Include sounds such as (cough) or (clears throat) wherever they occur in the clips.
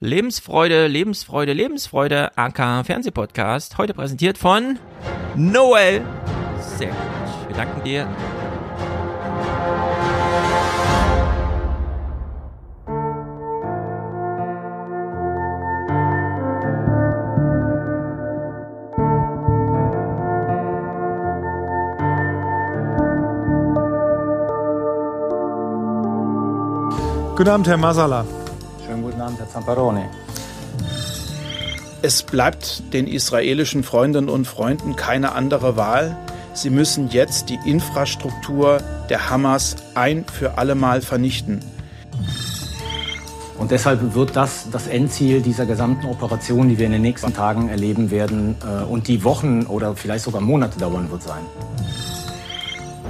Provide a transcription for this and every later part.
Lebensfreude, Lebensfreude, Lebensfreude, AK Fernsehpodcast. Heute präsentiert von Noel. Sehr gut. Wir danken dir. Guten Abend, Herr Masala. Herr Zamparoni. Es bleibt den israelischen Freundinnen und Freunden keine andere Wahl. Sie müssen jetzt die Infrastruktur der Hamas ein für allemal vernichten. Und deshalb wird das das Endziel dieser gesamten Operation, die wir in den nächsten Tagen erleben werden äh, und die Wochen oder vielleicht sogar Monate dauern wird sein.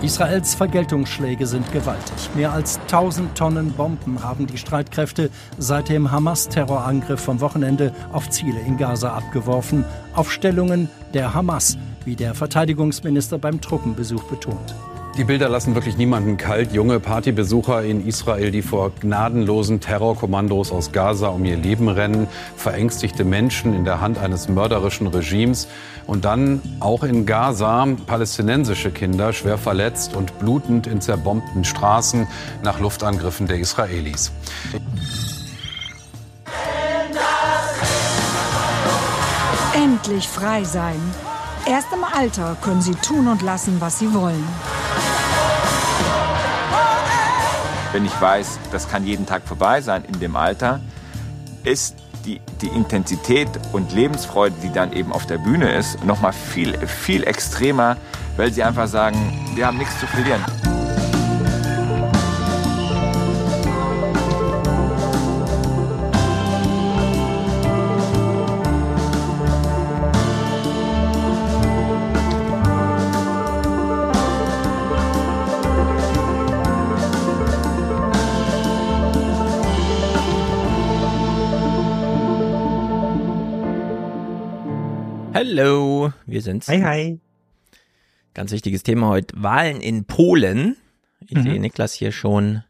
Israels Vergeltungsschläge sind gewaltig. Mehr als 1000 Tonnen Bomben haben die Streitkräfte seit dem Hamas-Terrorangriff vom Wochenende auf Ziele in Gaza abgeworfen, auf Stellungen der Hamas, wie der Verteidigungsminister beim Truppenbesuch betont. Die Bilder lassen wirklich niemanden kalt. Junge Partybesucher in Israel, die vor gnadenlosen Terrorkommandos aus Gaza um ihr Leben rennen, verängstigte Menschen in der Hand eines mörderischen Regimes und dann auch in Gaza palästinensische Kinder schwer verletzt und blutend in zerbombten Straßen nach Luftangriffen der Israelis. Endlich frei sein. Erst im Alter können sie tun und lassen, was sie wollen. Wenn ich weiß, das kann jeden Tag vorbei sein in dem Alter, ist die, die Intensität und Lebensfreude, die dann eben auf der Bühne ist, nochmal viel, viel extremer, weil sie einfach sagen, wir haben nichts zu verlieren. Wir sind's. Hi, hi. Ganz wichtiges Thema heute. Wahlen in Polen. Ich Mhm. sehe Niklas hier schon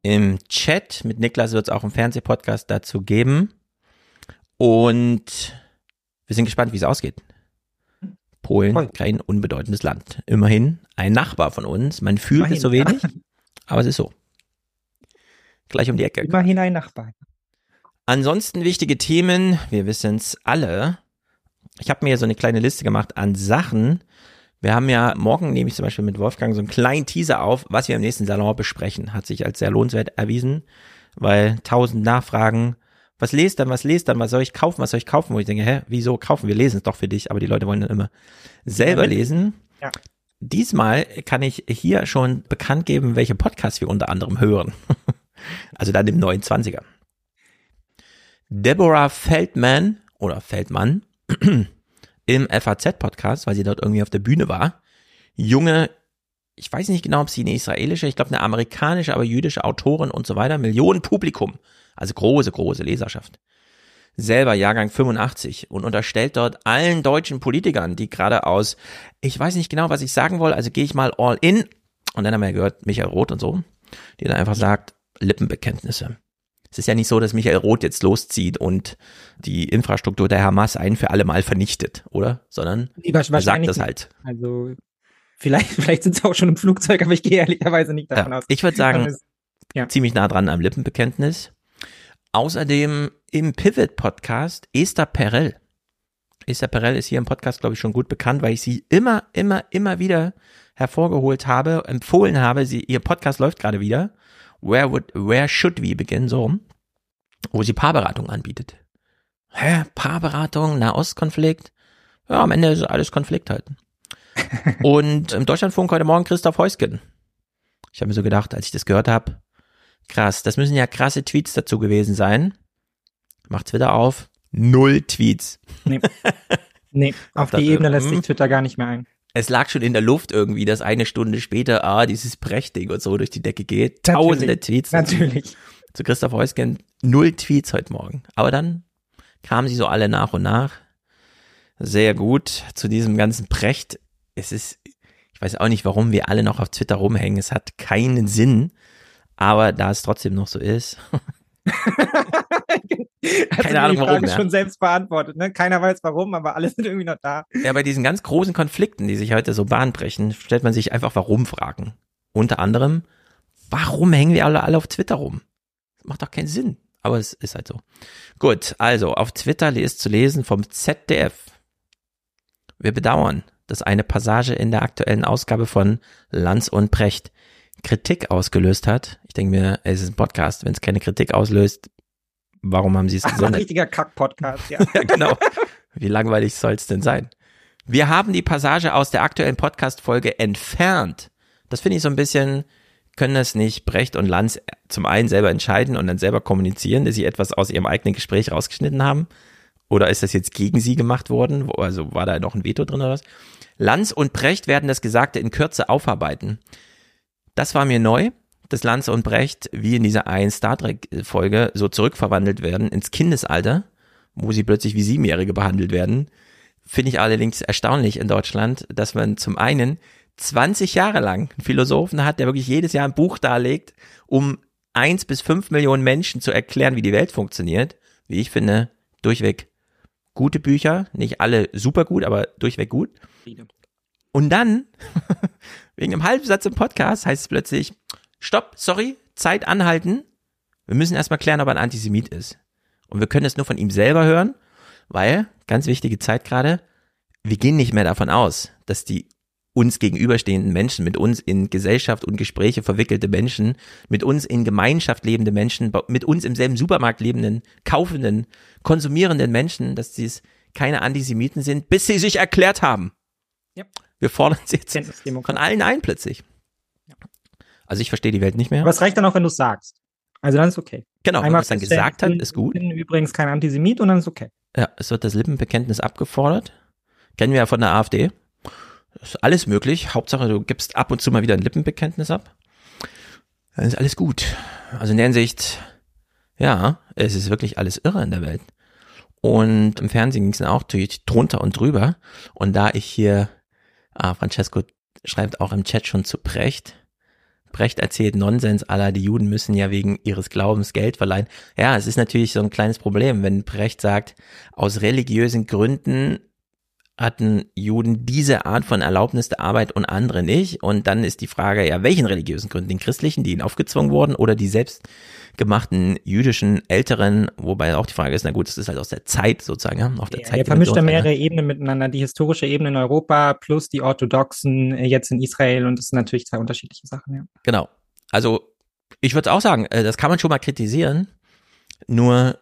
im Chat. Mit Niklas wird es auch einen Fernsehpodcast dazu geben. Und wir sind gespannt, wie es ausgeht. Polen, Voll. kein unbedeutendes Land. Immerhin ein Nachbar von uns. Man fühlt es so Immerhin, wenig, aber es ist so. Gleich um die Ecke. Immerhin ein Nachbar. Ansonsten wichtige Themen, wir wissen es alle. Ich habe mir so eine kleine Liste gemacht an Sachen. Wir haben ja morgen, nehme ich zum Beispiel mit Wolfgang so einen kleinen Teaser auf, was wir im nächsten Salon besprechen. Hat sich als sehr lohnenswert erwiesen, weil tausend Nachfragen, was lest dann, was lest dann, was soll ich kaufen, was soll ich kaufen, wo ich denke, hä, wieso kaufen, wir lesen es doch für dich, aber die Leute wollen dann immer selber lesen. Ja. Diesmal kann ich hier schon bekannt geben, welche Podcasts wir unter anderem hören. (laughs) also dann im 29er. Deborah Feldman oder Feldmann im FAZ-Podcast, weil sie dort irgendwie auf der Bühne war. Junge, ich weiß nicht genau, ob sie eine israelische, ich glaube eine amerikanische, aber jüdische Autorin und so weiter. Millionen Publikum. Also große, große Leserschaft. Selber Jahrgang 85 und unterstellt dort allen deutschen Politikern, die gerade aus, ich weiß nicht genau, was ich sagen will, also gehe ich mal all in. Und dann haben wir gehört, Michael Roth und so, die dann einfach sagt, Lippenbekenntnisse. Es ist ja nicht so, dass Michael Roth jetzt loszieht und die Infrastruktur der Hamas ein für alle Mal vernichtet, oder? Sondern er sagt das halt. Also, vielleicht, (laughs) vielleicht sind sie auch schon im Flugzeug, aber ich gehe ehrlicherweise nicht davon Ja, aus. ich würde sagen, ist- ja. ziemlich nah dran am Lippenbekenntnis. Außerdem im Pivot-Podcast Esther Perel. Esther Perel ist hier im Podcast, glaube ich, schon gut bekannt, weil ich sie immer, immer, immer wieder hervorgeholt habe, empfohlen habe. Sie, ihr Podcast läuft gerade wieder. Where would, where should we begin? So. Wo sie Paarberatung anbietet. Hä? Paarberatung, Nahostkonflikt? Ja, am Ende ist alles Konflikt halt. (laughs) Und im Deutschlandfunk heute Morgen Christoph Heusgen. Ich habe mir so gedacht, als ich das gehört habe, krass, das müssen ja krasse Tweets dazu gewesen sein. Macht's wieder auf. Null Tweets. Nee, (laughs) nee auf die Ebene lässt sich Twitter gar nicht mehr ein. Es lag schon in der Luft irgendwie, dass eine Stunde später, ah, dieses Brechding und so durch die Decke geht. Tausende Natürlich. Tweets. dazu. Natürlich. Zu Christoph Heusgen. Null Tweets heute Morgen. Aber dann kamen sie so alle nach und nach. Sehr gut. Zu diesem ganzen Brecht. Es ist, ich weiß auch nicht, warum wir alle noch auf Twitter rumhängen. Es hat keinen Sinn. Aber da es trotzdem noch so ist, (laughs) (laughs) Keine Ahnung, warum, ja. schon selbst beantwortet. Ne? Keiner weiß warum, aber alle sind irgendwie noch da. Ja, bei diesen ganz großen Konflikten, die sich heute so bahnbrechen, stellt man sich einfach Warum-Fragen. Unter anderem, warum hängen wir alle, alle auf Twitter rum? Das macht doch keinen Sinn. Aber es ist halt so. Gut, also auf Twitter ist zu lesen vom ZDF. Wir bedauern, dass eine Passage in der aktuellen Ausgabe von Lanz und Precht Kritik ausgelöst hat. Ich denke mir, es ist ein Podcast. Wenn es keine Kritik auslöst, warum haben sie es Ein gesendet? richtiger Kack-Podcast, ja. (laughs) ja, genau. Wie langweilig soll es denn sein? Wir haben die Passage aus der aktuellen Podcast-Folge entfernt. Das finde ich so ein bisschen, können das nicht Brecht und Lanz zum einen selber entscheiden und dann selber kommunizieren, dass sie etwas aus ihrem eigenen Gespräch rausgeschnitten haben? Oder ist das jetzt gegen sie gemacht worden? Wo- Also war da noch ein Veto drin oder was? Lanz und Brecht werden das Gesagte in Kürze aufarbeiten. Das war mir neu, dass Lanz und Brecht, wie in dieser einen Star Trek-Folge, so zurückverwandelt werden ins Kindesalter wo sie plötzlich wie Siebenjährige behandelt werden. Finde ich allerdings erstaunlich in Deutschland, dass man zum einen 20 Jahre lang einen Philosophen hat, der wirklich jedes Jahr ein Buch darlegt, um eins bis fünf Millionen Menschen zu erklären, wie die Welt funktioniert. Wie ich finde, durchweg gute Bücher, nicht alle super gut, aber durchweg gut. Und dann, (laughs) wegen einem halben Satz im Podcast, heißt es plötzlich, stopp, sorry, Zeit anhalten. Wir müssen erstmal klären, ob er ein Antisemit ist. Und wir können es nur von ihm selber hören, weil, ganz wichtige Zeit gerade, wir gehen nicht mehr davon aus, dass die uns gegenüberstehenden Menschen, mit uns in Gesellschaft und Gespräche verwickelte Menschen, mit uns in Gemeinschaft lebende Menschen, mit uns im selben Supermarkt lebenden, kaufenden, konsumierenden Menschen, dass sie es keine Antisemiten sind, bis sie sich erklärt haben. Ja. Wir fordern sie jetzt von allen ein plötzlich. Also ich verstehe die Welt nicht mehr. Aber es reicht dann auch, wenn du es sagst. Also dann ist okay. Genau, wenn man es dann gesagt hat, ich ist gut. bin übrigens kein Antisemit und dann ist okay. Ja, es wird das Lippenbekenntnis abgefordert. Kennen wir ja von der AfD. Ist alles möglich. Hauptsache, du gibst ab und zu mal wieder ein Lippenbekenntnis ab. Dann ist alles gut. Also in der Hinsicht, ja, es ist wirklich alles irre in der Welt. Und im Fernsehen ging es dann auch durch, drunter und drüber. Und da ich hier, ah, Francesco schreibt auch im Chat schon zu Brecht. Brecht erzählt Nonsens aller, die Juden müssen ja wegen ihres Glaubens Geld verleihen. Ja, es ist natürlich so ein kleines Problem, wenn Brecht sagt, aus religiösen Gründen hatten Juden diese Art von Erlaubnis der Arbeit und andere nicht. Und dann ist die Frage, ja, welchen religiösen Gründen? Den christlichen, die ihnen aufgezwungen wurden oder die selbstgemachten jüdischen Älteren? Wobei auch die Frage ist, na gut, das ist halt aus der Zeit sozusagen, ja, auf der Ja, Zeit. wir vermischt da mehrere Ebenen miteinander. Die historische Ebene in Europa plus die orthodoxen äh, jetzt in Israel und das sind natürlich zwei unterschiedliche Sachen, ja. Genau. Also ich würde auch sagen, äh, das kann man schon mal kritisieren. Nur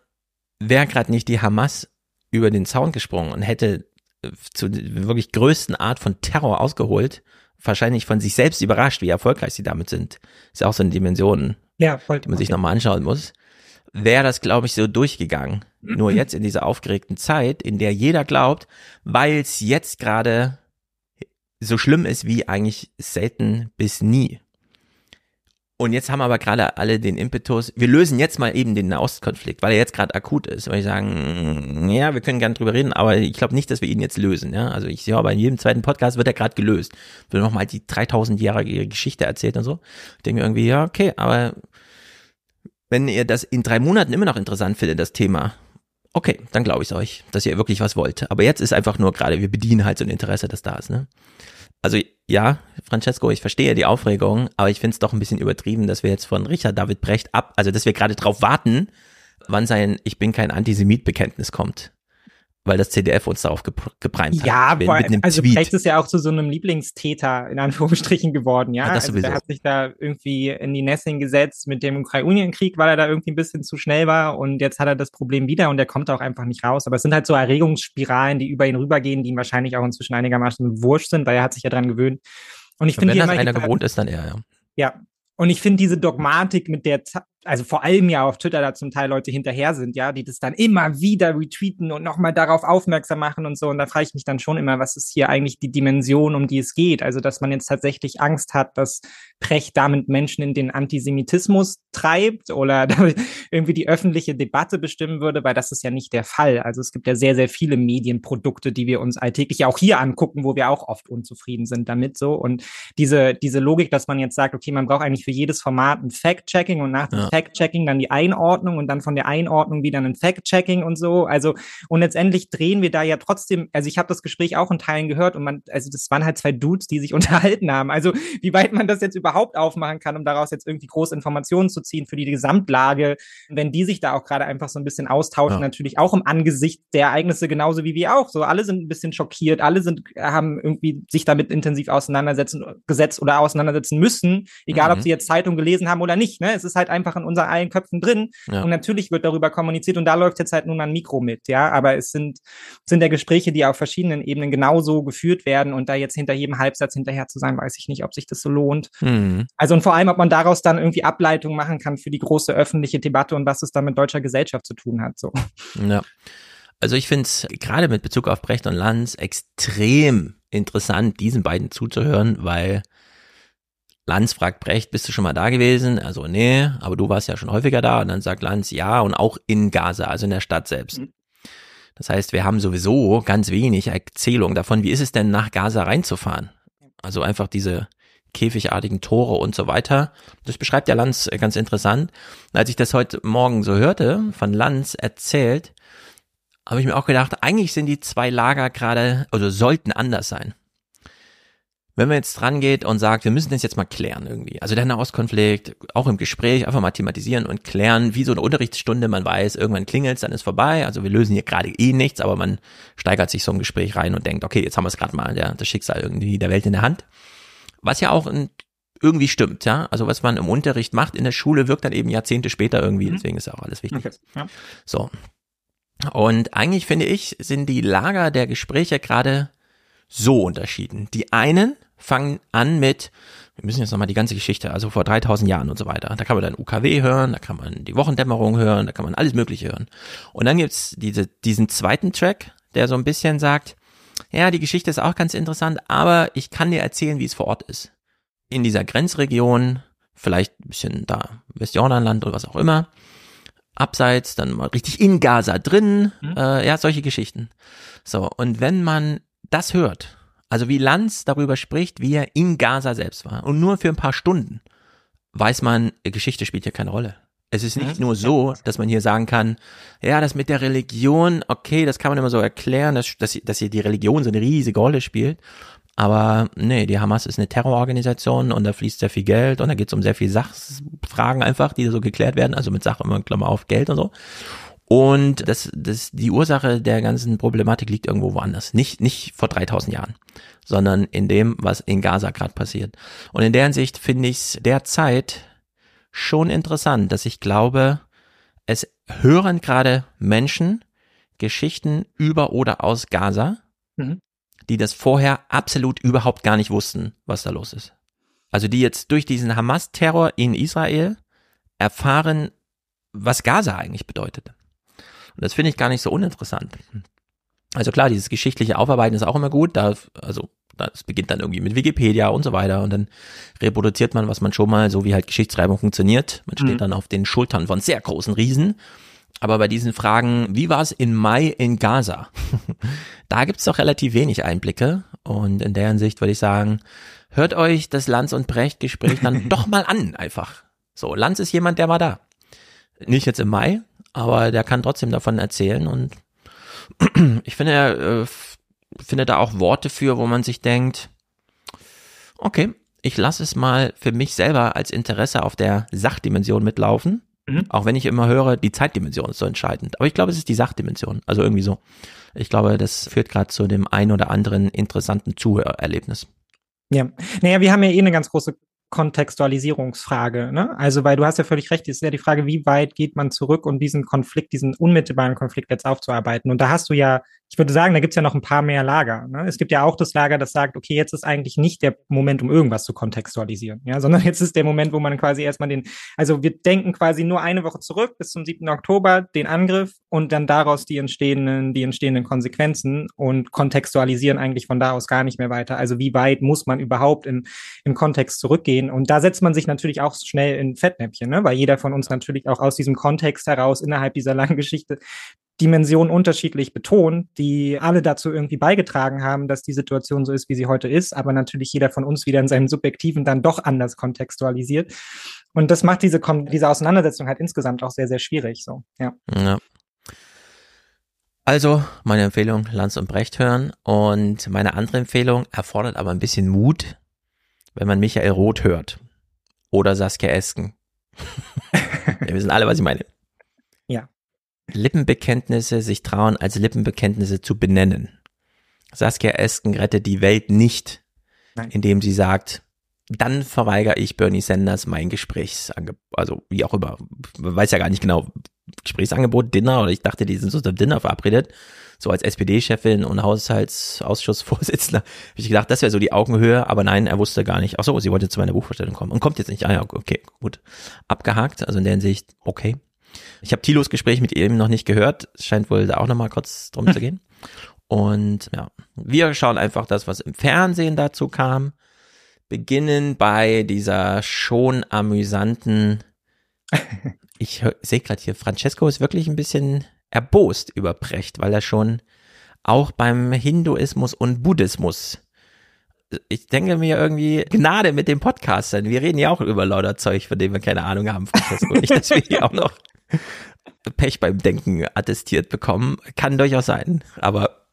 wäre gerade nicht die Hamas über den Zaun gesprungen und hätte äh, zu wirklich größten Art von Terror ausgeholt, wahrscheinlich von sich selbst überrascht, wie erfolgreich sie damit sind. Ist ja auch so eine Dimension, Ja, voll. die man sich nochmal anschauen muss. Wäre das, glaube ich, so durchgegangen. (clears throat) Nur jetzt in dieser aufgeregten Zeit, in der jeder glaubt, weil es jetzt gerade so schlimm ist wie eigentlich selten bis nie. Und jetzt haben aber gerade alle den Impetus, wir lösen jetzt mal eben den Nahostkonflikt, weil er jetzt gerade akut ist. Weil ich sagen, ja, wir können gerne drüber reden, aber ich glaube nicht, dass wir ihn jetzt lösen. Ja? Also ich sehe aber in jedem zweiten Podcast wird er gerade gelöst. Wird nochmal die 3000-jährige Geschichte erzählt und so. Ich denke irgendwie, ja, okay, aber wenn ihr das in drei Monaten immer noch interessant findet, das Thema, okay, dann glaube ich euch, dass ihr wirklich was wollt. Aber jetzt ist einfach nur gerade, wir bedienen halt so ein Interesse, das da ist. Ne? Also ja, Francesco, ich verstehe die Aufregung, aber ich finde es doch ein bisschen übertrieben, dass wir jetzt von Richard David Brecht ab, also dass wir gerade drauf warten, wann sein Ich bin kein Antisemit-Bekenntnis kommt. Weil das CDF uns darauf geprimt hat. Ja, mit, vor- mit also Tweet. Brecht ist ja auch zu so einem Lieblingstäter in Anführungsstrichen geworden, ja. Ja, das also sowieso. der hat sich da irgendwie in die Nesseln gesetzt mit dem Ukraine-Krieg, weil er da irgendwie ein bisschen zu schnell war und jetzt hat er das Problem wieder und der kommt auch einfach nicht raus. Aber es sind halt so Erregungsspiralen, die über ihn rübergehen, die ihm wahrscheinlich auch inzwischen einigermaßen wurscht sind, weil er hat sich ja dran gewöhnt. Und ich finde wenn das einer gewohnt ist, dann er, ja. ja. Und ich finde diese Dogmatik, mit der, also vor allem ja auf Twitter da zum Teil Leute hinterher sind, ja, die das dann immer wieder retweeten und nochmal darauf aufmerksam machen und so. Und da frage ich mich dann schon immer, was ist hier eigentlich die Dimension, um die es geht? Also, dass man jetzt tatsächlich Angst hat, dass Precht damit Menschen in den Antisemitismus treibt oder (laughs) irgendwie die öffentliche Debatte bestimmen würde, weil das ist ja nicht der Fall. Also es gibt ja sehr, sehr viele Medienprodukte, die wir uns alltäglich auch hier angucken, wo wir auch oft unzufrieden sind damit so. Und diese, diese Logik, dass man jetzt sagt, okay, man braucht eigentlich für jedes Format ein Fact-Checking und nach Ja. Fact-Checking, dann die Einordnung und dann von der Einordnung wieder ein Fact-Checking und so. Also, und letztendlich drehen wir da ja trotzdem, also ich habe das Gespräch auch in Teilen gehört und man, also das waren halt zwei Dudes, die sich (laughs) unterhalten haben. Also, wie weit man das jetzt überhaupt aufmachen kann, um daraus jetzt irgendwie große Informationen zu ziehen für die Gesamtlage, wenn die sich da auch gerade einfach so ein bisschen austauschen, ja. natürlich auch im Angesicht der Ereignisse genauso wie wir auch. So, alle sind ein bisschen schockiert, alle sind, haben irgendwie sich damit intensiv auseinandersetzen, gesetzt oder auseinandersetzen müssen, egal mhm. ob sie jetzt Zeitung gelesen haben oder nicht. Ne? Es ist halt einfach in unseren allen Köpfen drin. Ja. Und natürlich wird darüber kommuniziert und da läuft jetzt halt nun ein Mikro mit, ja. Aber es sind, sind ja Gespräche, die auf verschiedenen Ebenen genauso geführt werden und da jetzt hinter jedem Halbsatz hinterher zu sein, weiß ich nicht, ob sich das so lohnt. Mhm. Also und vor allem, ob man daraus dann irgendwie Ableitungen machen kann für die große öffentliche Debatte und was es dann mit deutscher Gesellschaft zu tun hat. So. Ja. Also ich finde es gerade mit Bezug auf Brecht und Lanz extrem interessant, diesen beiden zuzuhören, weil Lanz fragt Brecht, bist du schon mal da gewesen? Also nee, aber du warst ja schon häufiger da. Und dann sagt Lanz, ja, und auch in Gaza, also in der Stadt selbst. Mhm. Das heißt, wir haben sowieso ganz wenig Erzählung davon, wie ist es denn nach Gaza reinzufahren? Also einfach diese käfigartigen Tore und so weiter. Das beschreibt ja Lanz ganz interessant. Als ich das heute Morgen so hörte, von Lanz erzählt, habe ich mir auch gedacht, eigentlich sind die zwei Lager gerade, also sollten anders sein. Wenn man jetzt dran geht und sagt, wir müssen das jetzt mal klären irgendwie. Also der Nahostkonflikt, auch im Gespräch, einfach mal thematisieren und klären, wie so eine Unterrichtsstunde, man weiß, irgendwann klingelt dann ist vorbei. Also wir lösen hier gerade eh nichts, aber man steigert sich so ein Gespräch rein und denkt, okay, jetzt haben wir es gerade mal, ja, das Schicksal irgendwie der Welt in der Hand. Was ja auch ein, irgendwie stimmt, ja. Also was man im Unterricht macht in der Schule, wirkt dann eben Jahrzehnte später irgendwie, mhm. deswegen ist auch alles wichtig. Okay. Ja. So. Und eigentlich finde ich, sind die Lager der Gespräche gerade so unterschieden. Die einen fangen an mit, wir müssen jetzt nochmal die ganze Geschichte, also vor 3000 Jahren und so weiter. Da kann man dann UKW hören, da kann man die Wochendämmerung hören, da kann man alles Mögliche hören. Und dann gibt's diese, diesen zweiten Track, der so ein bisschen sagt, ja, die Geschichte ist auch ganz interessant, aber ich kann dir erzählen, wie es vor Ort ist. In dieser Grenzregion, vielleicht ein bisschen da Westjordanland oder was auch immer, abseits, dann mal richtig in Gaza drin, mhm. äh, ja, solche Geschichten. So, und wenn man das hört, also wie Lanz darüber spricht, wie er in Gaza selbst war und nur für ein paar Stunden, weiß man, Geschichte spielt ja keine Rolle. Es ist nicht mhm. nur so, dass man hier sagen kann, ja, das mit der Religion, okay, das kann man immer so erklären, dass, dass, dass hier die Religion so eine riesige Rolle spielt. Aber nee, die Hamas ist eine Terrororganisation und da fließt sehr viel Geld und da geht es um sehr viel Sachfragen einfach, die so geklärt werden. Also mit Sache immer Klammer auf Geld und so. Und das, das, die Ursache der ganzen Problematik liegt irgendwo woanders. Nicht, nicht vor 3000 Jahren, sondern in dem, was in Gaza gerade passiert. Und in der Hinsicht finde ich es derzeit schon interessant, dass ich glaube, es hören gerade Menschen Geschichten über oder aus Gaza, mhm. die das vorher absolut überhaupt gar nicht wussten, was da los ist. Also die jetzt durch diesen Hamas-Terror in Israel erfahren, was Gaza eigentlich bedeutet. Das finde ich gar nicht so uninteressant. Also klar, dieses geschichtliche Aufarbeiten ist auch immer gut. Da, also das beginnt dann irgendwie mit Wikipedia und so weiter und dann reproduziert man, was man schon mal, so wie halt Geschichtsschreibung funktioniert. Man steht mhm. dann auf den Schultern von sehr großen Riesen. Aber bei diesen Fragen, wie war es in Mai in Gaza? (laughs) da gibt es doch relativ wenig Einblicke. Und in der Hinsicht würde ich sagen, hört euch das Lanz und Brecht Gespräch dann (laughs) doch mal an, einfach. So, Lanz ist jemand, der war da. Nicht jetzt im Mai, aber der kann trotzdem davon erzählen und (clears throat) ich finde, er äh, findet da auch Worte für, wo man sich denkt, okay, ich lasse es mal für mich selber als Interesse auf der Sachdimension mitlaufen. Mhm. Auch wenn ich immer höre, die Zeitdimension ist so entscheidend. Aber ich glaube, es ist die Sachdimension. Also irgendwie so. Ich glaube, das führt gerade zu dem ein oder anderen interessanten Zuhörerlebnis. Ja, naja, wir haben ja eh eine ganz große Kontextualisierungsfrage. Ne? Also, weil du hast ja völlig recht, es ist ja die Frage, wie weit geht man zurück, um diesen Konflikt, diesen unmittelbaren Konflikt jetzt aufzuarbeiten. Und da hast du ja ich würde sagen, da gibt's ja noch ein paar mehr Lager. Ne? Es gibt ja auch das Lager, das sagt, okay, jetzt ist eigentlich nicht der Moment, um irgendwas zu kontextualisieren, ja, sondern (laughs) jetzt ist der Moment, wo man quasi erstmal den, also wir denken quasi nur eine Woche zurück bis zum 7. Oktober, den Angriff und dann daraus die entstehenden, die entstehenden Konsequenzen und kontextualisieren eigentlich von da aus gar nicht mehr weiter. Also wie weit muss man überhaupt im, im Kontext zurückgehen? Und da setzt man sich natürlich auch schnell in Fettnäpfchen, ne? weil jeder von uns natürlich auch aus diesem Kontext heraus innerhalb dieser langen Geschichte Dimensionen unterschiedlich betont, die alle dazu irgendwie beigetragen haben, dass die Situation so ist, wie sie heute ist, aber natürlich jeder von uns wieder in seinem Subjektiven dann doch anders kontextualisiert. Und das macht diese, diese Auseinandersetzung halt insgesamt auch sehr, sehr schwierig. So, ja. ja. Also, meine Empfehlung, Lanz und Brecht hören. Und meine andere Empfehlung erfordert aber ein bisschen Mut, wenn man Michael Roth hört. Oder Saskia Esken. (laughs) Wir wissen alle, was ich meine. Lippenbekenntnisse sich trauen, als Lippenbekenntnisse zu benennen. Saskia Esken rettet die Welt nicht, Nein. indem sie sagt, dann verweigere ich Bernie Sanders mein Gesprächsangebot, also wie auch immer, weiß ja gar nicht genau, Gesprächsangebot, Dinner, oder ich dachte, die sind so zum Dinner verabredet, so als SPD-Chefin und Haushaltsausschussvorsitzender, (laughs) habe ich gedacht, das wäre so die Augenhöhe, aber nein, er wusste gar nicht, ach so, sie wollte zu meiner Buchvorstellung kommen und kommt jetzt nicht, ah ja, okay, gut, abgehakt, also in der Hinsicht, okay. Ich habe Thilos Gespräch mit ihm noch nicht gehört, es scheint wohl da auch nochmal kurz drum zu (laughs) gehen. Und ja, wir schauen einfach das, was im Fernsehen dazu kam, beginnen bei dieser schon amüsanten (laughs) ich sehe gerade hier, Francesco ist wirklich ein bisschen erbost über Brecht, weil er schon auch beim Hinduismus und Buddhismus ich denke mir irgendwie Gnade mit dem Podcastern. Wir reden ja auch über lauter Zeug, von dem wir keine Ahnung haben, Francesco. Nicht, dass wir hier auch noch (laughs) Pech beim Denken attestiert bekommen. Kann durchaus sein, aber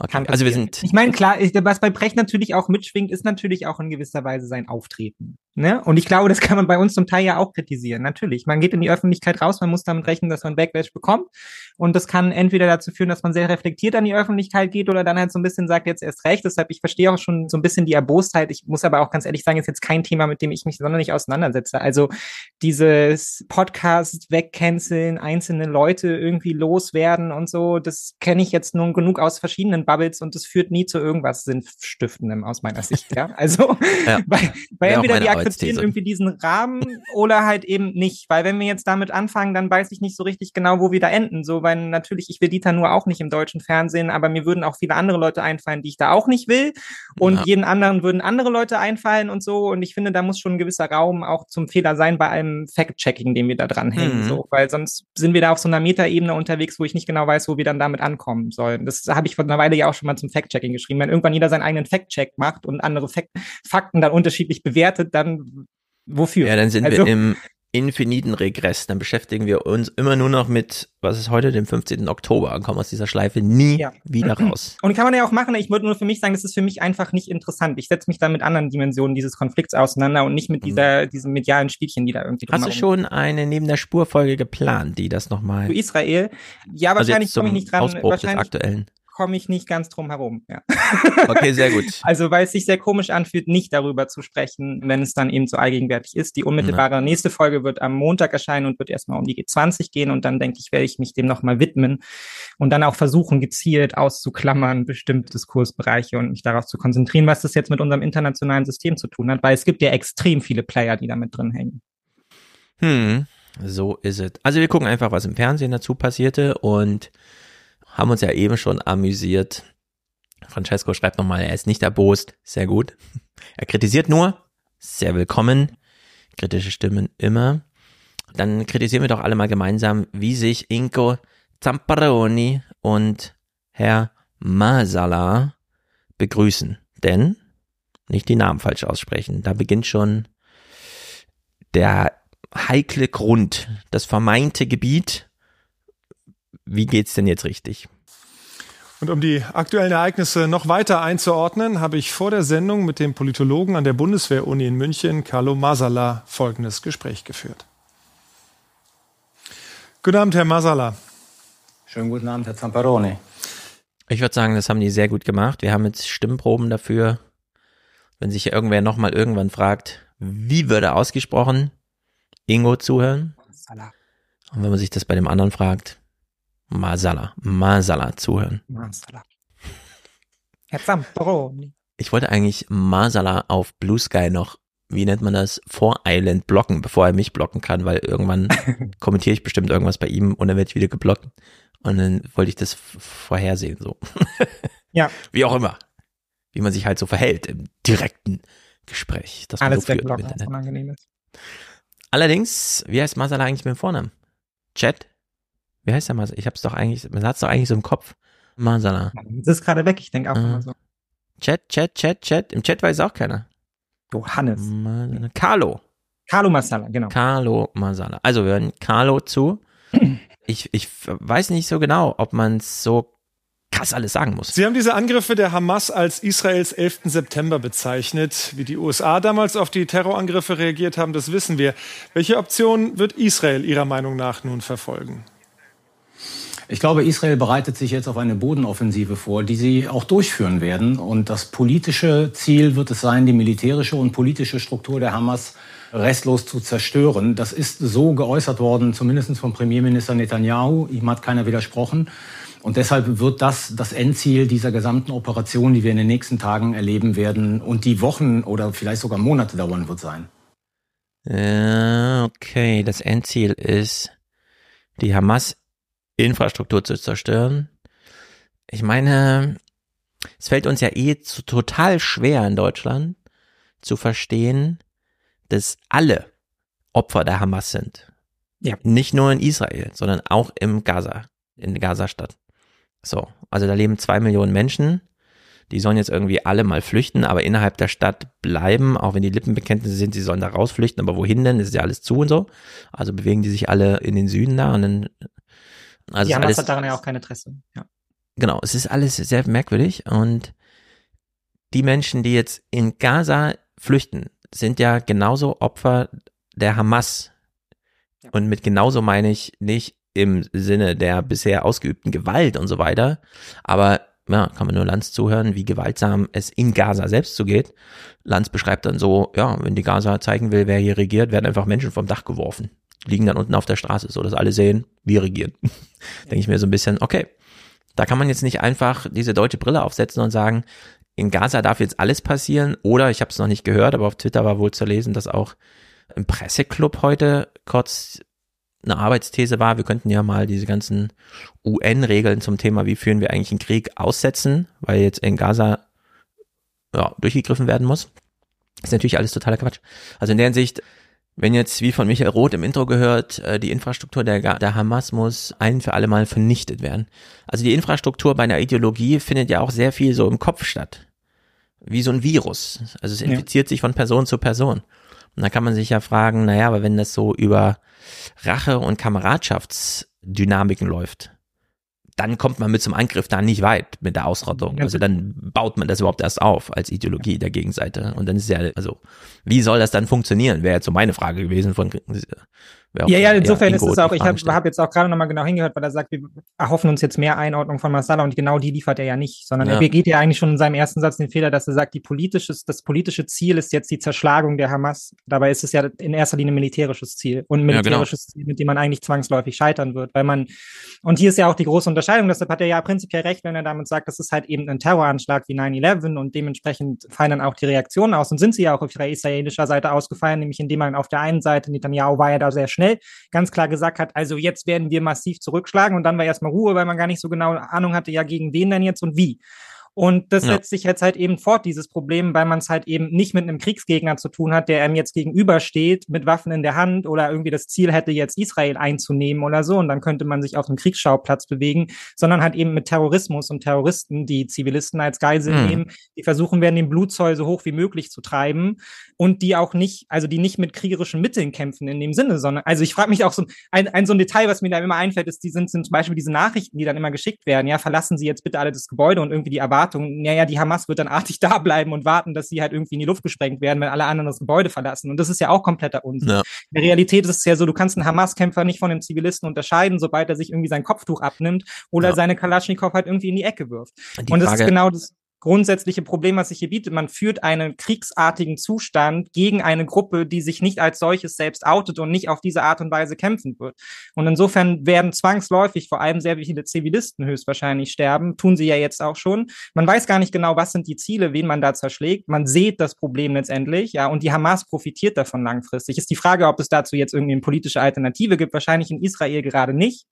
Okay. Also wir sind. Ich meine, klar, was bei Brecht natürlich auch mitschwingt, ist natürlich auch in gewisser Weise sein Auftreten. Ne? Und ich glaube, das kann man bei uns zum Teil ja auch kritisieren. Natürlich. Man geht in die Öffentlichkeit raus, man muss damit rechnen, dass man Backlash bekommt. Und das kann entweder dazu führen, dass man sehr reflektiert an die Öffentlichkeit geht oder dann halt so ein bisschen sagt, jetzt erst recht. Deshalb, ich verstehe auch schon so ein bisschen die Erbostheit. Ich muss aber auch ganz ehrlich sagen, ist jetzt kein Thema, mit dem ich mich sonderlich auseinandersetze. Also dieses Podcast wegcanceln, einzelne Leute irgendwie loswerden und so, das kenne ich jetzt nun genug aus verschiedenen Bubbles und das führt nie zu irgendwas Sinnstiftendem aus meiner Sicht. Ja, also ja. (laughs) weil, weil entweder die akzeptieren irgendwie diesen Rahmen oder halt eben nicht, weil wenn wir jetzt damit anfangen, dann weiß ich nicht so richtig genau, wo wir da enden. So, weil natürlich ich will Dieter nur auch nicht im deutschen Fernsehen, aber mir würden auch viele andere Leute einfallen, die ich da auch nicht will und ja. jeden anderen würden andere Leute einfallen und so und ich finde, da muss schon ein gewisser Raum auch zum Fehler sein bei allem Fact-Checking, den wir da dran hängen, mhm. so, weil sonst sind wir da auf so einer Metaebene unterwegs, wo ich nicht genau weiß, wo wir dann damit ankommen sollen. Das habe ich vor einer Weile ja auch schon mal zum Fact-Checking geschrieben. Wenn irgendwann jeder seinen eigenen Fact-Check macht und andere Fak Fakten dann unterschiedlich bewertet, dann wofür? Ja, dann sind also, wir im infiniten Regress. Dann beschäftigen wir uns immer nur noch mit, was ist heute, dem 15. Oktober und kommen aus dieser Schleife nie ja. wieder (clears throat) raus. Und kann man ja auch machen, ich würde nur für mich sagen, das ist für mich einfach nicht interessant. Ich setze mich da mit anderen Dimensionen dieses Konflikts auseinander und nicht mit dieser, mhm. diesem medialen Spielchen, die da irgendwie Hast du schon eine neben der Spurfolge geplant, die das nochmal. Zu Israel? Ja, also wahrscheinlich also komme ich nicht dran. Ausbruch wahrscheinlich, des aktuellen komme ich nicht ganz drum herum. Ja. (laughs) Okay, sehr gut. Also, weil es sich sehr komisch anfühlt, nicht darüber zu sprechen, wenn es dann eben so allgegenwärtig ist. Die unmittelbare ja. nächste Folge wird am Montag erscheinen und wird erstmal um die G20 gehen und dann denke ich, werde ich mich dem nochmal widmen und dann auch versuchen, gezielt auszuklammern bestimmte Diskursbereiche und mich darauf zu konzentrieren, was das jetzt mit unserem internationalen System zu tun hat, weil es gibt ja extrem viele Player, die damit drin hängen. Hm, so ist es. Also wir gucken einfach, was im Fernsehen dazu passierte und haben uns ja eben schon amüsiert. Francesco schreibt nochmal, er ist nicht erbost. Sehr gut. Er kritisiert nur. Sehr willkommen. Kritische Stimmen immer. Dann kritisieren wir doch alle mal gemeinsam, wie sich Inko Zamparoni und Herr Masala begrüßen. Denn, nicht die Namen falsch aussprechen, da beginnt schon der heikle Grund, das vermeinte Gebiet, wie geht's denn jetzt richtig? Und um die aktuellen Ereignisse noch weiter einzuordnen, habe ich vor der Sendung mit dem Politologen an der Bundeswehr-Uni in München, Carlo Masala, folgendes Gespräch geführt. Guten Abend, Herr Masala. Schönen guten Abend, Herr Zamparoni. Ich würde sagen, das haben die sehr gut gemacht. Wir haben jetzt Stimmproben dafür. Wenn sich irgendwer nochmal irgendwann fragt, wie würde ausgesprochen, Ingo zuhören. Und wenn man sich das bei dem anderen fragt, Masala, Masala zuhören. Masala. Herr Zamperoni. Ich wollte eigentlich Masala auf Blue Sky noch, wie nennt man das, vor Island blocken, bevor er mich blocken kann, weil irgendwann (laughs) kommentiere ich bestimmt irgendwas bei ihm und dann werde ich wieder geblockt. Und dann wollte ich das vorhersehen, so. (laughs) ja. Wie auch immer. Wie man sich halt so verhält im direkten Gespräch. Das Alles so wegblocken, was unangenehm ist. Allerdings, wie heißt Masala eigentlich mit dem Vornamen? Chat? Wie heißt der Masala? Ich hab's doch eigentlich, man hat's doch eigentlich so im Kopf. Masala. Das ist gerade weg, ich denke auch Ah. immer so. Chat, Chat, Chat, Chat. Im Chat weiß auch keiner. Johannes. Masala. Carlo. Carlo Masala, genau. Carlo Masala. Also wir hören Carlo zu. (clears throat) Ich, ich weiß nicht so genau, ob man es so krass alles sagen muss. Sie haben diese Angriffe der Hamas als Israels 11. September bezeichnet. Wie die USA damals auf die Terrorangriffe reagiert haben, das wissen wir. Welche Option wird Israel Ihrer Meinung nach nun verfolgen? Ich glaube, Israel bereitet sich jetzt auf eine Bodenoffensive vor, die sie auch durchführen werden. Und das politische Ziel wird es sein, die militärische und politische Struktur der Hamas restlos zu zerstören. Das ist so geäußert worden, zumindest vom Premierminister Netanyahu. Ihm hat keiner widersprochen. Und deshalb wird das das Endziel dieser gesamten Operation, die wir in den nächsten Tagen erleben werden und die Wochen oder vielleicht sogar Monate dauern wird sein. Okay, das Endziel ist, die Hamas-Infrastruktur zu zerstören. Ich meine, es fällt uns ja eh zu, total schwer in Deutschland zu verstehen, dass alle Opfer der Hamas sind. Ja. Nicht nur in Israel, sondern auch im Gaza, in der Gazastadt. So, also da leben zwei Millionen Menschen. Die sollen jetzt irgendwie alle mal flüchten, aber innerhalb der Stadt bleiben, auch wenn die Lippenbekenntnisse sind, sie sollen da rausflüchten, aber wohin denn? Das ist ja alles zu und so. Also bewegen die sich alle in den Süden da und dann, also die Hamas alles, hat daran ja auch kein Interesse. Ja. genau, es ist alles sehr merkwürdig und die Menschen, die jetzt in Gaza flüchten, sind ja genauso Opfer der Hamas. Ja. Und mit genauso meine ich nicht im Sinne der bisher ausgeübten Gewalt und so weiter, aber ja, kann man nur Lanz zuhören, wie gewaltsam es in Gaza selbst zugeht. Lanz beschreibt dann so, ja, wenn die Gaza zeigen will, wer hier regiert, werden einfach Menschen vom Dach geworfen. Liegen dann unten auf der Straße, so dass alle sehen, wir regieren. (laughs) Denke ich mir so ein bisschen, okay, da kann man jetzt nicht einfach diese deutsche Brille aufsetzen und sagen, in Gaza darf jetzt alles passieren. Oder ich habe es noch nicht gehört, aber auf Twitter war wohl zu lesen, dass auch im Presseclub heute kurz eine Arbeitsthese war, wir könnten ja mal diese ganzen UN-Regeln zum Thema, wie führen wir eigentlich einen Krieg, aussetzen, weil jetzt in Gaza ja, durchgegriffen werden muss. Ist natürlich alles totaler Quatsch. Also in der Hinsicht, wenn jetzt, wie von Michael Roth im Intro gehört, äh, die Infrastruktur der, der Hamas muss ein für alle Mal vernichtet werden. Also die Infrastruktur bei einer Ideologie findet ja auch sehr viel so im Kopf statt. Wie so ein Virus. Also es infiziert sich von Person zu Person. Und da kann man sich ja fragen, naja, aber wenn das so über Rache und Kameradschaftsdynamiken läuft, dann kommt man mit zum Angriff da nicht weit mit der Ausrottung. Also dann baut man das überhaupt erst auf als Ideologie der Gegenseite. Und dann ist ja, also, wie soll das dann funktionieren? Wäre jetzt so meine Frage gewesen von Ja, ja, insofern ist es auch, ich habe hab jetzt auch gerade nochmal genau hingehört, weil er sagt, wir erhoffen uns jetzt mehr Einordnung von Masala und genau die liefert er ja nicht, sondern Ja. er begeht ja eigentlich schon in seinem ersten Satz den Fehler, dass er sagt, die politisches, das politische Ziel ist jetzt die Zerschlagung der Hamas. Dabei ist es ja in erster Linie ein militärisches Ziel und ein Ja, genau. militärisches Ziel, mit dem man eigentlich zwangsläufig scheitern wird, weil man, und hier ist ja auch die große Unterscheidung, deshalb hat er ja prinzipiell recht, wenn er damit sagt, das ist halt eben ein Terroranschlag wie 9-11 und dementsprechend fallen dann auch die Reaktionen aus und sind sie ja auch auf israelischer Seite ausgefallen, nämlich indem man auf der einen Seite, Netanyahu war ja da sehr schnell, ganz klar gesagt hat, also jetzt werden wir massiv zurückschlagen und dann war erstmal Ruhe, weil man gar nicht so genau Ahnung hatte, ja gegen wen denn jetzt und wie. Und das Ja. setzt sich jetzt halt eben fort, dieses Problem, weil man es halt eben nicht mit einem Kriegsgegner zu tun hat, der einem jetzt gegenübersteht mit Waffen in der Hand oder irgendwie das Ziel hätte, jetzt Israel einzunehmen oder so. Und dann könnte man sich auf einem Kriegsschauplatz bewegen, sondern halt eben mit Terrorismus und Terroristen, die Zivilisten als Geisel Mhm. nehmen, die versuchen werden, den Blutzoll so hoch wie möglich zu treiben und die auch nicht, also die nicht mit kriegerischen Mitteln kämpfen in dem Sinne, sondern, also ich frage mich auch so, ein, ein so ein Detail, was mir da immer einfällt, ist, die sind, sind zum Beispiel diese Nachrichten, die dann immer geschickt werden, ja, verlassen Sie jetzt bitte alle das Gebäude und irgendwie die Erwartung, naja, die Hamas wird dann (laughs) artig da bleiben und warten, dass sie halt irgendwie in die Luft gesprengt werden, wenn alle anderen das Gebäude verlassen. Und das ist ja auch kompletter Unsinn. Ja. In der Realität ist es ja so, du kannst einen Hamas-Kämpfer nicht von einem Zivilisten unterscheiden, sobald er sich irgendwie sein Kopftuch abnimmt oder Ja. seine Kalaschnikow halt irgendwie in die Ecke wirft. Die und das Frage- ist genau das grundsätzliche Problem, was sich hier bietet. Man führt einen kriegsartigen Zustand gegen eine Gruppe, die sich nicht als solches selbst outet und nicht auf diese Art und Weise kämpfen wird. Und insofern werden zwangsläufig vor allem sehr viele Zivilisten höchstwahrscheinlich sterben, tun sie ja jetzt auch schon. Man weiß gar nicht genau, was sind die Ziele, wen man da zerschlägt. Man sieht das Problem letztendlich, ja, und die Hamas profitiert davon langfristig. Ist die Frage, ob es dazu jetzt irgendwie eine politische Alternative gibt. Wahrscheinlich in Israel gerade nicht.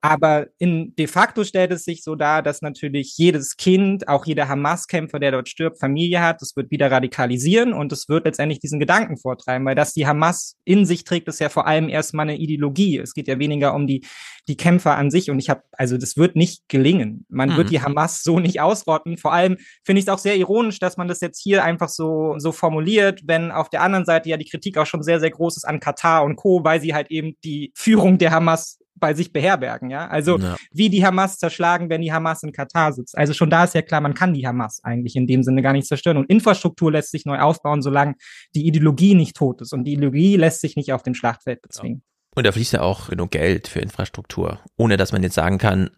Aber in de facto stellt es sich so dar, dass natürlich jedes Kind, auch jeder Hamas-Kämpfer, der dort stirbt, Familie hat. Das wird wieder radikalisieren und es wird letztendlich diesen Gedanken vortreiben, weil das die Hamas in sich trägt, ist ja vor allem erstmal eine Ideologie. Es geht ja weniger um die die Kämpfer an sich und ich habe, also das wird nicht gelingen. Man mhm. wird die Hamas so nicht ausrotten. Vor allem finde ich es auch sehr ironisch, dass man das jetzt hier einfach so so formuliert, wenn auf der anderen Seite ja die Kritik auch schon sehr sehr groß ist an Katar und Co, weil sie halt eben die Führung der Hamas bei sich beherbergen, ja. Also ja. wie die Hamas zerschlagen, wenn die Hamas in Katar sitzt. Also schon da ist ja klar, man kann die Hamas eigentlich in dem Sinne gar nicht zerstören. Und Infrastruktur lässt sich neu aufbauen, solange die Ideologie nicht tot ist. Und die Ideologie lässt sich nicht auf dem Schlachtfeld bezwingen. Und da fließt ja auch genug Geld für Infrastruktur, ohne dass man jetzt sagen kann,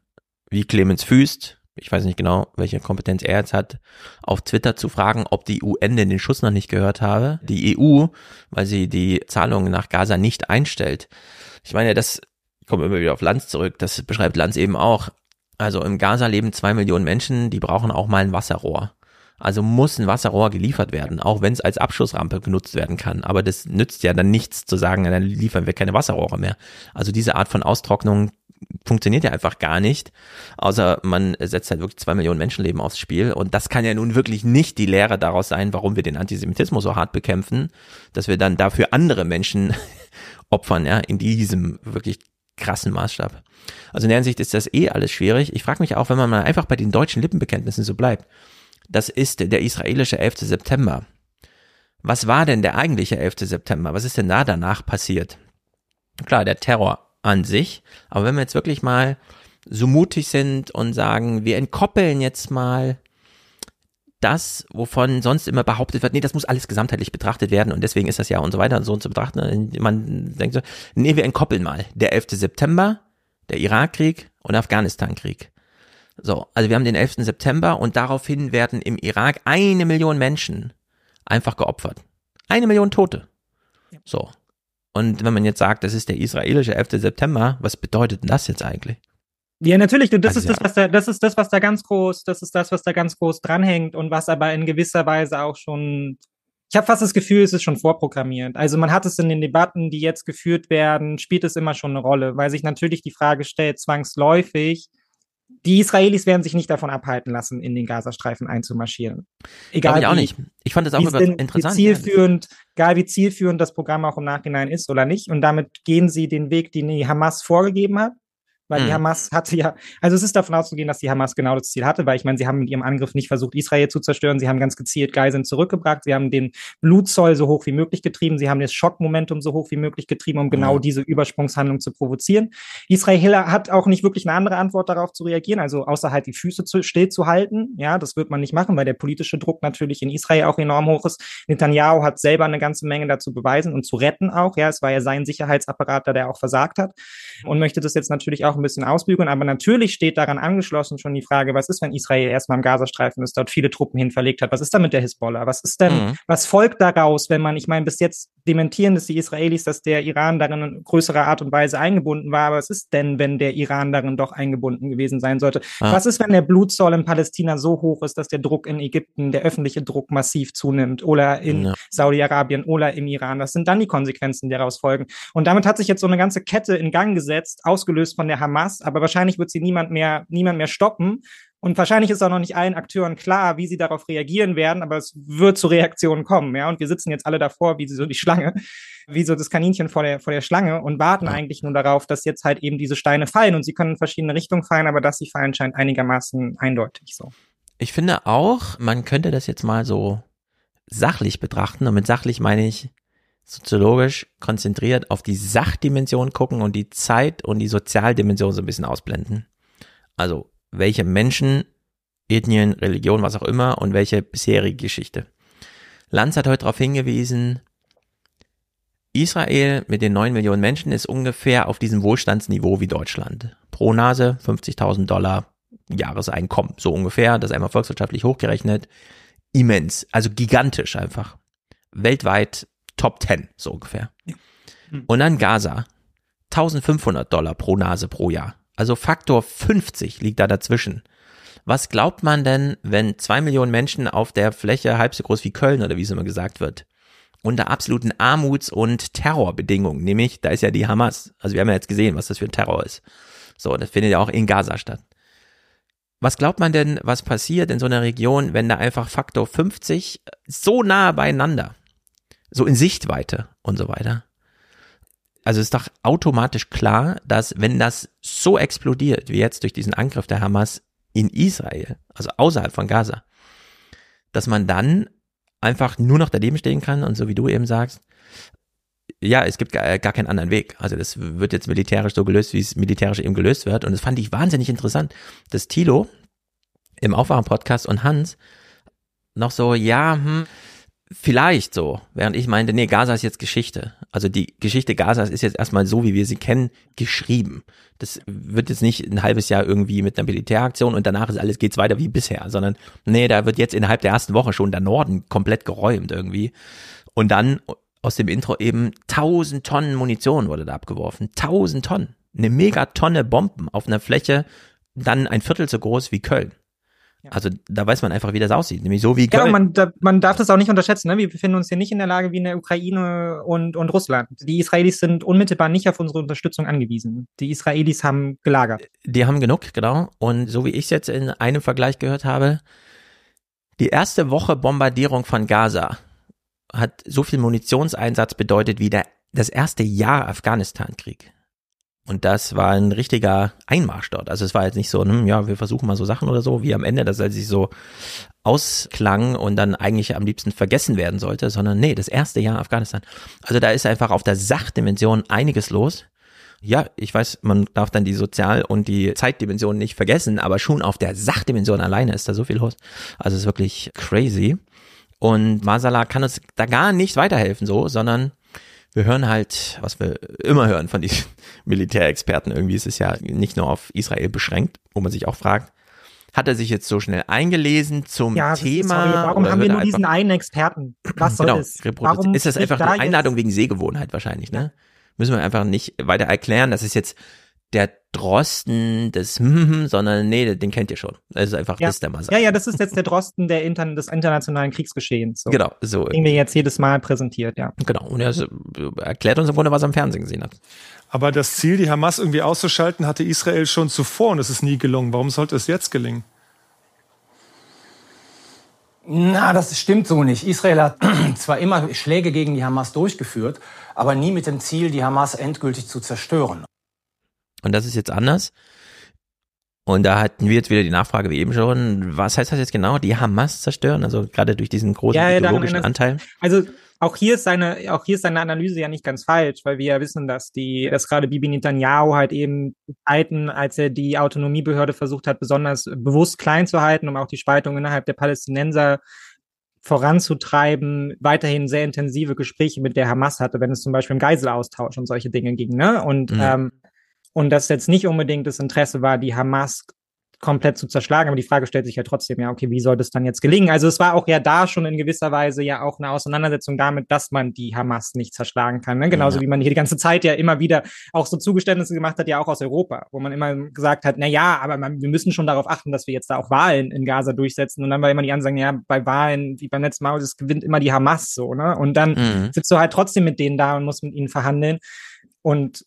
wie Clemens Füst, ich weiß nicht genau, welche Kompetenz er jetzt hat, auf Twitter zu fragen, ob die UN den Schuss noch nicht gehört habe. Die EU, weil sie die Zahlungen nach Gaza nicht einstellt. Ich meine, das komme immer wieder auf Lanz zurück, das beschreibt Lanz eben auch. Also im Gaza leben zwei Millionen Menschen, die brauchen auch mal ein Wasserrohr. Also muss ein Wasserrohr geliefert werden, auch wenn es als Abschussrampe genutzt werden kann. Aber das nützt ja dann nichts zu sagen, dann liefern wir keine Wasserrohre mehr. Also diese Art von Austrocknung funktioniert ja einfach gar nicht, außer man setzt halt wirklich zwei Millionen Menschenleben aufs Spiel. Und das kann ja nun wirklich nicht die Lehre daraus sein, warum wir den Antisemitismus so hart bekämpfen, dass wir dann dafür andere Menschen (laughs) opfern, ja, in diesem wirklich krassen Maßstab. Also in der Hinsicht ist das eh alles schwierig. Ich frage mich auch, wenn man mal einfach bei den deutschen Lippenbekenntnissen so bleibt. Das ist der israelische 11. September. Was war denn der eigentliche 11. September? Was ist denn da danach passiert? Klar, der Terror an sich. Aber wenn wir jetzt wirklich mal so mutig sind und sagen, wir entkoppeln jetzt mal das, wovon sonst immer behauptet wird, nee, das muss alles gesamtheitlich betrachtet werden und deswegen ist das ja und so weiter und so und zu betrachten. Man denkt so, nee, wir entkoppeln mal. Der 11. September, der Irakkrieg und Afghanistan-Krieg. So, also wir haben den 11. September und daraufhin werden im Irak eine Million Menschen einfach geopfert. Eine Million Tote. So. Und wenn man jetzt sagt, das ist der israelische 11. September, was bedeutet denn das jetzt eigentlich? Ja, natürlich. Das also, ist das, was da, das ist das, was da ganz groß, das ist das, was da ganz groß dranhängt und was aber in gewisser Weise auch schon. Ich habe fast das Gefühl, es ist schon vorprogrammiert. Also man hat es in den Debatten, die jetzt geführt werden, spielt es immer schon eine Rolle, weil sich natürlich die Frage stellt, zwangsläufig, die Israelis werden sich nicht davon abhalten lassen, in den Gazastreifen einzumarschieren. Egal ich auch wie, nicht. Ich fand das auch interessant. Wie zielführend, egal wie zielführend das Programm auch im Nachhinein ist oder nicht. Und damit gehen sie den Weg, den die Hamas vorgegeben hat weil mhm. die Hamas hatte ja, also es ist davon auszugehen, dass die Hamas genau das Ziel hatte, weil ich meine, sie haben mit ihrem Angriff nicht versucht, Israel zu zerstören, sie haben ganz gezielt Geiseln zurückgebracht, sie haben den Blutzoll so hoch wie möglich getrieben, sie haben das Schockmomentum so hoch wie möglich getrieben, um genau mhm. diese Übersprungshandlung zu provozieren. Israel hat auch nicht wirklich eine andere Antwort darauf zu reagieren, also außer halt die Füße zu, still zu halten. Ja, das wird man nicht machen, weil der politische Druck natürlich in Israel auch enorm hoch ist. Netanyahu hat selber eine ganze Menge dazu beweisen und zu retten auch. Ja, es war ja sein Sicherheitsapparat, der auch versagt hat und möchte das jetzt natürlich auch ein bisschen ausbügeln. Aber natürlich steht daran angeschlossen schon die Frage, was ist, wenn Israel erstmal im Gazastreifen ist, dort viele Truppen hin verlegt hat? Was ist da mit der Hisbollah? Was ist denn, mhm. was folgt daraus, wenn man, ich meine, bis jetzt dementieren das die Israelis, dass der Iran darin in größerer Art und Weise eingebunden war. Aber was ist denn, wenn der Iran darin doch eingebunden gewesen sein sollte? Ah. Was ist, wenn der Blutzoll in Palästina so hoch ist, dass der Druck in Ägypten, der öffentliche Druck massiv zunimmt oder in ja. Saudi-Arabien oder im Iran? Was sind dann die Konsequenzen, die daraus folgen? Und damit hat sich jetzt so eine ganze Kette in Gang gesetzt, ausgelöst von der Hamas. Aber wahrscheinlich wird sie niemand mehr, niemand mehr stoppen. Und wahrscheinlich ist auch noch nicht allen Akteuren klar, wie sie darauf reagieren werden, aber es wird zu Reaktionen kommen, ja. Und wir sitzen jetzt alle davor, wie so die Schlange, wie so das Kaninchen vor der, vor der Schlange und warten eigentlich nur darauf, dass jetzt halt eben diese Steine fallen. Und sie können in verschiedene Richtungen fallen, aber dass sie fallen, scheint einigermaßen eindeutig so. Ich finde auch, man könnte das jetzt mal so sachlich betrachten. Und mit sachlich meine ich soziologisch konzentriert auf die Sachdimension gucken und die Zeit und die Sozialdimension so ein bisschen ausblenden. Also welche Menschen, Ethnien, Religion, was auch immer und welche bisherige Geschichte. Lanz hat heute darauf hingewiesen, Israel mit den neun Millionen Menschen ist ungefähr auf diesem Wohlstandsniveau wie Deutschland. Pro Nase 50.000 Dollar Jahreseinkommen, so ungefähr, das einmal volkswirtschaftlich hochgerechnet. Immens, also gigantisch einfach. Weltweit Top 10, so ungefähr. Ja. Hm. Und dann Gaza, 1500 Dollar pro Nase pro Jahr. Also Faktor 50 liegt da dazwischen. Was glaubt man denn, wenn zwei Millionen Menschen auf der Fläche halb so groß wie Köln oder wie es immer gesagt wird, unter absoluten Armuts- und Terrorbedingungen, nämlich da ist ja die Hamas. Also wir haben ja jetzt gesehen, was das für ein Terror ist. So, das findet ja auch in Gaza statt. Was glaubt man denn, was passiert in so einer Region, wenn da einfach Faktor 50 so nah beieinander, so in Sichtweite und so weiter? Also ist doch automatisch klar, dass wenn das so explodiert, wie jetzt durch diesen Angriff der Hamas in Israel, also außerhalb von Gaza, dass man dann einfach nur noch daneben stehen kann und so wie du eben sagst, ja, es gibt gar, gar keinen anderen Weg. Also das wird jetzt militärisch so gelöst, wie es militärisch eben gelöst wird. Und das fand ich wahnsinnig interessant, dass Tilo im Aufwachen-Podcast und Hans noch so, ja, hm, vielleicht so, während ich meinte, nee, Gaza ist jetzt Geschichte. Also die Geschichte Gazas ist jetzt erstmal so, wie wir sie kennen, geschrieben. Das wird jetzt nicht ein halbes Jahr irgendwie mit einer Militäraktion und danach ist alles, geht's weiter wie bisher, sondern nee, da wird jetzt innerhalb der ersten Woche schon der Norden komplett geräumt irgendwie. Und dann aus dem Intro eben 1000 Tonnen Munition wurde da abgeworfen. 1000 Tonnen. Eine Megatonne Bomben auf einer Fläche, dann ein Viertel so groß wie Köln. Also da weiß man einfach, wie das aussieht, nämlich so wie Köln. Ja, man, da, man darf das auch nicht unterschätzen. Ne? Wir befinden uns hier nicht in der Lage wie in der Ukraine und, und Russland. Die Israelis sind unmittelbar nicht auf unsere Unterstützung angewiesen. Die Israelis haben gelagert. Die haben genug, genau. Und so wie ich es jetzt in einem Vergleich gehört habe, die erste Woche Bombardierung von Gaza hat so viel Munitionseinsatz bedeutet wie der, das erste Jahr Afghanistan-Krieg. Und das war ein richtiger Einmarsch dort. Also es war jetzt nicht so, hm, ja, wir versuchen mal so Sachen oder so, wie am Ende, dass er sich so ausklang und dann eigentlich am liebsten vergessen werden sollte, sondern nee, das erste Jahr Afghanistan. Also da ist einfach auf der Sachdimension einiges los. Ja, ich weiß, man darf dann die Sozial- und die Zeitdimension nicht vergessen, aber schon auf der Sachdimension alleine ist da so viel los. Also es ist wirklich crazy. Und Masala kann uns da gar nicht weiterhelfen so, sondern wir hören halt, was wir immer hören von diesen (laughs) Militärexperten. Irgendwie ist es ja nicht nur auf Israel beschränkt, wo man sich auch fragt, hat er sich jetzt so schnell eingelesen zum ja, Thema? Sorry, warum haben wir nur diesen einen Experten? Was soll genau, das? Warum ist das einfach da eine Einladung wegen Sehgewohnheit wahrscheinlich, ne? Müssen wir einfach nicht weiter erklären, das ist jetzt der Drosten des hm, sondern nee, den kennt ihr schon. Das ist einfach ja. das der Masal. Ja, ja, das ist jetzt der Drosten der Inter des internationalen Kriegsgeschehens. So. Genau, so. Den wir jetzt jedes Mal präsentiert, ja. Genau, und er erklärt uns im Grunde, was er im Fernsehen gesehen hat. Aber das Ziel, die Hamas irgendwie auszuschalten, hatte Israel schon zuvor und es ist nie gelungen. Warum sollte es jetzt gelingen? Na, das stimmt so nicht. Israel hat (clears throat) zwar immer Schläge gegen die Hamas durchgeführt, aber nie mit dem Ziel, die Hamas endgültig zu zerstören. Und das ist jetzt anders. Und da hatten wir jetzt wieder die Nachfrage wie eben schon, was heißt das jetzt genau? Die Hamas zerstören? Also gerade durch diesen großen ja, ja, ideologischen Anteil? Also auch hier ist seine, auch hier ist seine Analyse ja nicht ganz falsch, weil wir ja wissen, dass die, dass gerade Bibi Netanyahu halt eben Zeiten, als er die Autonomiebehörde versucht hat, besonders bewusst klein zu halten, um auch die Spaltung innerhalb der Palästinenser voranzutreiben, weiterhin sehr intensive Gespräche mit der Hamas hatte, wenn es zum Beispiel um Geiselaustausch und solche Dinge ging, ne? Und mhm. ähm, und dass jetzt nicht unbedingt das Interesse war, die Hamas komplett zu zerschlagen, aber die Frage stellt sich ja trotzdem, ja, okay, wie soll das dann jetzt gelingen? Also es war auch ja da schon in gewisser Weise ja auch eine Auseinandersetzung damit, dass man die Hamas nicht zerschlagen kann. Ne? Genauso ja. wie man hier die ganze Zeit ja immer wieder auch so Zugeständnisse gemacht hat, ja auch aus Europa, wo man immer gesagt hat, na ja, aber man, wir müssen schon darauf achten, dass wir jetzt da auch Wahlen in Gaza durchsetzen. Und dann war immer die Ansagen, ja, bei Wahlen, wie beim letzten Mal, das gewinnt immer die Hamas so, ne? Und dann mhm. sitzt du halt trotzdem mit denen da und musst mit ihnen verhandeln. Und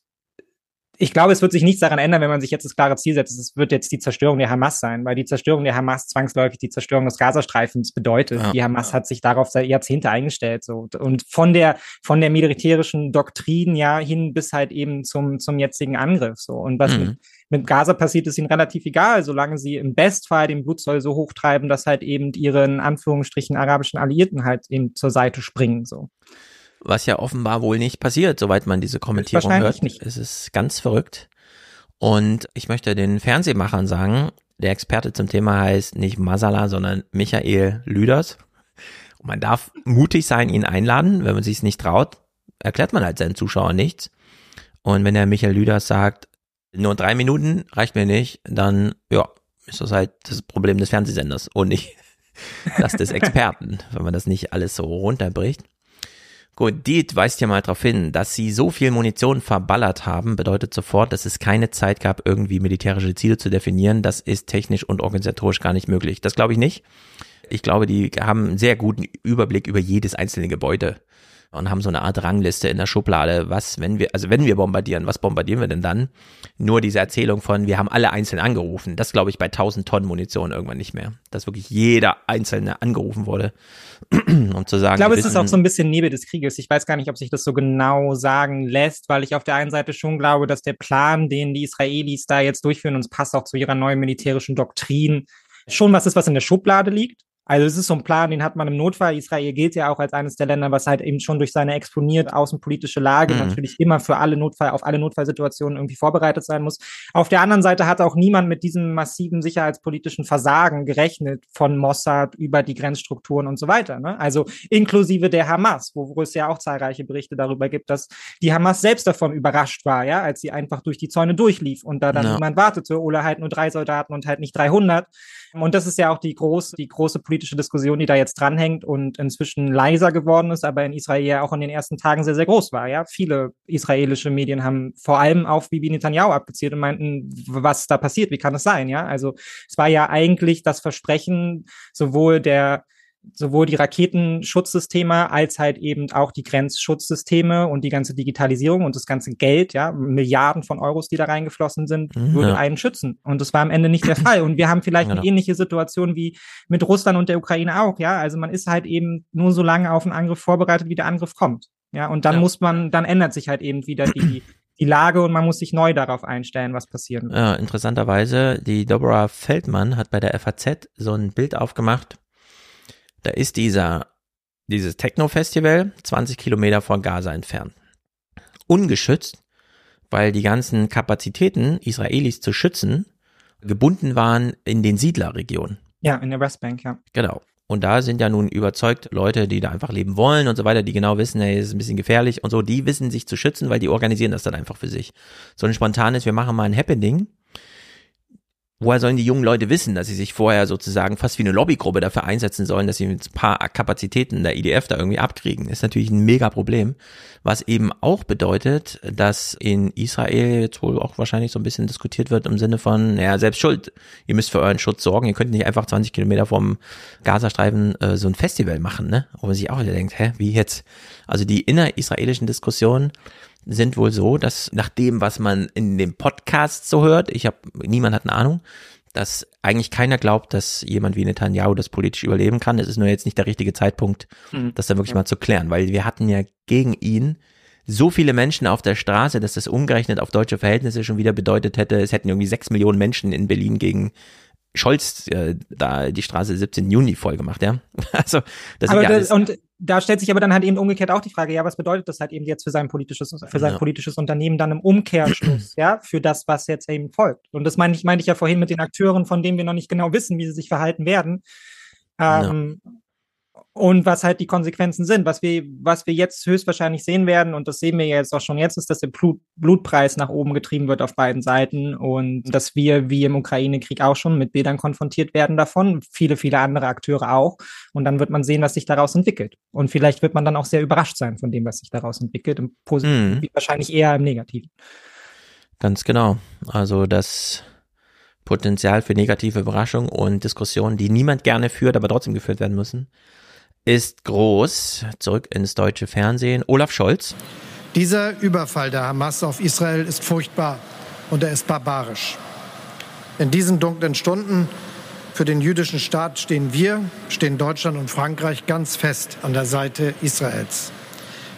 ich glaube, es wird sich nichts daran ändern, wenn man sich jetzt das klare Ziel setzt. Es wird jetzt die Zerstörung der Hamas sein, weil die Zerstörung der Hamas zwangsläufig die Zerstörung des Gazastreifens bedeutet. Ja. Die Hamas hat sich darauf seit Jahrzehnte eingestellt, so. Und von der, von der militärischen Doktrin ja hin bis halt eben zum, zum jetzigen Angriff, so. Und was mhm. mit, mit Gaza passiert, ist ihnen relativ egal, solange sie im Bestfall den Blutzoll so hochtreiben, dass halt eben ihren Anführungsstrichen arabischen Alliierten halt eben zur Seite springen, so was ja offenbar wohl nicht passiert, soweit man diese Kommentierung hört. Nicht. Es ist ganz verrückt. Und ich möchte den Fernsehmachern sagen, der Experte zum Thema heißt nicht Masala, sondern Michael Lüders. Und man darf mutig sein, ihn einladen. Wenn man sich es nicht traut, erklärt man halt seinen Zuschauern nichts. Und wenn der Michael Lüders sagt, nur drei Minuten reicht mir nicht, dann, ja, ist das halt das Problem des Fernsehsenders und nicht (laughs) das des Experten, wenn man das nicht alles so runterbricht. Gut, Diet weist ja mal darauf hin, dass sie so viel Munition verballert haben, bedeutet sofort, dass es keine Zeit gab, irgendwie militärische Ziele zu definieren. Das ist technisch und organisatorisch gar nicht möglich. Das glaube ich nicht. Ich glaube, die haben einen sehr guten Überblick über jedes einzelne Gebäude und haben so eine Art Rangliste in der Schublade, was, wenn wir, also wenn wir bombardieren, was bombardieren wir denn dann? Nur diese Erzählung von, wir haben alle einzeln angerufen, das glaube ich bei 1000 Tonnen Munition irgendwann nicht mehr, dass wirklich jeder Einzelne angerufen wurde, (clears throat) um zu sagen. Ich glaube, es ist auch so ein bisschen Nebel des Krieges. Ich weiß gar nicht, ob sich das so genau sagen lässt, weil ich auf der einen Seite schon glaube, dass der Plan, den die Israelis da jetzt durchführen, und es passt auch zu ihrer neuen militärischen Doktrin, schon was ist, was in der Schublade liegt. Also es ist so ein Plan, den hat man im Notfall. Israel gilt ja auch als eines der Länder, was halt eben schon durch seine exponierte außenpolitische Lage mhm. natürlich immer für alle Notfall, auf alle Notfallsituationen irgendwie vorbereitet sein muss. Auf der anderen Seite hat auch niemand mit diesem massiven sicherheitspolitischen Versagen gerechnet von Mossad über die Grenzstrukturen und so weiter. Ne? Also inklusive der Hamas, wo, wo es ja auch zahlreiche Berichte darüber gibt, dass die Hamas selbst davon überrascht war, ja, als sie einfach durch die Zäune durchlief und da dann ja. niemand wartete oder halt nur drei Soldaten und halt nicht 300. Und das ist ja auch die große, die große politische Diskussion, die da jetzt dranhängt und inzwischen leiser geworden ist, aber in Israel ja auch in den ersten Tagen sehr, sehr groß war. Ja, viele israelische Medien haben vor allem auf Bibi Netanyahu abgezielt und meinten, was da passiert, wie kann es sein? Ja, also es war ja eigentlich das Versprechen sowohl der sowohl die Raketenschutzsysteme als halt eben auch die Grenzschutzsysteme und die ganze Digitalisierung und das ganze Geld, ja, Milliarden von Euros, die da reingeflossen sind, mhm, würde ja. einen schützen. Und das war am Ende nicht der (clears throat) Fall. Und wir haben vielleicht genau. eine ähnliche Situation wie mit Russland und der Ukraine auch, ja. Also man ist halt eben nur so lange auf einen Angriff vorbereitet, wie der Angriff kommt. Ja, und dann ja. muss man, dann ändert sich halt eben wieder die, (clears throat) die Lage und man muss sich neu darauf einstellen, was passieren wird. Ja, interessanterweise, die Deborah Feldmann hat bei der FAZ so ein Bild aufgemacht, da ist dieser, dieses Techno-Festival 20 Kilometer von Gaza entfernt. Ungeschützt, weil die ganzen Kapazitäten, Israelis zu schützen, gebunden waren in den Siedlerregionen. Ja, in der Westbank, ja. Genau. Und da sind ja nun überzeugt Leute, die da einfach leben wollen und so weiter, die genau wissen, hey, es ist ein bisschen gefährlich und so, die wissen sich zu schützen, weil die organisieren das dann einfach für sich. So ein spontanes, wir machen mal ein Happening woher sollen die jungen Leute wissen, dass sie sich vorher sozusagen fast wie eine Lobbygruppe dafür einsetzen sollen, dass sie ein paar Kapazitäten der IDF da irgendwie abkriegen? Ist natürlich ein mega Problem. Was eben auch bedeutet, dass in Israel jetzt wohl auch wahrscheinlich so ein bisschen diskutiert wird im Sinne von, ja, selbst schuld. Ihr müsst für euren Schutz sorgen. Ihr könnt nicht einfach 20 Kilometer vom Gazastreifen äh, so ein Festival machen, ne? Wo man sich auch wieder denkt, hä, wie jetzt? Also die innerisraelischen Diskussionen sind wohl so, dass nach dem, was man in dem Podcast so hört, ich habe, niemand hat eine Ahnung, dass eigentlich keiner glaubt, dass jemand wie Netanyahu das politisch überleben kann. Es ist nur jetzt nicht der richtige Zeitpunkt, mhm. das dann wirklich mal zu klären, weil wir hatten ja gegen ihn so viele Menschen auf der Straße, dass das umgerechnet auf deutsche Verhältnisse schon wieder bedeutet hätte, es hätten irgendwie sechs Millionen Menschen in Berlin gegen Scholz äh, da die Straße 17. Juni voll gemacht, ja. (laughs) Also das aber ist ja und da stellt sich aber dann halt eben umgekehrt auch die Frage, ja, was bedeutet das halt eben jetzt für sein politisches für sein ja. politisches Unternehmen dann im Umkehrschluss, ja, für das, was jetzt eben folgt. Und das meine ich meine ich ja vorhin mit den Akteuren, von denen wir noch nicht genau wissen, wie sie sich verhalten werden. Ähm, ja und was halt die Konsequenzen sind. Was wir, was wir jetzt höchstwahrscheinlich sehen werden, und das sehen wir jetzt auch schon jetzt, ist, dass der Blut, Blutpreis nach oben getrieben wird auf beiden Seiten und dass wir, wie im Ukraine-Krieg auch schon, mit Bildern konfrontiert werden davon, viele, viele andere Akteure auch. Und dann wird man sehen, was sich daraus entwickelt. Und vielleicht wird man dann auch sehr überrascht sein von dem, was sich daraus entwickelt, im Positiven, mhm. wahrscheinlich eher im Negativen. Ganz genau. Also das Potenzial für negative Überraschung und Diskussionen, die niemand gerne führt, aber trotzdem geführt werden müssen ist groß. Zurück ins deutsche Fernsehen. Olaf Scholz. Dieser Überfall der Hamas auf Israel ist furchtbar und er ist barbarisch. In diesen dunklen Stunden für den jüdischen Staat stehen wir, stehen Deutschland und Frankreich ganz fest an der Seite Israels.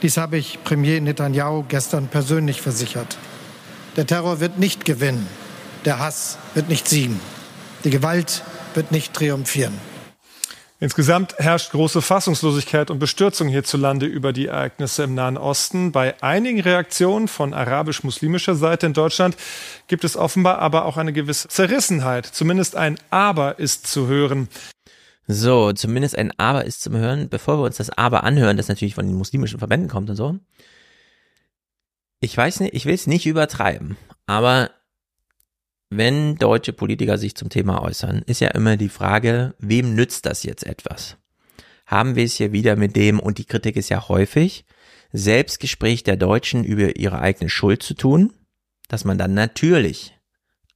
Dies habe ich Premier Netanyahu gestern persönlich versichert. Der Terror wird nicht gewinnen, der Hass wird nicht siegen, die Gewalt wird nicht triumphieren. Insgesamt herrscht große Fassungslosigkeit und Bestürzung hierzulande über die Ereignisse im Nahen Osten. Bei einigen Reaktionen von arabisch-muslimischer Seite in Deutschland gibt es offenbar aber auch eine gewisse Zerrissenheit. Zumindest ein Aber ist zu hören. So, zumindest ein Aber ist zu hören. Bevor wir uns das Aber anhören, das natürlich von den muslimischen Verbänden kommt und so. Ich weiß nicht, ich will es nicht übertreiben, aber wenn deutsche Politiker sich zum Thema äußern, ist ja immer die Frage, wem nützt das jetzt etwas? Haben wir es hier wieder mit dem, und die Kritik ist ja häufig, Selbstgespräch der Deutschen über ihre eigene Schuld zu tun, dass man dann natürlich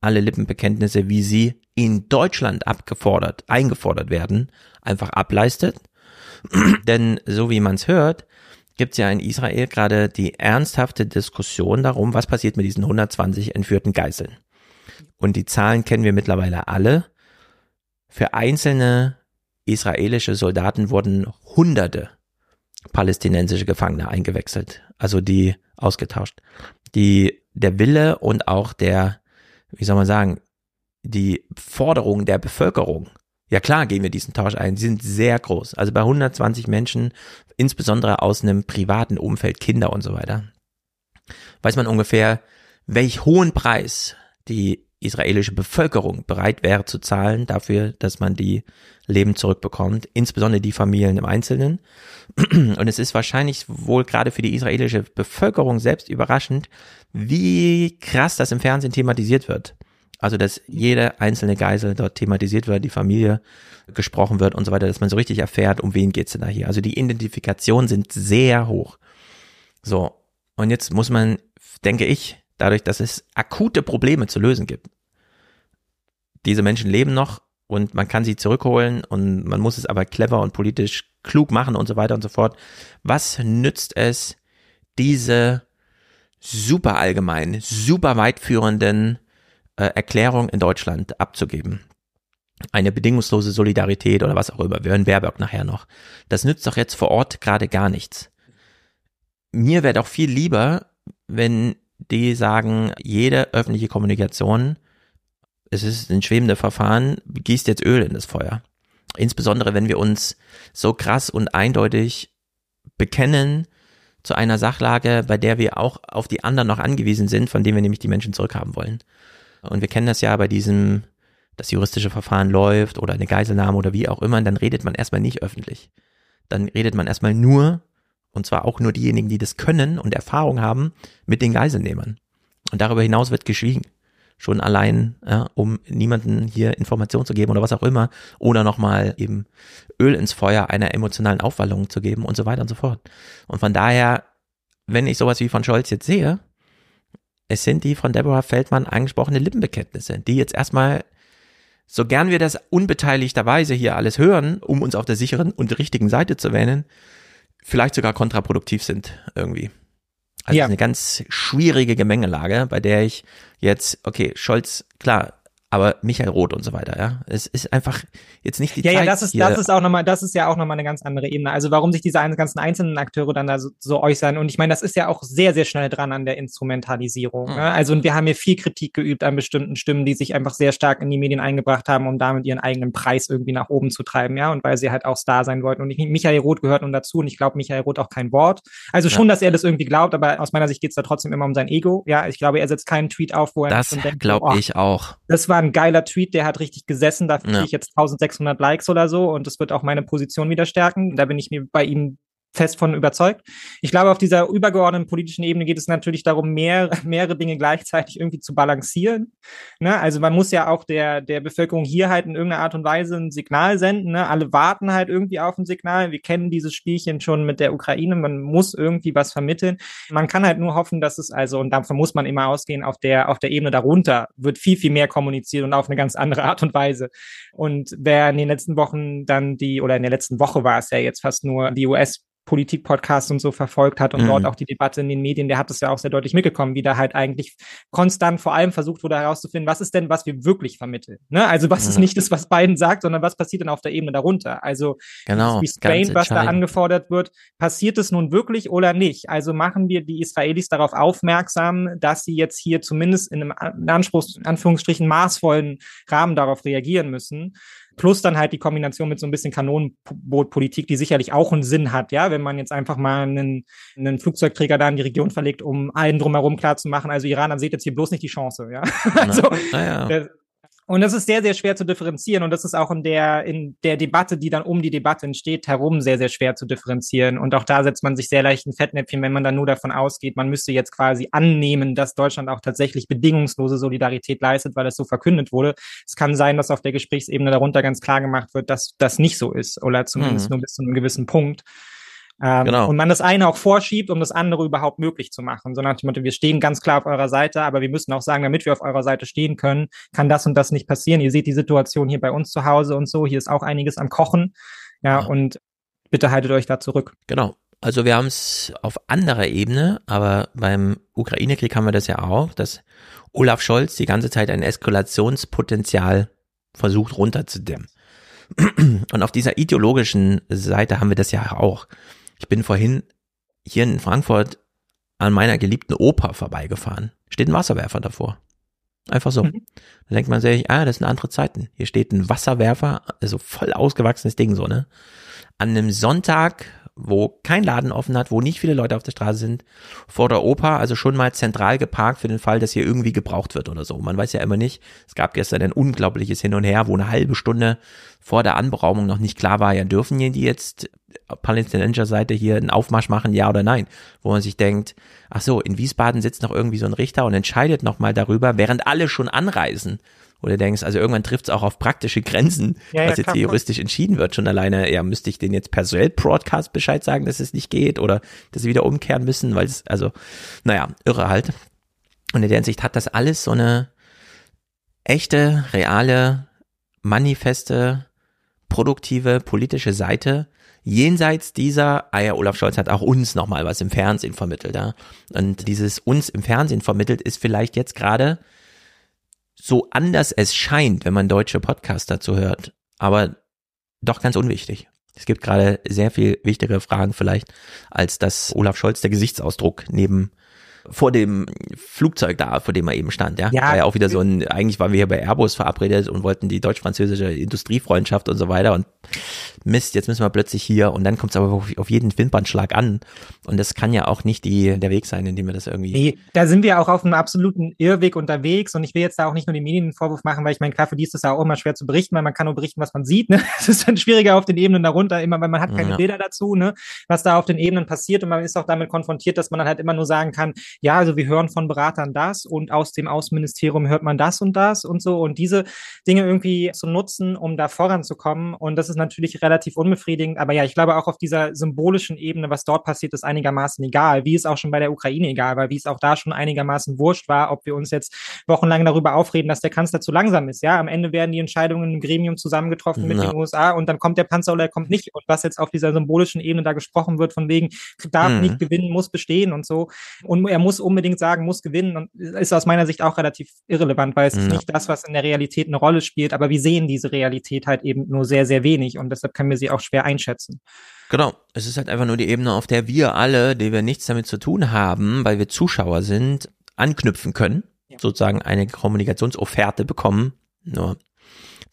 alle Lippenbekenntnisse, wie sie in Deutschland abgefordert, eingefordert werden, einfach ableistet. (clears throat) Denn so wie man es hört, gibt es ja in Israel gerade die ernsthafte Diskussion darum, was passiert mit diesen 120 entführten Geiseln. Und die Zahlen kennen wir mittlerweile alle. Für einzelne israelische Soldaten wurden Hunderte palästinensische Gefangene eingewechselt, also die ausgetauscht. Die, der Wille und auch der, wie soll man sagen, die Forderung der Bevölkerung ja klar gehen wir diesen Tausch ein. Die sind sehr groß. Also bei 120 Menschen, insbesondere aus einem privaten Umfeld, Kinder und so weiter, weiß man ungefähr, welch hohen Preis die israelische Bevölkerung bereit wäre zu zahlen dafür, dass man die Leben zurückbekommt, insbesondere die Familien im Einzelnen. Und es ist wahrscheinlich wohl gerade für die israelische Bevölkerung selbst überraschend, wie krass das im Fernsehen thematisiert wird. Also, dass jede einzelne Geisel dort thematisiert wird, die Familie gesprochen wird und so weiter, dass man so richtig erfährt, um wen geht's denn da hier. Also die Identifikationen sind sehr hoch. So. Und jetzt muss man, denke ich, dadurch, dass es akute Probleme zu lösen gibt. Diese Menschen leben noch und man kann sie zurückholen und man muss es aber clever und politisch klug machen und so weiter und so fort. Was nützt es, diese super allgemein, super weitführenden äh, Erklärung in Deutschland abzugeben? Eine bedingungslose Solidarität oder was auch immer. Wir hören Baerbock nachher noch. Das nützt doch jetzt vor Ort gerade gar nichts. Mir wäre doch viel lieber, wenn die sagen, jede öffentliche Kommunikation, es ist ein schwebende Verfahren, gießt jetzt Öl in das Feuer. Insbesondere wenn wir uns so krass und eindeutig bekennen zu einer Sachlage, bei der wir auch auf die anderen noch angewiesen sind, von denen wir nämlich die Menschen zurückhaben wollen. Und wir kennen das ja bei diesem, das juristische Verfahren läuft oder eine Geiselnahme oder wie auch immer, dann redet man erstmal nicht öffentlich. Dann redet man erstmal nur und zwar auch nur diejenigen, die das können und Erfahrung haben mit den Geiselnehmern. Und darüber hinaus wird geschwiegen. Schon allein, ja, um niemanden hier Informationen zu geben oder was auch immer. Oder nochmal eben Öl ins Feuer einer emotionalen Aufwallung zu geben und so weiter und so fort. Und von daher, wenn ich sowas wie von Scholz jetzt sehe, es sind die von Deborah Feldmann angesprochene Lippenbekenntnisse, die jetzt erstmal so gern wir das unbeteiligterweise hier alles hören, um uns auf der sicheren und richtigen Seite zu wählen, vielleicht sogar kontraproduktiv sind irgendwie. Also ja. eine ganz schwierige Gemengelage, bei der ich jetzt, okay, Scholz, klar, aber Michael Roth und so weiter, ja. Es ist einfach jetzt nicht die ja, Zeit. Ja, das ist, das ist auch nochmal, das ist ja auch nochmal eine ganz andere Ebene. Also warum sich diese ganzen einzelnen Akteure dann da so, so äußern. Und ich meine, das ist ja auch sehr, sehr schnell dran an der Instrumentalisierung. Mhm. Ne? Also und wir haben hier viel Kritik geübt an bestimmten Stimmen, die sich einfach sehr stark in die Medien eingebracht haben, um damit ihren eigenen Preis irgendwie nach oben zu treiben, ja. Und weil sie halt auch Star sein wollten. Und ich, Michael Roth gehört nun dazu und ich glaube Michael Roth auch kein Wort. Also schon, ja. dass er das irgendwie glaubt, aber aus meiner Sicht geht es da trotzdem immer um sein Ego. Ja, ich glaube, er setzt keinen Tweet auf, wo er das glaube oh, ich auch. Das war ein geiler Tweet, der hat richtig gesessen, da kriege ja. ich jetzt 1600 Likes oder so und das wird auch meine Position wieder stärken. Da bin ich mir bei ihm fest von überzeugt. Ich glaube, auf dieser übergeordneten politischen Ebene geht es natürlich darum, mehr, (laughs) mehrere Dinge gleichzeitig irgendwie zu balancieren. Ne? Also man muss ja auch der, der Bevölkerung hier halt in irgendeiner Art und Weise ein Signal senden. Ne? Alle warten halt irgendwie auf ein Signal. Wir kennen dieses Spielchen schon mit der Ukraine. Man muss irgendwie was vermitteln. Man kann halt nur hoffen, dass es also, und davon muss man immer ausgehen, auf der, auf der Ebene darunter wird viel, viel mehr kommuniziert und auf eine ganz andere Art und Weise. Und wer in den letzten Wochen dann die, oder in der letzten Woche war es ja jetzt fast nur die US Politik-Podcast und so verfolgt hat und mhm. dort auch die Debatte in den Medien, der hat das ja auch sehr deutlich mitgekommen, wie da halt eigentlich konstant vor allem versucht wurde herauszufinden, was ist denn, was wir wirklich vermitteln. Ne? Also was mhm. ist nicht das, was Biden sagt, sondern was passiert denn auf der Ebene darunter? Also genau, Restraint, was da angefordert wird, passiert es nun wirklich oder nicht? Also machen wir die Israelis darauf aufmerksam, dass sie jetzt hier zumindest in einem in Anspruch, in Anführungsstrichen maßvollen Rahmen darauf reagieren müssen. Plus dann halt die Kombination mit so ein bisschen Kanonenbootpolitik, die sicherlich auch einen Sinn hat, ja, wenn man jetzt einfach mal einen, einen Flugzeugträger da in die Region verlegt, um allen drumherum klar zu machen, also Iran, dann seht jetzt hier bloß nicht die Chance, ja. (laughs) also, na ja. Und das ist sehr, sehr schwer zu differenzieren. Und das ist auch in der, in der Debatte, die dann um die Debatte entsteht, herum sehr, sehr schwer zu differenzieren. Und auch da setzt man sich sehr leicht ein Fettnäpfchen, wenn man dann nur davon ausgeht, man müsste jetzt quasi annehmen, dass Deutschland auch tatsächlich bedingungslose Solidarität leistet, weil es so verkündet wurde. Es kann sein, dass auf der Gesprächsebene darunter ganz klar gemacht wird, dass das nicht so ist oder zumindest mhm. nur bis zu einem gewissen Punkt. Ähm, genau. Und man das eine auch vorschiebt, um das andere überhaupt möglich zu machen. So nach dem Motto, wir stehen ganz klar auf eurer Seite, aber wir müssen auch sagen, damit wir auf eurer Seite stehen können, kann das und das nicht passieren. Ihr seht die Situation hier bei uns zu Hause und so, hier ist auch einiges am Kochen. Ja, ja. und bitte haltet euch da zurück. Genau. Also wir haben es auf anderer Ebene, aber beim Ukraine-Krieg haben wir das ja auch, dass Olaf Scholz die ganze Zeit ein Eskalationspotenzial versucht runterzudämmen. (clears throat) Und auf dieser ideologischen Seite haben wir das ja auch. Ich bin vorhin hier in Frankfurt an meiner geliebten Oper vorbeigefahren. Steht ein Wasserwerfer davor. Einfach so. Mhm. Da denkt man sich, ah, das sind andere Zeiten. Hier steht ein Wasserwerfer, also voll ausgewachsenes Ding so, ne? An einem Sonntag wo kein Laden offen hat, wo nicht viele Leute auf der Straße sind, vor der Oper, also schon mal zentral geparkt für den Fall, dass hier irgendwie gebraucht wird oder so. Man weiß ja immer nicht. Es gab gestern ein unglaubliches Hin und Her, wo eine halbe Stunde vor der Anberaumung noch nicht klar war, ja, dürfen die jetzt palästinensischer Seite hier einen Aufmarsch machen, ja oder nein? Wo man sich denkt, ach so, in Wiesbaden sitzt noch irgendwie so ein Richter und entscheidet nochmal darüber, während alle schon anreisen du denkst, also irgendwann trifft es auch auf praktische Grenzen, ja, was ja, jetzt juristisch entschieden wird. Schon alleine, ja, müsste ich den jetzt personell Broadcast Bescheid sagen, dass es nicht geht oder dass sie wieder umkehren müssen, weil es, also, naja, irre halt. Und in der Hinsicht hat das alles so eine echte, reale, manifeste, produktive, politische Seite, jenseits dieser, ah ja, Olaf Scholz hat auch uns nochmal was im Fernsehen vermittelt, ja. Und dieses uns im Fernsehen vermittelt ist vielleicht jetzt gerade so anders es scheint, wenn man deutsche Podcasts dazu hört, aber doch ganz unwichtig. Es gibt gerade sehr viel wichtigere Fragen vielleicht, als dass Olaf Scholz der Gesichtsausdruck neben vor dem Flugzeug da, vor dem er eben stand, ja. ja war ja auch wieder so ein, eigentlich waren wir hier bei Airbus verabredet und wollten die deutsch-französische Industriefreundschaft und so weiter und Mist, jetzt müssen wir plötzlich hier und dann kommt es aber auf, auf jeden Wimpernschlag an und das kann ja auch nicht die, der Weg sein, in dem wir das irgendwie. Nee, da sind wir auch auf einem absoluten Irrweg unterwegs und ich will jetzt da auch nicht nur den Medien einen Vorwurf machen, weil ich meine, klar, für die ist das ja auch immer schwer zu berichten, weil man kann nur berichten, was man sieht, ne. (laughs) Es ist dann schwieriger auf den Ebenen darunter, immer, weil man hat keine ja. Bilder dazu, ne, was da auf den Ebenen passiert und man ist auch damit konfrontiert, dass man dann halt immer nur sagen kann, ja, also wir hören von Beratern das und aus dem Außenministerium hört man das und das und so und diese Dinge irgendwie zu nutzen, um da voranzukommen. Und das ist natürlich relativ unbefriedigend. Aber ja, ich glaube auch auf dieser symbolischen Ebene, was dort passiert, ist einigermaßen egal, wie es auch schon bei der Ukraine egal war, wie es auch da schon einigermaßen wurscht war, ob wir uns jetzt wochenlang darüber aufreden, dass der Kanzler zu langsam ist. Ja, am Ende werden die Entscheidungen im Gremium zusammengetroffen mit ja. den USA und dann kommt der Panzer oder er kommt nicht. Und was jetzt auf dieser symbolischen Ebene da gesprochen wird, von wegen, darf mhm. nicht gewinnen, muss bestehen und so. Und er muss unbedingt sagen, muss gewinnen und ist aus meiner Sicht auch relativ irrelevant, weil es ja. ist nicht das, was in der Realität eine Rolle spielt, aber wir sehen diese Realität halt eben nur sehr, sehr wenig und deshalb können wir sie auch schwer einschätzen. Genau, es ist halt einfach nur die Ebene, auf der wir alle, die wir nichts damit zu tun haben, weil wir Zuschauer sind, anknüpfen können, ja. sozusagen eine Kommunikationsofferte bekommen. Nur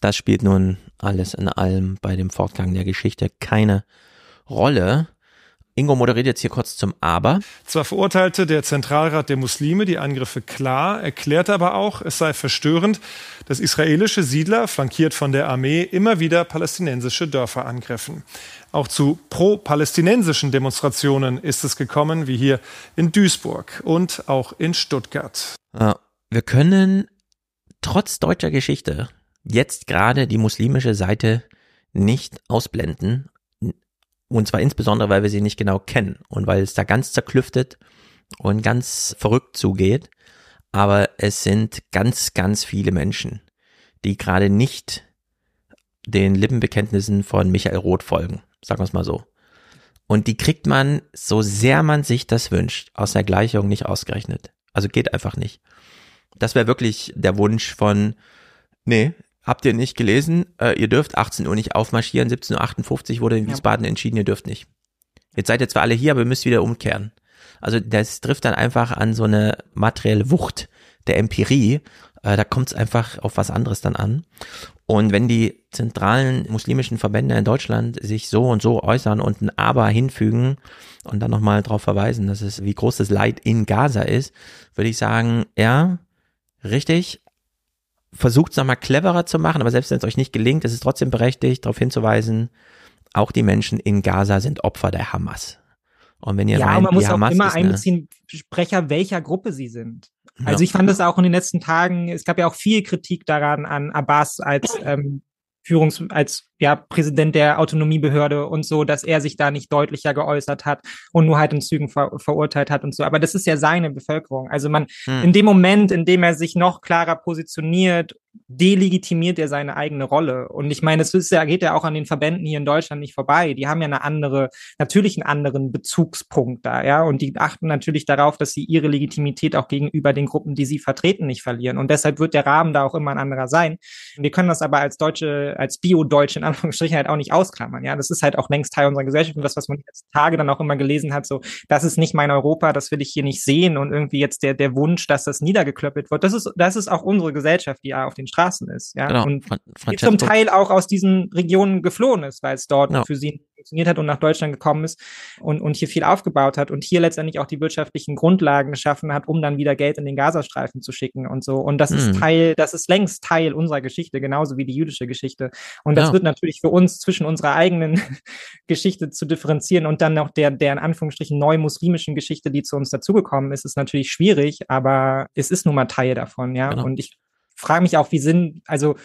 das spielt nun alles in allem bei dem Fortgang der Geschichte keine Rolle. Ingo moderiert jetzt hier kurz zum Aber. Zwar verurteilte der Zentralrat der Muslime die Angriffe klar, erklärte aber auch, es sei verstörend, dass israelische Siedler, flankiert von der Armee, immer wieder palästinensische Dörfer angriffen. Auch zu pro-palästinensischen Demonstrationen ist es gekommen, wie hier in Duisburg und auch in Stuttgart. Wir können trotz deutscher Geschichte jetzt gerade die muslimische Seite nicht ausblenden und zwar insbesondere, weil wir sie nicht genau kennen und weil es da ganz zerklüftet und ganz verrückt zugeht. Aber es sind ganz, ganz viele Menschen, die gerade nicht den Lippenbekenntnissen von Michael Roth folgen, sagen wir es mal so. Und die kriegt man, so sehr man sich das wünscht, aus der Gleichung nicht ausgerechnet. Also geht einfach nicht. Das wäre wirklich der Wunsch von, nee, Habt ihr nicht gelesen? Äh, ihr dürft 18 Uhr nicht aufmarschieren. 17.58 Uhr wurde in Wiesbaden ja. entschieden, ihr dürft nicht. Jetzt seid ihr zwar alle hier, aber ihr müsst wieder umkehren. Also das trifft dann einfach an so eine materielle Wucht der Empirie. Äh, da kommt es einfach auf was anderes dann an. Und wenn die zentralen muslimischen Verbände in Deutschland sich so und so äußern und ein Aber hinfügen und dann nochmal darauf verweisen, dass es wie groß das Leid in Gaza ist, würde ich sagen, ja, richtig, versucht es nochmal cleverer zu machen, aber selbst wenn es euch nicht gelingt, ist es trotzdem berechtigt, darauf hinzuweisen, auch die Menschen in Gaza sind Opfer der Hamas. Und wenn ihr ja, meint, man muss auch Hamas immer einbeziehen, Sprecher welcher Gruppe sie sind. Also ja. ich fand es auch in den letzten Tagen, es gab ja auch viel Kritik daran an Abbas als (clears throat) ähm, Führungs als ja Präsident der Autonomiebehörde und so, dass er sich da nicht deutlicher geäußert hat und nur halt in Zügen ver verurteilt hat und so. Aber das ist ja seine Bevölkerung. Also man hm. in dem Moment, in dem er sich noch klarer positioniert, delegitimiert er seine eigene Rolle. Und ich meine, es ist ja, geht ja auch an den Verbänden hier in Deutschland nicht vorbei. Die haben ja eine andere, natürlich einen anderen Bezugspunkt da, ja. Und die achten natürlich darauf, dass sie ihre Legitimität auch gegenüber den Gruppen, die sie vertreten, nicht verlieren. Und deshalb wird der Rahmen da auch immer ein anderer sein. Wir können das aber als Deutsche, als Bio-Deutsche in Anführungsstrichen halt auch nicht ausklammern, ja. Das ist halt auch längst Teil unserer Gesellschaft und das, was man jetzt Tage dann auch immer gelesen hat, so, das ist nicht mein Europa, das will ich hier nicht sehen und irgendwie jetzt der, der Wunsch, dass das niedergeklöppelt wird. Das ist, das ist auch unsere Gesellschaft, die ja auf den Straßen ist, ja. Genau. Und Fran zum Teil auch aus diesen Regionen geflohen ist, weil es dort Ja. für sie funktioniert hat und nach Deutschland gekommen ist und, und hier viel aufgebaut hat und hier letztendlich auch die wirtschaftlichen Grundlagen geschaffen hat, um dann wieder Geld in den Gazastreifen zu schicken und so. Und das Mhm. ist Teil, das ist längst Teil unserer Geschichte, genauso wie die jüdische Geschichte. Und das Ja. wird natürlich für uns zwischen unserer eigenen (laughs) Geschichte zu differenzieren und dann noch der, der in Anführungsstrichen neu muslimischen Geschichte, die zu uns dazugekommen ist, ist natürlich schwierig, aber es ist nun mal Teil davon, ja. Genau. Und ich frage mich auch, wie Sinn, also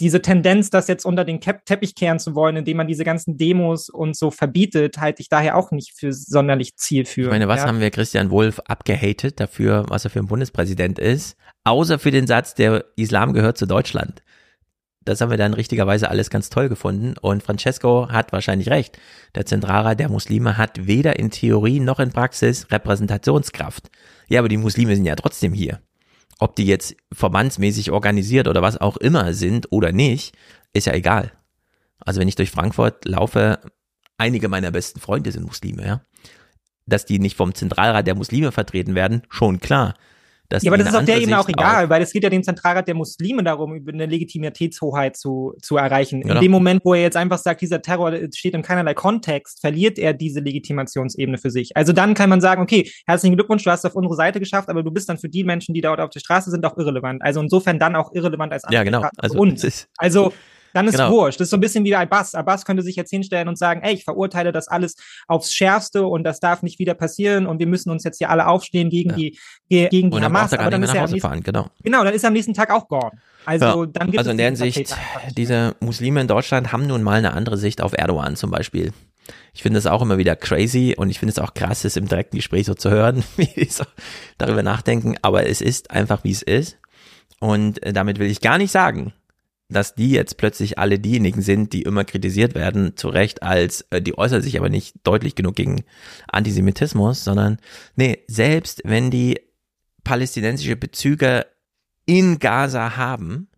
diese Tendenz, das jetzt unter den Teppich kehren zu wollen, indem man diese ganzen Demos und so verbietet, halte ich daher auch nicht für sonderlich zielführend. Ich meine, was ja? haben wir Christian Wulff abgehatet dafür, was er für ein Bundespräsident ist? Außer für den Satz, der Islam gehört zu Deutschland. Das haben wir dann richtigerweise alles ganz toll gefunden. Und Francesco hat wahrscheinlich recht. Der Zentralrat der Muslime hat weder in Theorie noch in Praxis Repräsentationskraft. Ja, aber die Muslime sind ja trotzdem hier. Ob die jetzt verbandsmäßig organisiert oder was auch immer sind oder nicht, ist ja egal. Also wenn ich durch Frankfurt laufe, einige meiner besten Freunde sind Muslime, ja. Dass die nicht vom Zentralrat der Muslime vertreten werden, schon klar. Dass Ja, aber das ist auf der andere Ebene auch egal, weil es geht ja dem Zentralrat der Muslime darum, über eine Legitimitätshoheit zu, zu erreichen. Genau. In dem Moment, wo er jetzt einfach sagt, dieser Terror steht in keinerlei Kontext, verliert er diese Legitimationsebene für sich. Also dann kann man sagen, okay, herzlichen Glückwunsch, du hast es auf unsere Seite geschafft, aber du bist dann für die Menschen, die dort auf der Straße sind, auch irrelevant. Also insofern dann auch irrelevant als Ja, genau. Also, Also dann ist Genau. wurscht. Das ist so ein bisschen wie bei Abbas. Abbas könnte sich jetzt hinstellen und sagen, ey, ich verurteile das alles aufs Schärfste und das darf nicht wieder passieren und wir müssen uns jetzt hier alle aufstehen gegen Ja. die ge- gegen die Und braucht Hamas. er Aber dann ist er nach am Hause nächsten, fahren, genau. genau, dann ist er am nächsten Tag auch gone. Also Ja. dann gibt Also es in der Hinsicht, diese Muslime in Deutschland haben nun mal eine andere Sicht auf Erdogan zum Beispiel. Ich finde das auch immer wieder crazy und ich finde es auch krass, das im direkten Gespräch so zu hören, (laughs) wie die so darüber nachdenken. Aber es ist einfach, wie es ist. Und äh, damit will ich gar nicht sagen, dass die jetzt plötzlich alle diejenigen sind, die immer kritisiert werden, zu Recht als, äh, die äußern sich aber nicht deutlich genug gegen Antisemitismus, sondern nee, selbst wenn die palästinensische Bezüge in Gaza haben,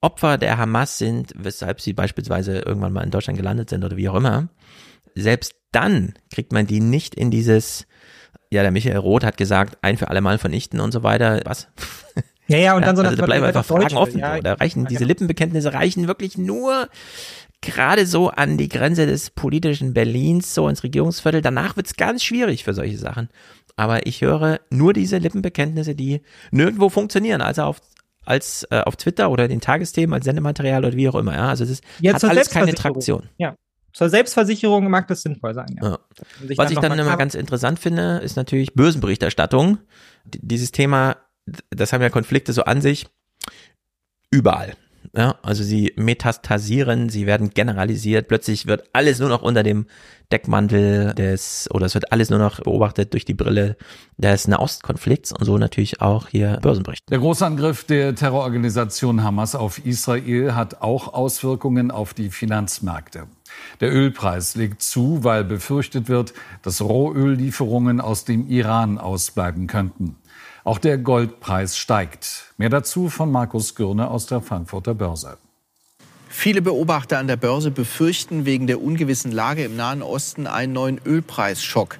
Opfer der Hamas sind, weshalb sie beispielsweise irgendwann mal in Deutschland gelandet sind oder wie auch immer, selbst dann kriegt man die nicht in dieses, ja, der Michael Roth hat gesagt, ein für alle Mal vernichten und so weiter. Was? (laughs) Ja, ja, und dann so also da bleiben einfach Fragen offen. Ja, so. Da reichen ja, diese genau. Lippenbekenntnisse reichen wirklich nur gerade so an die Grenze des politischen Berlins, so ins Regierungsviertel. Danach wird's ganz schwierig für solche Sachen. Aber ich höre nur diese Lippenbekenntnisse, die nirgendwo funktionieren, also auf als äh, auf Twitter oder den Tagesthemen als Sendematerial oder wie auch immer. Ja, also das Ja, hat alles keine. Traktion. Ja. Zur Selbstversicherung mag das sinnvoll sein. Ja. Ja. Was ich noch dann immer ganz interessant finde, ist natürlich Börsenberichterstattung. D- Dieses Thema, das haben ja Konflikte so an sich überall. Ja, also sie metastasieren, sie werden generalisiert, plötzlich wird alles nur noch unter dem Deckmantel des, oder es wird alles nur noch beobachtet durch die Brille des Nahostkonflikts und so natürlich auch hier Börsenbericht. Der Großangriff der Terrororganisation Hamas auf Israel hat auch Auswirkungen auf die Finanzmärkte. Der Ölpreis legt zu, weil befürchtet wird, dass Rohöllieferungen aus dem Iran ausbleiben könnten. Auch der Goldpreis steigt. Mehr dazu von Markus Gürne aus der Frankfurter Börse. Viele Beobachter an der Börse befürchten wegen der ungewissen Lage im Nahen Osten einen neuen Ölpreisschock.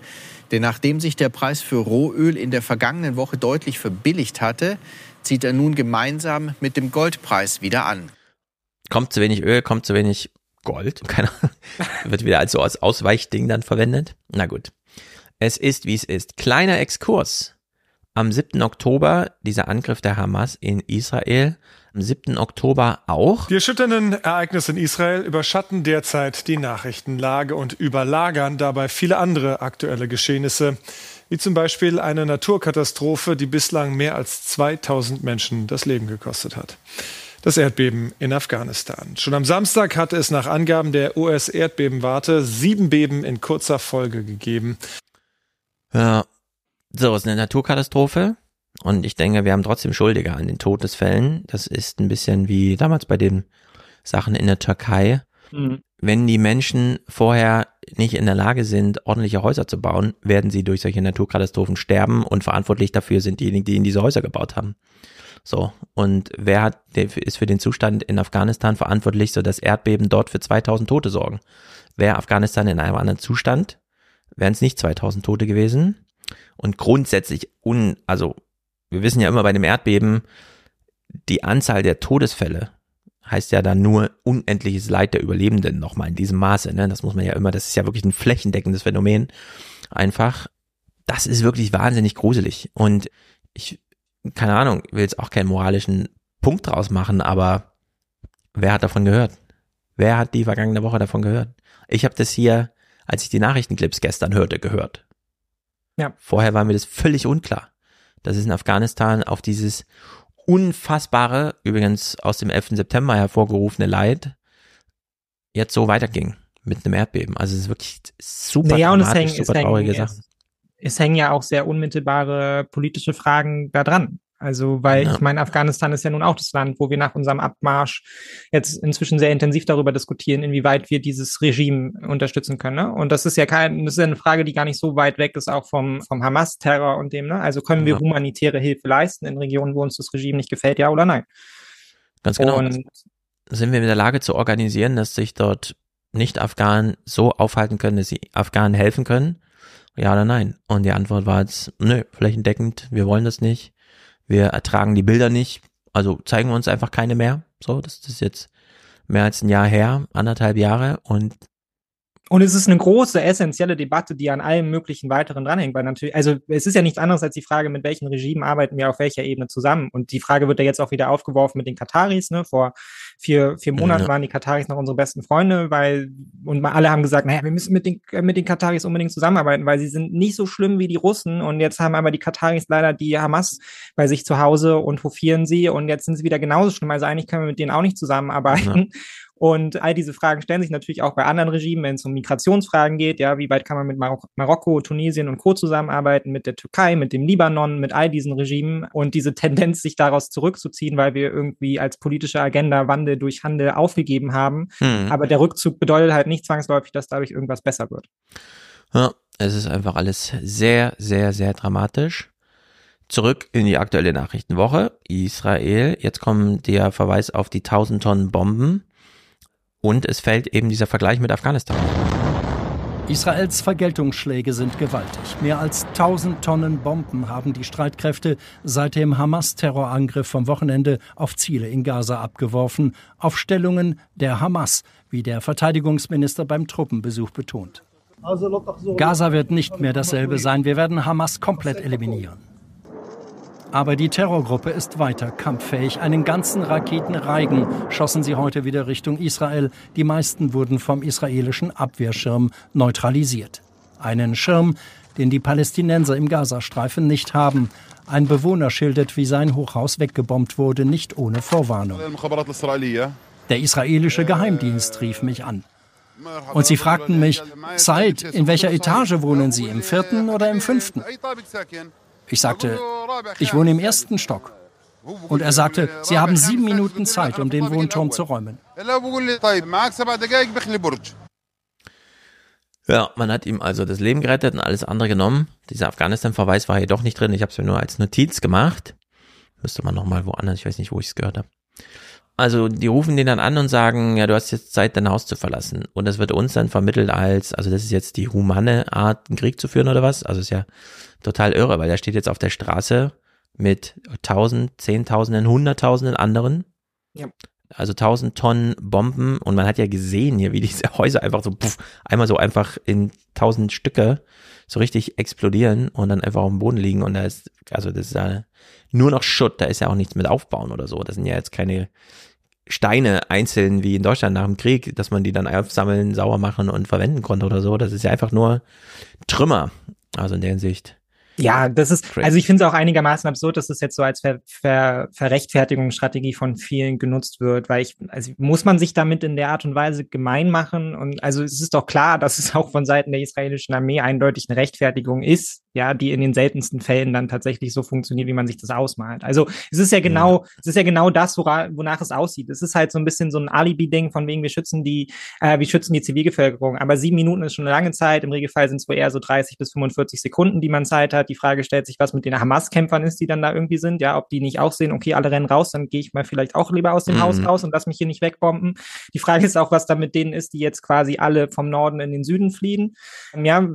Denn nachdem sich der Preis für Rohöl in der vergangenen Woche deutlich verbilligt hatte, zieht er nun gemeinsam mit dem Goldpreis wieder an. Kommt zu wenig Öl, kommt zu wenig Gold. (laughs) Keine Ahnung. Wird wieder als so als Ausweichding dann verwendet. Na gut. Es ist, wie es ist. Kleiner Exkurs. Am 7. Oktober dieser Angriff der Hamas in Israel. Am 7. Oktober auch. Die erschütternden Ereignisse in Israel überschatten derzeit die Nachrichtenlage und überlagern dabei viele andere aktuelle Geschehnisse, wie zum Beispiel eine Naturkatastrophe, die bislang mehr als 2000 Menschen das Leben gekostet hat. Das Erdbeben in Afghanistan. Schon am Samstag hatte es nach Angaben der US-Erdbebenwarte sieben Beben in kurzer Folge gegeben. Ja. So, ist eine Naturkatastrophe. Und ich denke, wir haben trotzdem Schuldige an den Todesfällen. Das ist ein bisschen wie damals bei den Sachen in der Türkei. Mhm. Wenn die Menschen vorher nicht in der Lage sind, ordentliche Häuser zu bauen, werden sie durch solche Naturkatastrophen sterben und verantwortlich dafür sind diejenigen, die in diese Häuser gebaut haben. So. Und wer hat, ist für den Zustand in Afghanistan verantwortlich, so dass Erdbeben dort für 2000 Tote sorgen? Wäre Afghanistan in einem anderen Zustand, wären es nicht 2000 Tote gewesen. Und grundsätzlich un, also wir wissen ja immer bei dem Erdbeben, die Anzahl der Todesfälle heißt ja dann nur unendliches Leid der Überlebenden nochmal in diesem Maße. Ne? Das muss man ja immer, das ist ja wirklich ein flächendeckendes Phänomen. Einfach, das ist wirklich wahnsinnig gruselig. Und ich, keine Ahnung, will jetzt auch keinen moralischen Punkt draus machen, aber wer hat davon gehört? Wer hat die vergangene Woche davon gehört? Ich habe das hier, als ich die Nachrichtenclips gestern hörte, gehört. Ja. Vorher war mir das völlig unklar dass es in Afghanistan auf dieses unfassbare, übrigens aus dem 11. September hervorgerufene Leid jetzt so weiterging mit einem Erdbeben. Also es ist wirklich super naja, dramatisch, hängen, super traurige hängen, Sachen. Es, es hängen ja auch sehr unmittelbare politische Fragen da dran. Also, weil ja. ich meine, Afghanistan ist ja nun auch das Land, wo wir nach unserem Abmarsch jetzt inzwischen sehr intensiv darüber diskutieren, inwieweit wir dieses Regime unterstützen können. Ne? Und das ist ja kein, das ist ja eine Frage, die gar nicht so weit weg ist, auch vom, vom Hamas-Terror und dem, ne? Also können wir ja. humanitäre Hilfe leisten in Regionen, wo uns das Regime nicht gefällt, ja oder nein? Ganz genau. Und sind wir in der Lage zu organisieren, dass sich dort Nicht-Afghanen so aufhalten können, dass sie Afghanen helfen können? Ja oder nein? Und die Antwort war jetzt, nö, flächendeckend, wir wollen das nicht wir ertragen die Bilder nicht, also zeigen wir uns einfach keine mehr. So, das ist jetzt mehr als ein Jahr her, anderthalb Jahre und und es ist eine große, essentielle Debatte, die an allem möglichen weiteren dranhängt, weil natürlich, also es ist ja nichts anderes als die Frage, mit welchen Regimen arbeiten wir auf welcher Ebene zusammen. Und die Frage wird ja jetzt auch wieder aufgeworfen mit den Kataris, ne? Vor vier, vier Monaten ja. waren die Kataris noch unsere besten Freunde, weil, und alle haben gesagt, naja, wir müssen mit den, mit den Kataris unbedingt zusammenarbeiten, weil sie sind nicht so schlimm wie die Russen. Und jetzt haben aber die Kataris leider die Hamas bei sich zu Hause und hofieren sie. Und jetzt sind sie wieder genauso schlimm. Also eigentlich können wir mit denen auch nicht zusammenarbeiten. Ja. Und all diese Fragen stellen sich natürlich auch bei anderen Regimen, wenn es um Migrationsfragen geht. Ja, wie weit kann man mit Marok Marokko, Tunesien und Co. zusammenarbeiten, mit der Türkei, mit dem Libanon, mit all diesen Regimen und diese Tendenz, sich daraus zurückzuziehen, weil wir irgendwie als politische Agenda Wandel durch Handel aufgegeben haben. Hm. Aber der Rückzug bedeutet halt nicht zwangsläufig, dass dadurch irgendwas besser wird. Ja, es ist einfach alles sehr, sehr, sehr dramatisch. Zurück in die aktuelle Nachrichtenwoche. Israel. Jetzt kommt der Verweis auf die 1000 Tonnen Bomben und es fällt eben dieser Vergleich mit Afghanistan. Israels Vergeltungsschläge sind gewaltig. Mehr als 1000 Tonnen Bomben haben die Streitkräfte seit dem Hamas-Terrorangriff vom Wochenende auf Ziele in Gaza abgeworfen, auf Stellungen der Hamas, wie der Verteidigungsminister beim Truppenbesuch betont. Gaza wird nicht mehr dasselbe sein. Wir werden Hamas komplett eliminieren. Aber die Terrorgruppe ist weiter kampffähig. Einen ganzen Raketenreigen schossen sie heute wieder Richtung Israel. Die meisten wurden vom israelischen Abwehrschirm neutralisiert. Einen Schirm, den die Palästinenser im Gazastreifen nicht haben. Ein Bewohner schildert, wie sein Hochhaus weggebombt wurde, nicht ohne Vorwarnung. Der israelische Geheimdienst rief mich an. Und sie fragten mich, Said, in welcher Etage wohnen Sie, im vierten oder im fünften? Ich sagte, ich wohne im ersten Stock. Und er sagte, Sie haben sieben Minuten Zeit, um den Wohnturm zu räumen. Ja, man hat ihm also das Leben gerettet und alles andere genommen. Dieser Afghanistan-Verweis war hier doch nicht drin. Ich habe es mir nur als Notiz gemacht. Müsste man nochmal woanders, ich weiß nicht, wo ich es gehört habe. Also die rufen den dann an und sagen, ja, du hast jetzt Zeit, dein Haus zu verlassen. Und das wird uns dann vermittelt als, also das ist jetzt die humane Art, einen Krieg zu führen oder was? Also ist ja total irre, weil der steht jetzt auf der Straße mit tausend, zehntausenden, hunderttausenden anderen. Ja. Also tausend Tonnen Bomben und man hat ja gesehen hier, wie diese Häuser einfach so puff, einmal so einfach in tausend Stücke so richtig explodieren und dann einfach auf dem Boden liegen und da ist, also das ist ja nur noch Schutt, da ist ja auch nichts mit aufbauen oder so. Das sind ja jetzt keine Steine einzeln wie in Deutschland nach dem Krieg, dass man die dann aufsammeln, sauer machen und verwenden konnte oder so. Das ist ja einfach nur Trümmer. Also in der Hinsicht ja, das ist, also ich finde es auch einigermaßen absurd, dass das jetzt so als Ver Ver Verrechtfertigungsstrategie von vielen genutzt wird, weil ich, also muss man sich damit in der Art und Weise gemein machen? Und also es ist doch klar, dass es auch von Seiten der israelischen Armee eindeutig eine Rechtfertigung ist, ja, die in den seltensten Fällen dann tatsächlich so funktioniert, wie man sich das ausmalt. Also es ist ja genau, ja. es ist ja genau das, wonach es aussieht. Es ist halt so ein bisschen so ein Alibi-Ding von wegen, wir schützen die, äh, wir schützen die Zivilbevölkerung. Aber sieben Minuten ist schon eine lange Zeit. Im Regelfall sind es wohl eher so 30 bis 45 Sekunden, die man Zeit hat. Die Frage stellt sich, was mit den Hamas-Kämpfern ist, die dann da irgendwie sind. Ja, ob die nicht auch sehen, okay, alle rennen raus, dann gehe ich mal vielleicht auch lieber aus dem mhm. Haus raus und lass mich hier nicht wegbomben. Die Frage ist auch, was da mit denen ist, die jetzt quasi alle vom Norden in den Süden fliehen. Ja,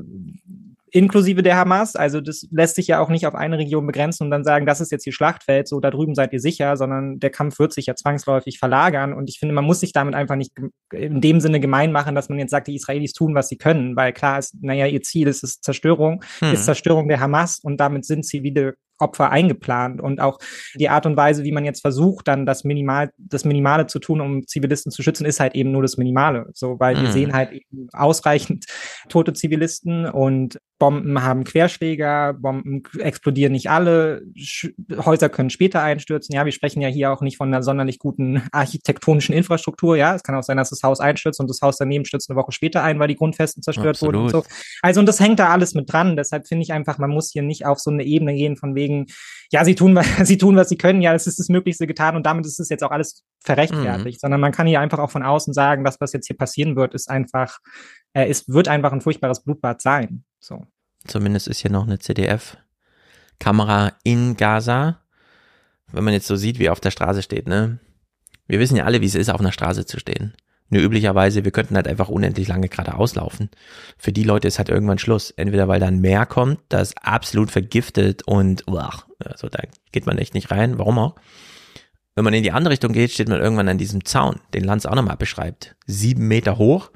inklusive der Hamas. Also das lässt sich ja auch nicht auf eine Region begrenzen und dann sagen, das ist jetzt hier Schlachtfeld, so da drüben seid ihr sicher, sondern der Kampf wird sich ja zwangsläufig verlagern. Und ich finde, man muss sich damit einfach nicht in dem Sinne gemein machen, dass man jetzt sagt, die Israelis tun, was sie können, weil klar ist, naja, ihr Ziel ist es Zerstörung, hm. ist Zerstörung der Hamas und damit sind zivile Opfer eingeplant und auch die Art und Weise, wie man jetzt versucht, dann das Minimal, das Minimale zu tun, um Zivilisten zu schützen, ist halt eben nur das Minimale. So, weil mhm. wir sehen halt eben ausreichend tote Zivilisten und Bomben haben Querschläger, Bomben explodieren nicht alle, Sch Häuser können später einstürzen. Ja, wir sprechen ja hier auch nicht von einer sonderlich guten architektonischen Infrastruktur. Ja, es kann auch sein, dass das Haus einstürzt und das Haus daneben stürzt eine Woche später ein, weil die Grundfesten zerstört Absolut. wurden und so. Also, und das hängt da alles mit dran. Deshalb finde ich einfach, man muss hier nicht auf so eine Ebene gehen von wegen, ja, sie tun, (laughs) sie tun, was sie können. Ja, es ist das Möglichste getan und damit ist es jetzt auch alles verrechtfertigt, mhm. sondern man kann hier einfach auch von außen sagen, das, was jetzt hier passieren wird, ist einfach, äh, es wird einfach ein furchtbares Blutbad sein. So. Zumindest ist hier noch eine CDF-Kamera in Gaza. Wenn man jetzt so sieht, wie er auf der Straße steht, ne? Wir wissen ja alle, wie es ist, auf einer Straße zu stehen. Nur üblicherweise, wir könnten halt einfach unendlich lange gerade auslaufen. Für die Leute ist halt irgendwann Schluss. Entweder weil dann Meer kommt, das absolut vergiftet und, uah, also da geht man echt nicht rein. Warum auch? Wenn man in die andere Richtung geht, steht man irgendwann an diesem Zaun, den Lanz auch nochmal beschreibt. Sieben Meter hoch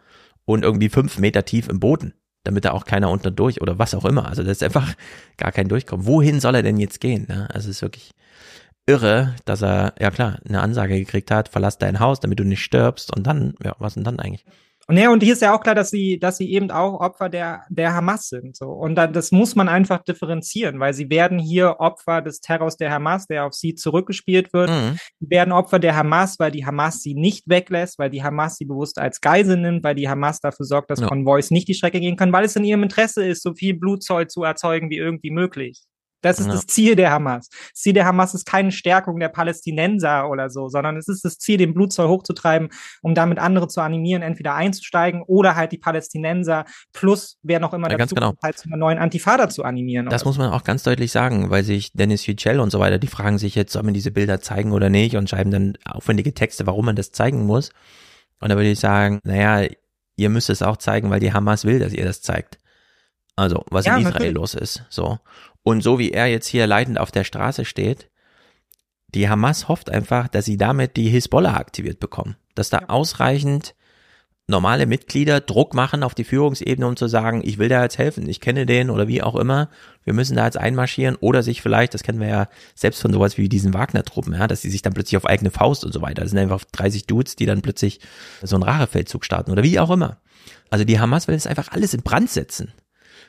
und irgendwie fünf Meter tief im Boden damit da auch keiner unter durch oder was auch immer. Also das ist einfach gar kein Durchkommen. Wohin soll er denn jetzt gehen? Ne? Also es ist wirklich irre, dass er, ja klar, eine Ansage gekriegt hat, verlass dein Haus, damit du nicht stirbst und dann, ja, was denn dann eigentlich? Und ja, und hier ist ja auch klar, dass sie, dass sie eben auch Opfer der, der Hamas sind. So. Und dann, das muss man einfach differenzieren, weil sie werden hier Opfer des Terrors der Hamas, der auf sie zurückgespielt wird. Mhm. Sie werden Opfer der Hamas, weil die Hamas sie nicht weglässt, weil die Hamas sie bewusst als Geisel nimmt, weil die Hamas dafür sorgt, dass ja. Konvois nicht die Strecke gehen können, weil es in ihrem Interesse ist, so viel Blutzoll zu erzeugen wie irgendwie möglich. Das ist ja. das Ziel der Hamas. Das Ziel der Hamas ist keine Stärkung der Palästinenser oder so, sondern es ist das Ziel, den Blutzoll hochzutreiben, um damit andere zu animieren, entweder einzusteigen oder halt die Palästinenser plus wer noch immer ja, dazu genau. halt zu einer neuen Antifada zu animieren. Das muss man auch ganz deutlich sagen, weil sich Dennis Yücel und so weiter, die fragen sich jetzt, soll man diese Bilder zeigen oder nicht und schreiben dann aufwendige Texte, warum man das zeigen muss. Und da würde ich sagen, naja, ihr müsst es auch zeigen, weil die Hamas will, dass ihr das zeigt. Also, was ja, in Israel natürlich. los ist. So. Und so wie er jetzt hier leidend auf der Straße steht, die Hamas hofft einfach, dass sie damit die Hisbollah aktiviert bekommen. Dass da ausreichend normale Mitglieder Druck machen auf die Führungsebene, um zu sagen, ich will da jetzt helfen, ich kenne den oder wie auch immer, wir müssen da jetzt einmarschieren oder sich vielleicht, das kennen wir ja selbst von sowas wie diesen Wagner-Truppen, ja, dass sie sich dann plötzlich auf eigene Faust und so weiter, das sind einfach 30 Dudes, die dann plötzlich so einen Rachefeldzug starten oder wie auch immer. Also die Hamas will es einfach alles in Brand setzen.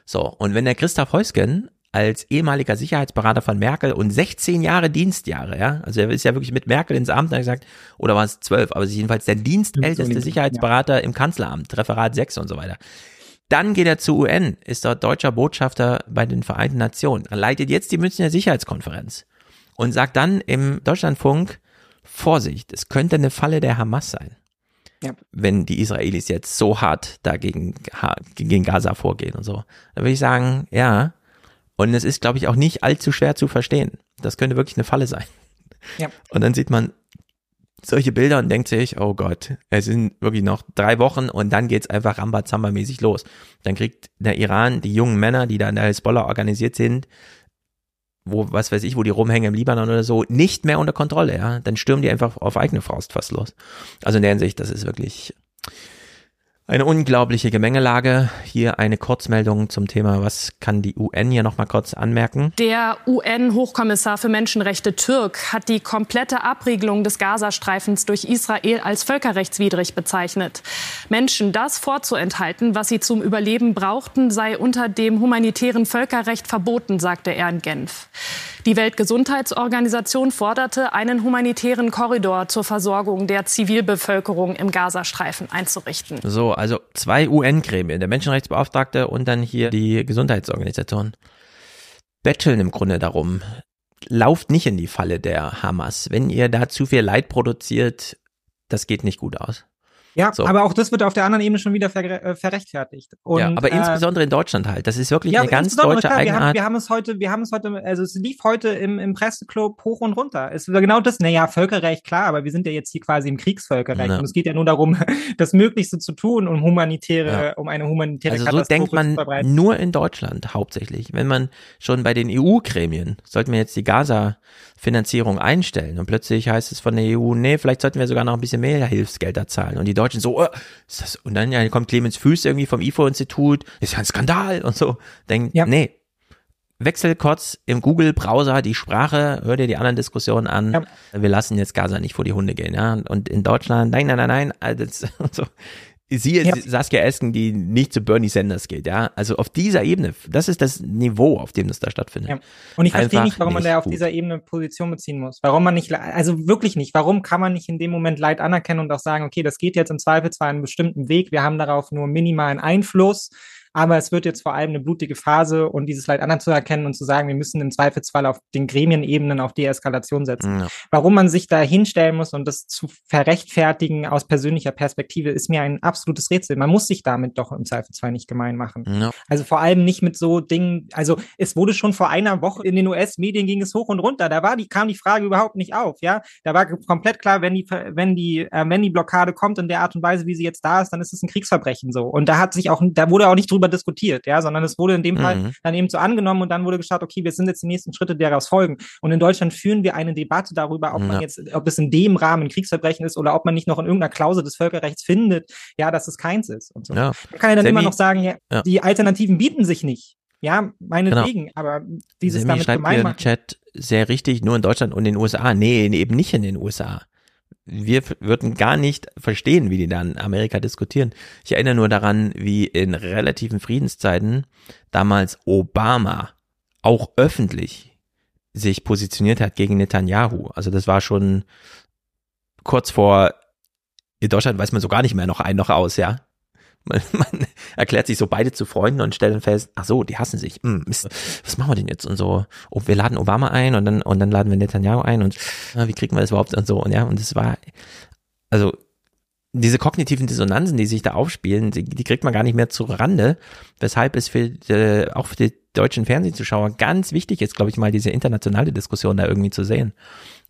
So, und wenn der Christoph Heusgen als ehemaliger Sicherheitsberater von Merkel und 16 Jahre Dienstjahre, ja. Also er ist ja wirklich mit Merkel ins Amt, hat gesagt, oder war es 12, aber jedenfalls der dienstälteste Sicherheitsberater ja. im Kanzleramt, Referat 6 und so weiter. Dann geht er zur UN, ist dort deutscher Botschafter bei den Vereinten Nationen, er leitet jetzt die Münchner Sicherheitskonferenz und sagt dann im Deutschlandfunk, Vorsicht, es könnte eine Falle der Hamas sein. Ja. Wenn die Israelis jetzt so hart dagegen gegen Gaza vorgehen und so. Da würde ich sagen, ja, und es ist, glaube ich, auch nicht allzu schwer zu verstehen. Das könnte wirklich eine Falle sein. Ja. Und dann sieht man solche Bilder und denkt sich, oh Gott, es sind wirklich noch drei Wochen und dann geht's einfach Rambazamba-mäßig los. Dann kriegt der Iran die jungen Männer, die da in der Hezbollah organisiert sind, wo, was weiß ich, wo die rumhängen im Libanon oder so, nicht mehr unter Kontrolle, ja. Dann stürmen die einfach auf eigene Faust fast los. Also in der Hinsicht, das ist wirklich, eine unglaubliche Gemengelage. Hier eine Kurzmeldung zum Thema, was kann die UN hier nochmal kurz anmerken? Der UN-Hochkommissar für Menschenrechte Türk hat die komplette Abriegelung des Gazastreifens durch Israel als völkerrechtswidrig bezeichnet. Menschen das vorzuenthalten, was sie zum Überleben brauchten, sei unter dem humanitären Völkerrecht verboten, sagte er in Genf. Die Weltgesundheitsorganisation forderte, einen humanitären Korridor zur Versorgung der Zivilbevölkerung im Gazastreifen einzurichten. So, also zwei UN-Gremien, der Menschenrechtsbeauftragte und dann hier die Gesundheitsorganisation. betteln im Grunde darum, lauft nicht in die Falle der Hamas. Wenn ihr da zu viel Leid produziert, das geht nicht gut aus. Ja, so. aber auch das wird auf der anderen Ebene schon wieder ver äh, verrechtfertigt. Und, ja, aber äh, insbesondere in Deutschland halt. Das ist wirklich ja, eine ganz deutsche klar, Eigenart. Wir haben, wir haben, es heute, wir haben es heute, also es lief heute im, im Presseclub hoch und runter. Es war genau das, naja, Völkerrecht, klar, aber wir sind ja jetzt hier quasi im Kriegsvölkerrecht. Ja. Und es geht ja nur darum, (laughs) das Möglichste zu tun, um humanitäre, ja. um eine humanitäre also so denkt man nur in Deutschland hauptsächlich. Wenn man schon bei den EU-Gremien, sollten wir jetzt die Gaza Finanzierung einstellen. Und plötzlich heißt es von der EU, nee, vielleicht sollten wir sogar noch ein bisschen mehr Hilfsgelder zahlen. Und die Deutschen so, oh, ist das, und dann ja, kommt Clemens Füß irgendwie vom IFO-Institut, ist ja ein Skandal und so. Denken, ja. nee, wechsel kurz im Google-Browser die Sprache, hör dir die anderen Diskussionen an. Ja. Wir lassen jetzt Gaza nicht vor die Hunde gehen, ja. Und in Deutschland, nein, nein, nein, nein, also, (laughs) so. Siehe ja. Saskia Esken, die nicht zu Bernie Sanders geht, ja. Also auf dieser Ebene, das ist das Niveau, auf dem das da stattfindet. Ja. Und ich verstehe nicht, warum nicht man da auf gut. dieser Ebene Position beziehen muss. Warum man nicht, also wirklich nicht, warum kann man nicht in dem Moment Leid anerkennen und auch sagen, okay, das geht jetzt im Zweifel zwar einen bestimmten Weg, wir haben darauf nur minimalen Einfluss, aber es wird jetzt vor allem eine blutige Phase und dieses Leid anzuerkennen und zu sagen, wir müssen im Zweifelsfall auf den Gremienebenen auf Deeskalation setzen. Ja. Warum man sich da hinstellen muss und das zu verrechtfertigen aus persönlicher Perspektive, ist mir ein absolutes Rätsel. Man muss sich damit doch im Zweifelsfall nicht gemein machen. Ja. Also vor allem nicht mit so Dingen, also es wurde schon vor einer Woche in den US-Medien ging es hoch und runter. Da war die, kam die Frage überhaupt nicht auf, ja. Da war komplett klar, wenn die, wenn die, äh, wenn die Blockade kommt in der Art und Weise, wie sie jetzt da ist, dann ist es ein Kriegsverbrechen so. Und da hat sich auch, da wurde auch nicht drüber drüber diskutiert, ja, sondern es wurde in dem mhm. Fall dann eben so angenommen und dann wurde geschaut, okay, wir sind jetzt die nächsten Schritte, die daraus folgen. Und in Deutschland führen wir eine Debatte darüber, ob ja. man jetzt, ob es in dem Rahmen Kriegsverbrechen ist oder ob man nicht noch in irgendeiner Klausel des Völkerrechts findet, ja, dass es keins ist und so. Ja. Man kann ja dann Sammy, immer noch sagen, ja, ja, die Alternativen bieten sich nicht. Ja, meinetwegen, genau. aber dieses Sammy damit schreibt gemein machen. im Chat sehr richtig, nur in Deutschland und in den USA. Nee, eben nicht in den USA wir würden gar nicht verstehen, wie die da in Amerika diskutieren. Ich erinnere nur daran, wie in relativen Friedenszeiten damals Obama auch öffentlich sich positioniert hat gegen Netanyahu. Also das war schon kurz vor, in Deutschland weiß man so gar nicht mehr noch ein noch aus, ja. Man, (laughs) man erklärt sich so beide zu Freunden und stellt dann fest, ach so, die hassen sich. Hm, Mist, was machen wir denn jetzt? Und so, oh, wir laden Obama ein und dann, und dann laden wir Netanyahu ein und ah, wie kriegen wir das überhaupt und so. Und ja, und es war, also diese kognitiven Dissonanzen, die sich da aufspielen, die, die kriegt man gar nicht mehr zu Rande, weshalb es für äh, auch für die deutschen Fernsehzuschauer ganz wichtig ist, glaube ich mal, diese internationale Diskussion da irgendwie zu sehen.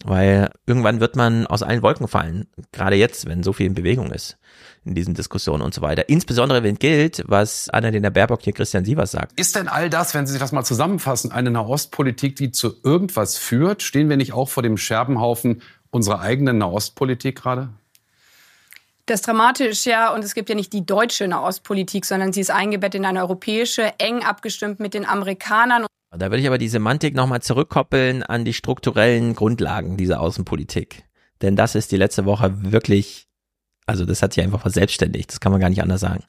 Weil irgendwann wird man aus allen Wolken fallen, gerade jetzt, wenn so viel in Bewegung ist in diesen Diskussionen und so weiter. Insbesondere wenn gilt, was Annalena Baerbock hier Christian Sievers sagt. Ist denn all das, wenn Sie sich das mal zusammenfassen, eine Nahostpolitik, die zu irgendwas führt? Stehen wir nicht auch vor dem Scherbenhaufen unserer eigenen Nahostpolitik gerade? Das ist dramatisch, ja. Und es gibt ja nicht die deutsche Nahostpolitik, sondern sie ist eingebettet in eine europäische, eng abgestimmt mit den Amerikanern. Da würde ich aber die Semantik nochmal zurückkoppeln an die strukturellen Grundlagen dieser Außenpolitik. Denn das ist die letzte Woche wirklich also das hat sich einfach verselbstständigt, das kann man gar nicht anders sagen.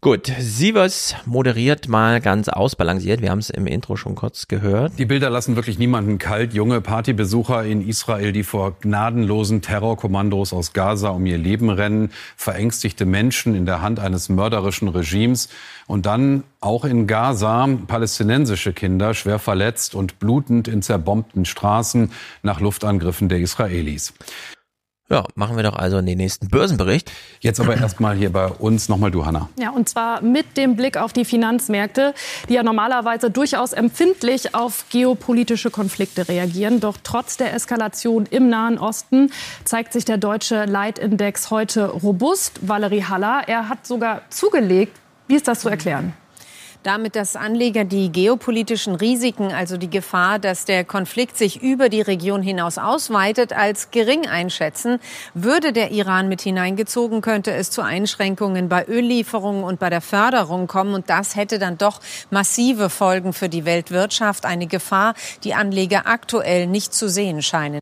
Gut, Sievers moderiert mal ganz ausbalanciert. Wir haben es im Intro schon kurz gehört. Die Bilder lassen wirklich niemanden kalt. Junge Partybesucher in Israel, die vor gnadenlosen Terrorkommandos aus Gaza um ihr Leben rennen, verängstigte Menschen in der Hand eines mörderischen Regimes und dann auch in Gaza palästinensische Kinder schwer verletzt und blutend in zerbombten Straßen nach Luftangriffen der Israelis. Ja, machen wir doch also den nächsten Börsenbericht. Jetzt aber erstmal hier bei uns nochmal du, Hanna. Ja, und zwar mit dem Blick auf die Finanzmärkte, die ja normalerweise durchaus empfindlich auf geopolitische Konflikte reagieren. Doch trotz der Eskalation im Nahen Osten zeigt sich der deutsche Leitindex heute robust. Valerie Haller, er hat sogar zugelegt. Wie ist das zu erklären? Damit, dass Anleger die geopolitischen Risiken, also die Gefahr, dass der Konflikt sich über die Region hinaus ausweitet, als gering einschätzen. Würde der Iran mit hineingezogen, könnte es zu Einschränkungen bei Öllieferungen und bei der Förderung kommen. Und das hätte dann doch massive Folgen für die Weltwirtschaft. Eine Gefahr, die Anleger aktuell nicht zu sehen scheinen.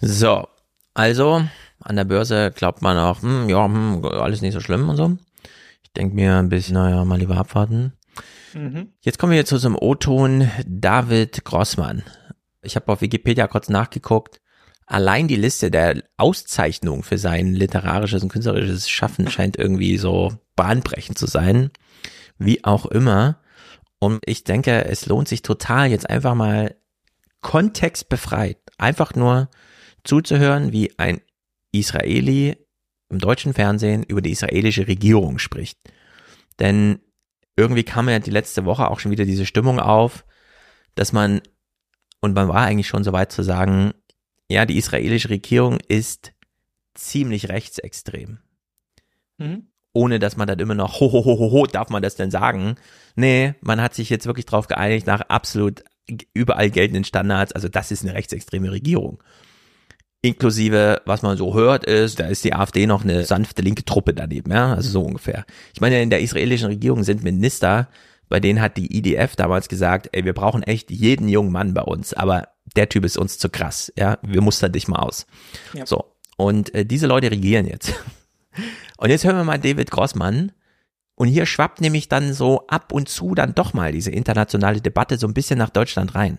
So, also an der Börse glaubt man auch, hm, ja, hm, alles nicht so schlimm und so denke mir ein bisschen, naja, mal lieber abwarten. Mhm. Jetzt kommen wir jetzt zu so einem O-Ton David Grossmann. Ich habe auf Wikipedia kurz nachgeguckt. Allein die Liste der Auszeichnungen für sein literarisches und künstlerisches Schaffen scheint irgendwie so bahnbrechend zu sein. Wie auch immer. Und ich denke, es lohnt sich total, jetzt einfach mal kontextbefreit, einfach nur zuzuhören, wie ein Israeli im deutschen Fernsehen über die israelische Regierung spricht. Denn irgendwie kam ja die letzte Woche auch schon wieder diese Stimmung auf, dass man, und man war eigentlich schon so weit zu sagen, ja, die israelische Regierung ist ziemlich rechtsextrem. Mhm. Ohne dass man dann immer noch, (laughs) ho, ho, ho, ho, ho, darf man das denn sagen? Nee, man hat sich jetzt wirklich darauf geeinigt, nach absolut überall geltenden Standards, also das ist eine rechtsextreme Regierung. Inklusive, was man so hört, ist, da ist die AfD noch eine sanfte linke Truppe daneben, ja, also so ungefähr. Ich meine, in der israelischen Regierung sind Minister, bei denen hat die IDF damals gesagt, ey, wir brauchen echt jeden jungen Mann bei uns, aber der Typ ist uns zu krass, ja, wir mustern dich mal aus. Ja. So. Und äh, diese Leute regieren jetzt. (laughs) Und jetzt hören wir mal David Grossmann. Und hier schwappt nämlich dann so ab und zu dann doch mal diese internationale Debatte so ein bisschen nach Deutschland rein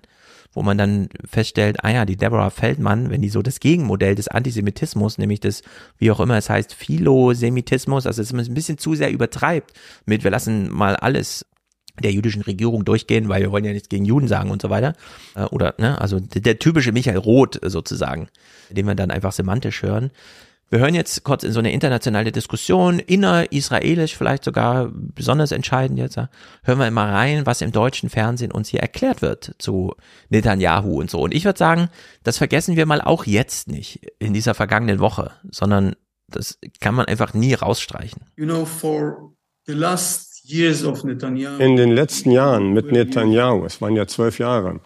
wo man dann feststellt, ah ja, die Deborah Feldmann, wenn die so das Gegenmodell des Antisemitismus, nämlich das, wie auch immer es heißt, Philosemitismus, also es ein bisschen zu sehr übertreibt mit, wir lassen mal alles der jüdischen Regierung durchgehen, weil wir wollen ja nichts gegen Juden sagen und so weiter. Äh, oder, ne, also der typische Michael Roth sozusagen, den wir dann einfach semantisch hören. Wir hören jetzt kurz in so eine internationale Diskussion, inner-israelisch vielleicht sogar besonders entscheidend jetzt, hören wir mal rein, was im deutschen Fernsehen uns hier erklärt wird zu Netanyahu und so. Und ich würde sagen, das vergessen wir mal auch jetzt nicht in dieser vergangenen Woche, sondern das kann man einfach nie rausstreichen. You know, for the last in den letzten Jahren mit Netanyahu, es waren ja zwölf Jahre,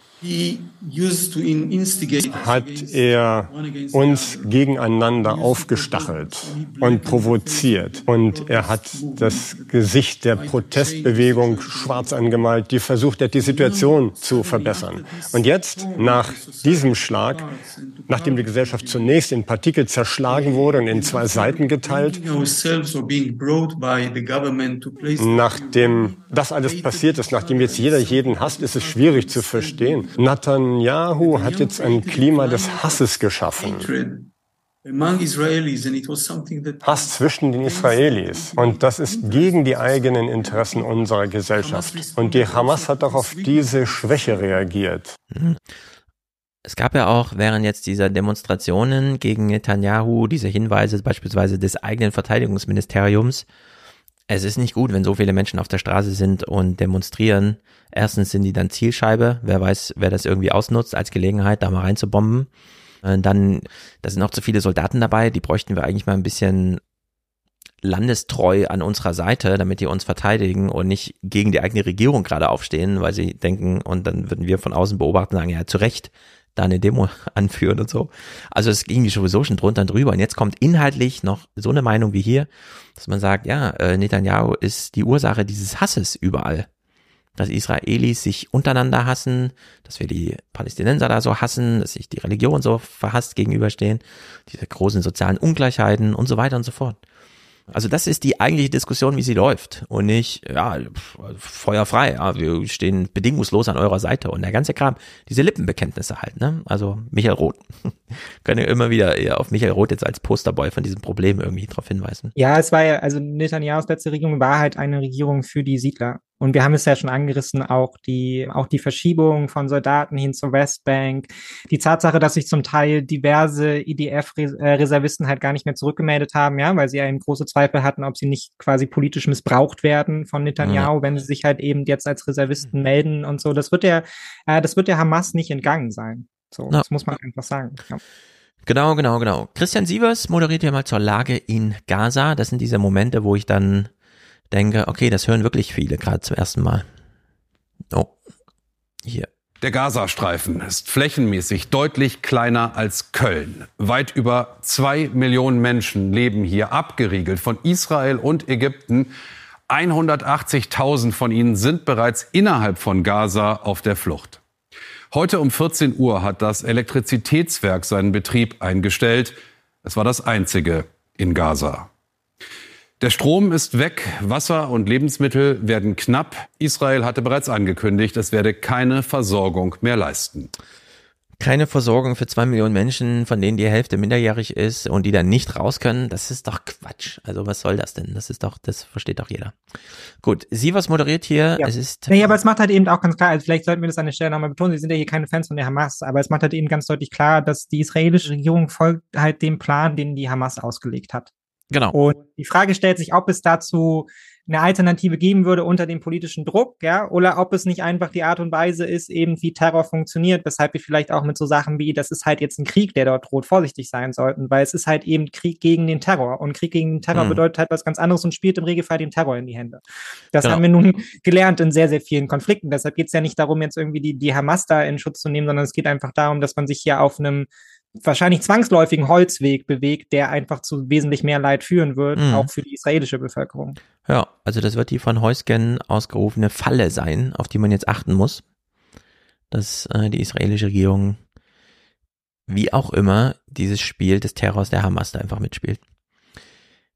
hat er uns gegeneinander aufgestachelt und provoziert. Und er hat das Gesicht der Protestbewegung schwarz angemalt, die versucht hat, die Situation zu verbessern. Und jetzt, nach diesem Schlag, nachdem die Gesellschaft zunächst in Partikel zerschlagen wurde und in zwei Seiten geteilt, nachdem das alles passiert ist, nachdem jetzt jeder jeden hasst, ist es schwierig zu verstehen. Netanyahu hat jetzt ein Klima des Hasses geschaffen. Hass zwischen den Israelis. Und das ist gegen die eigenen Interessen unserer Gesellschaft. Und die Hamas hat auch auf diese Schwäche reagiert. Es gab ja auch während jetzt dieser Demonstrationen gegen Netanyahu diese Hinweise beispielsweise des eigenen Verteidigungsministeriums, es ist nicht gut, wenn so viele Menschen auf der Straße sind und demonstrieren. Erstens sind die dann Zielscheibe. Wer weiß, wer das irgendwie ausnutzt als Gelegenheit, da mal reinzubomben. Und dann, da sind noch zu viele Soldaten dabei. Die bräuchten wir eigentlich mal ein bisschen landestreu an unserer Seite, damit die uns verteidigen und nicht gegen die eigene Regierung gerade aufstehen, weil sie denken, und dann würden wir von außen beobachten sagen, ja, zu Recht, da eine Demo (laughs) anführen und so. Also es ging sowieso schon drunter und drüber. Und jetzt kommt inhaltlich noch so eine Meinung wie hier, dass man sagt, ja, äh, Netanyahu ist die Ursache dieses Hasses überall. Dass Israelis sich untereinander hassen, dass wir die Palästinenser da so hassen, dass sich die Religion so verhasst gegenüberstehen, diese großen sozialen Ungleichheiten und so weiter und so fort. Also das ist die eigentliche Diskussion, wie sie läuft und nicht, ja, feuerfrei, ja, wir stehen bedingungslos an eurer Seite und der ganze Kram, diese Lippenbekenntnisse halt, ne? Also Michael Roth. (laughs) Können immer wieder auf Michael Roth jetzt als Posterboy von diesem Problem irgendwie drauf hinweisen. Ja, es war ja, also Netanyahu's letzte Regierung war halt eine Regierung für die Siedler. Und wir haben es ja schon angerissen, auch die, auch die Verschiebung von Soldaten hin zur Westbank, die Tatsache, dass sich zum Teil diverse IDF-Reservisten halt gar nicht mehr zurückgemeldet haben, ja, weil sie ja eben große Zweifel hatten, ob sie nicht quasi politisch missbraucht werden von Netanyahu, mhm. wenn sie sich halt eben jetzt als Reservisten melden und so. Das wird ja, äh, das wird der Hamas nicht entgangen sein. So, ja. das muss man einfach sagen. Ja. Genau, genau, genau. Christian Sievers moderiert ja mal zur Lage in Gaza. Das sind diese Momente, wo ich dann denke, okay, das hören wirklich viele gerade zum ersten Mal. Oh, hier. Der Gazastreifen ist flächenmäßig deutlich kleiner als Köln. Weit über zwei Millionen Menschen leben hier abgeriegelt von Israel und Ägypten. 180.000 von ihnen sind bereits innerhalb von Gaza auf der Flucht. Heute um 14 Uhr hat das Elektrizitätswerk seinen Betrieb eingestellt. Es war das einzige in Gaza. Der Strom ist weg, Wasser und Lebensmittel werden knapp. Israel hatte bereits angekündigt, es werde keine Versorgung mehr leisten. keine Versorgung für zwei Millionen Menschen, von denen die Hälfte minderjährig ist und die dann nicht raus können, das ist doch Quatsch. Also was soll das denn? Das ist doch, das versteht doch jeder. Gut, sie was moderiert hier. Ja. Es ist. Nee, aber es macht halt eben auch ganz klar, also vielleicht sollten wir das an der Stelle nochmal betonen, Sie sind ja hier keine Fans von der Hamas, aber es macht halt eben ganz deutlich klar, dass die israelische Regierung folgt halt dem Plan, den die Hamas ausgelegt hat. Genau. Und die Frage stellt sich, ob es dazu eine Alternative geben würde unter dem politischen Druck, ja, oder ob es nicht einfach die Art und Weise ist, eben wie Terror funktioniert, weshalb wir vielleicht auch mit so Sachen wie, das ist halt jetzt ein Krieg, der dort droht, vorsichtig sein sollten, weil es ist halt eben Krieg gegen den Terror und Krieg gegen den Terror Mhm. bedeutet halt was ganz anderes und spielt im Regelfall den Terror in die Hände. Das Genau. haben wir nun gelernt in sehr, sehr vielen Konflikten. Deshalb geht es ja nicht darum, jetzt irgendwie die, die Hamas da in Schutz zu nehmen, sondern es geht einfach darum, dass man sich hier auf einem wahrscheinlich zwangsläufigen Holzweg bewegt, der einfach zu wesentlich mehr Leid führen wird, Mhm. auch für die israelische Bevölkerung. Ja, also das wird die von Heusgen ausgerufene Falle sein, auf die man jetzt achten muss, dass äh, die israelische Regierung wie auch immer dieses Spiel des Terrors der Hamas da einfach mitspielt.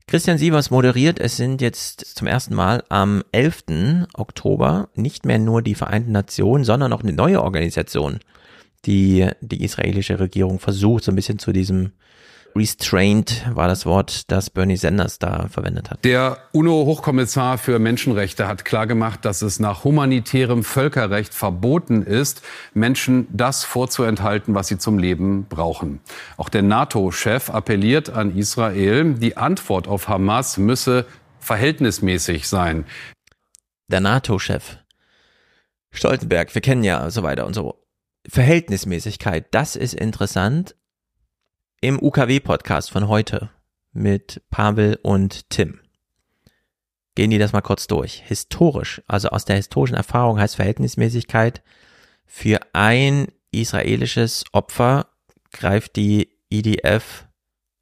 Christian Sievers moderiert, es sind jetzt zum ersten Mal am 11. Oktober nicht mehr nur die Vereinten Nationen, sondern auch eine neue Organisation, die die israelische Regierung versucht, so ein bisschen zu diesem Restraint war das Wort, das Bernie Sanders da verwendet hat. Der UNO-Hochkommissar für Menschenrechte hat klargemacht, dass es nach humanitärem Völkerrecht verboten ist, Menschen das vorzuenthalten, was sie zum Leben brauchen. Auch der NATO-Chef appelliert an Israel, die Antwort auf Hamas müsse verhältnismäßig sein. Der NATO-Chef Stoltenberg, wir kennen ja so weiter und so. Verhältnismäßigkeit, das ist interessant. Im UKW-Podcast von heute mit Pavel und Tim gehen die das mal kurz durch. Historisch, also aus der historischen Erfahrung heißt Verhältnismäßigkeit, für ein israelisches Opfer greift die IDF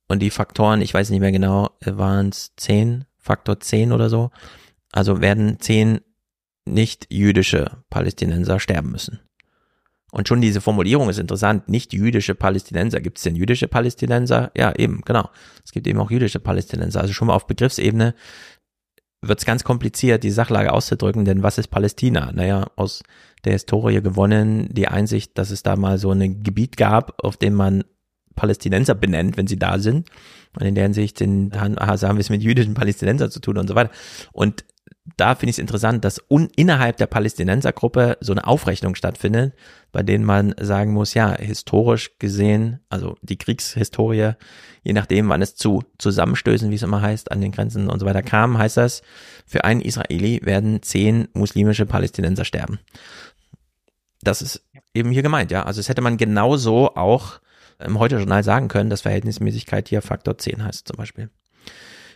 und die Faktoren, ich weiß nicht mehr genau, waren es 10, Faktor 10 oder so, also werden 10 nicht jüdische Palästinenser sterben müssen. Und schon diese Formulierung ist interessant. Nicht jüdische Palästinenser. Gibt es denn jüdische Palästinenser? Ja, eben, genau. Es gibt eben auch jüdische Palästinenser. Also schon mal auf Begriffsebene wird es ganz kompliziert, die Sachlage auszudrücken, denn was ist Palästina? Naja, aus der Historie gewonnen, die Einsicht, dass es da mal so ein Gebiet gab, auf dem man Palästinenser benennt, wenn sie da sind. Und in der Hinsicht sind, haben wir es mit jüdischen Palästinensern zu tun und so weiter. Und da finde ich es interessant, dass un innerhalb der Palästinensergruppe so eine Aufrechnung stattfindet, bei denen man sagen muss, ja, historisch gesehen, also die Kriegshistorie, je nachdem, wann es zu Zusammenstößen, wie es immer heißt, an den Grenzen und so weiter kam, heißt das, für einen Israeli werden zehn muslimische Palästinenser sterben. Das ist eben hier gemeint, ja. Also es hätte man genauso auch im Heute-Journal sagen können, dass Verhältnismäßigkeit hier Faktor 10 heißt zum Beispiel.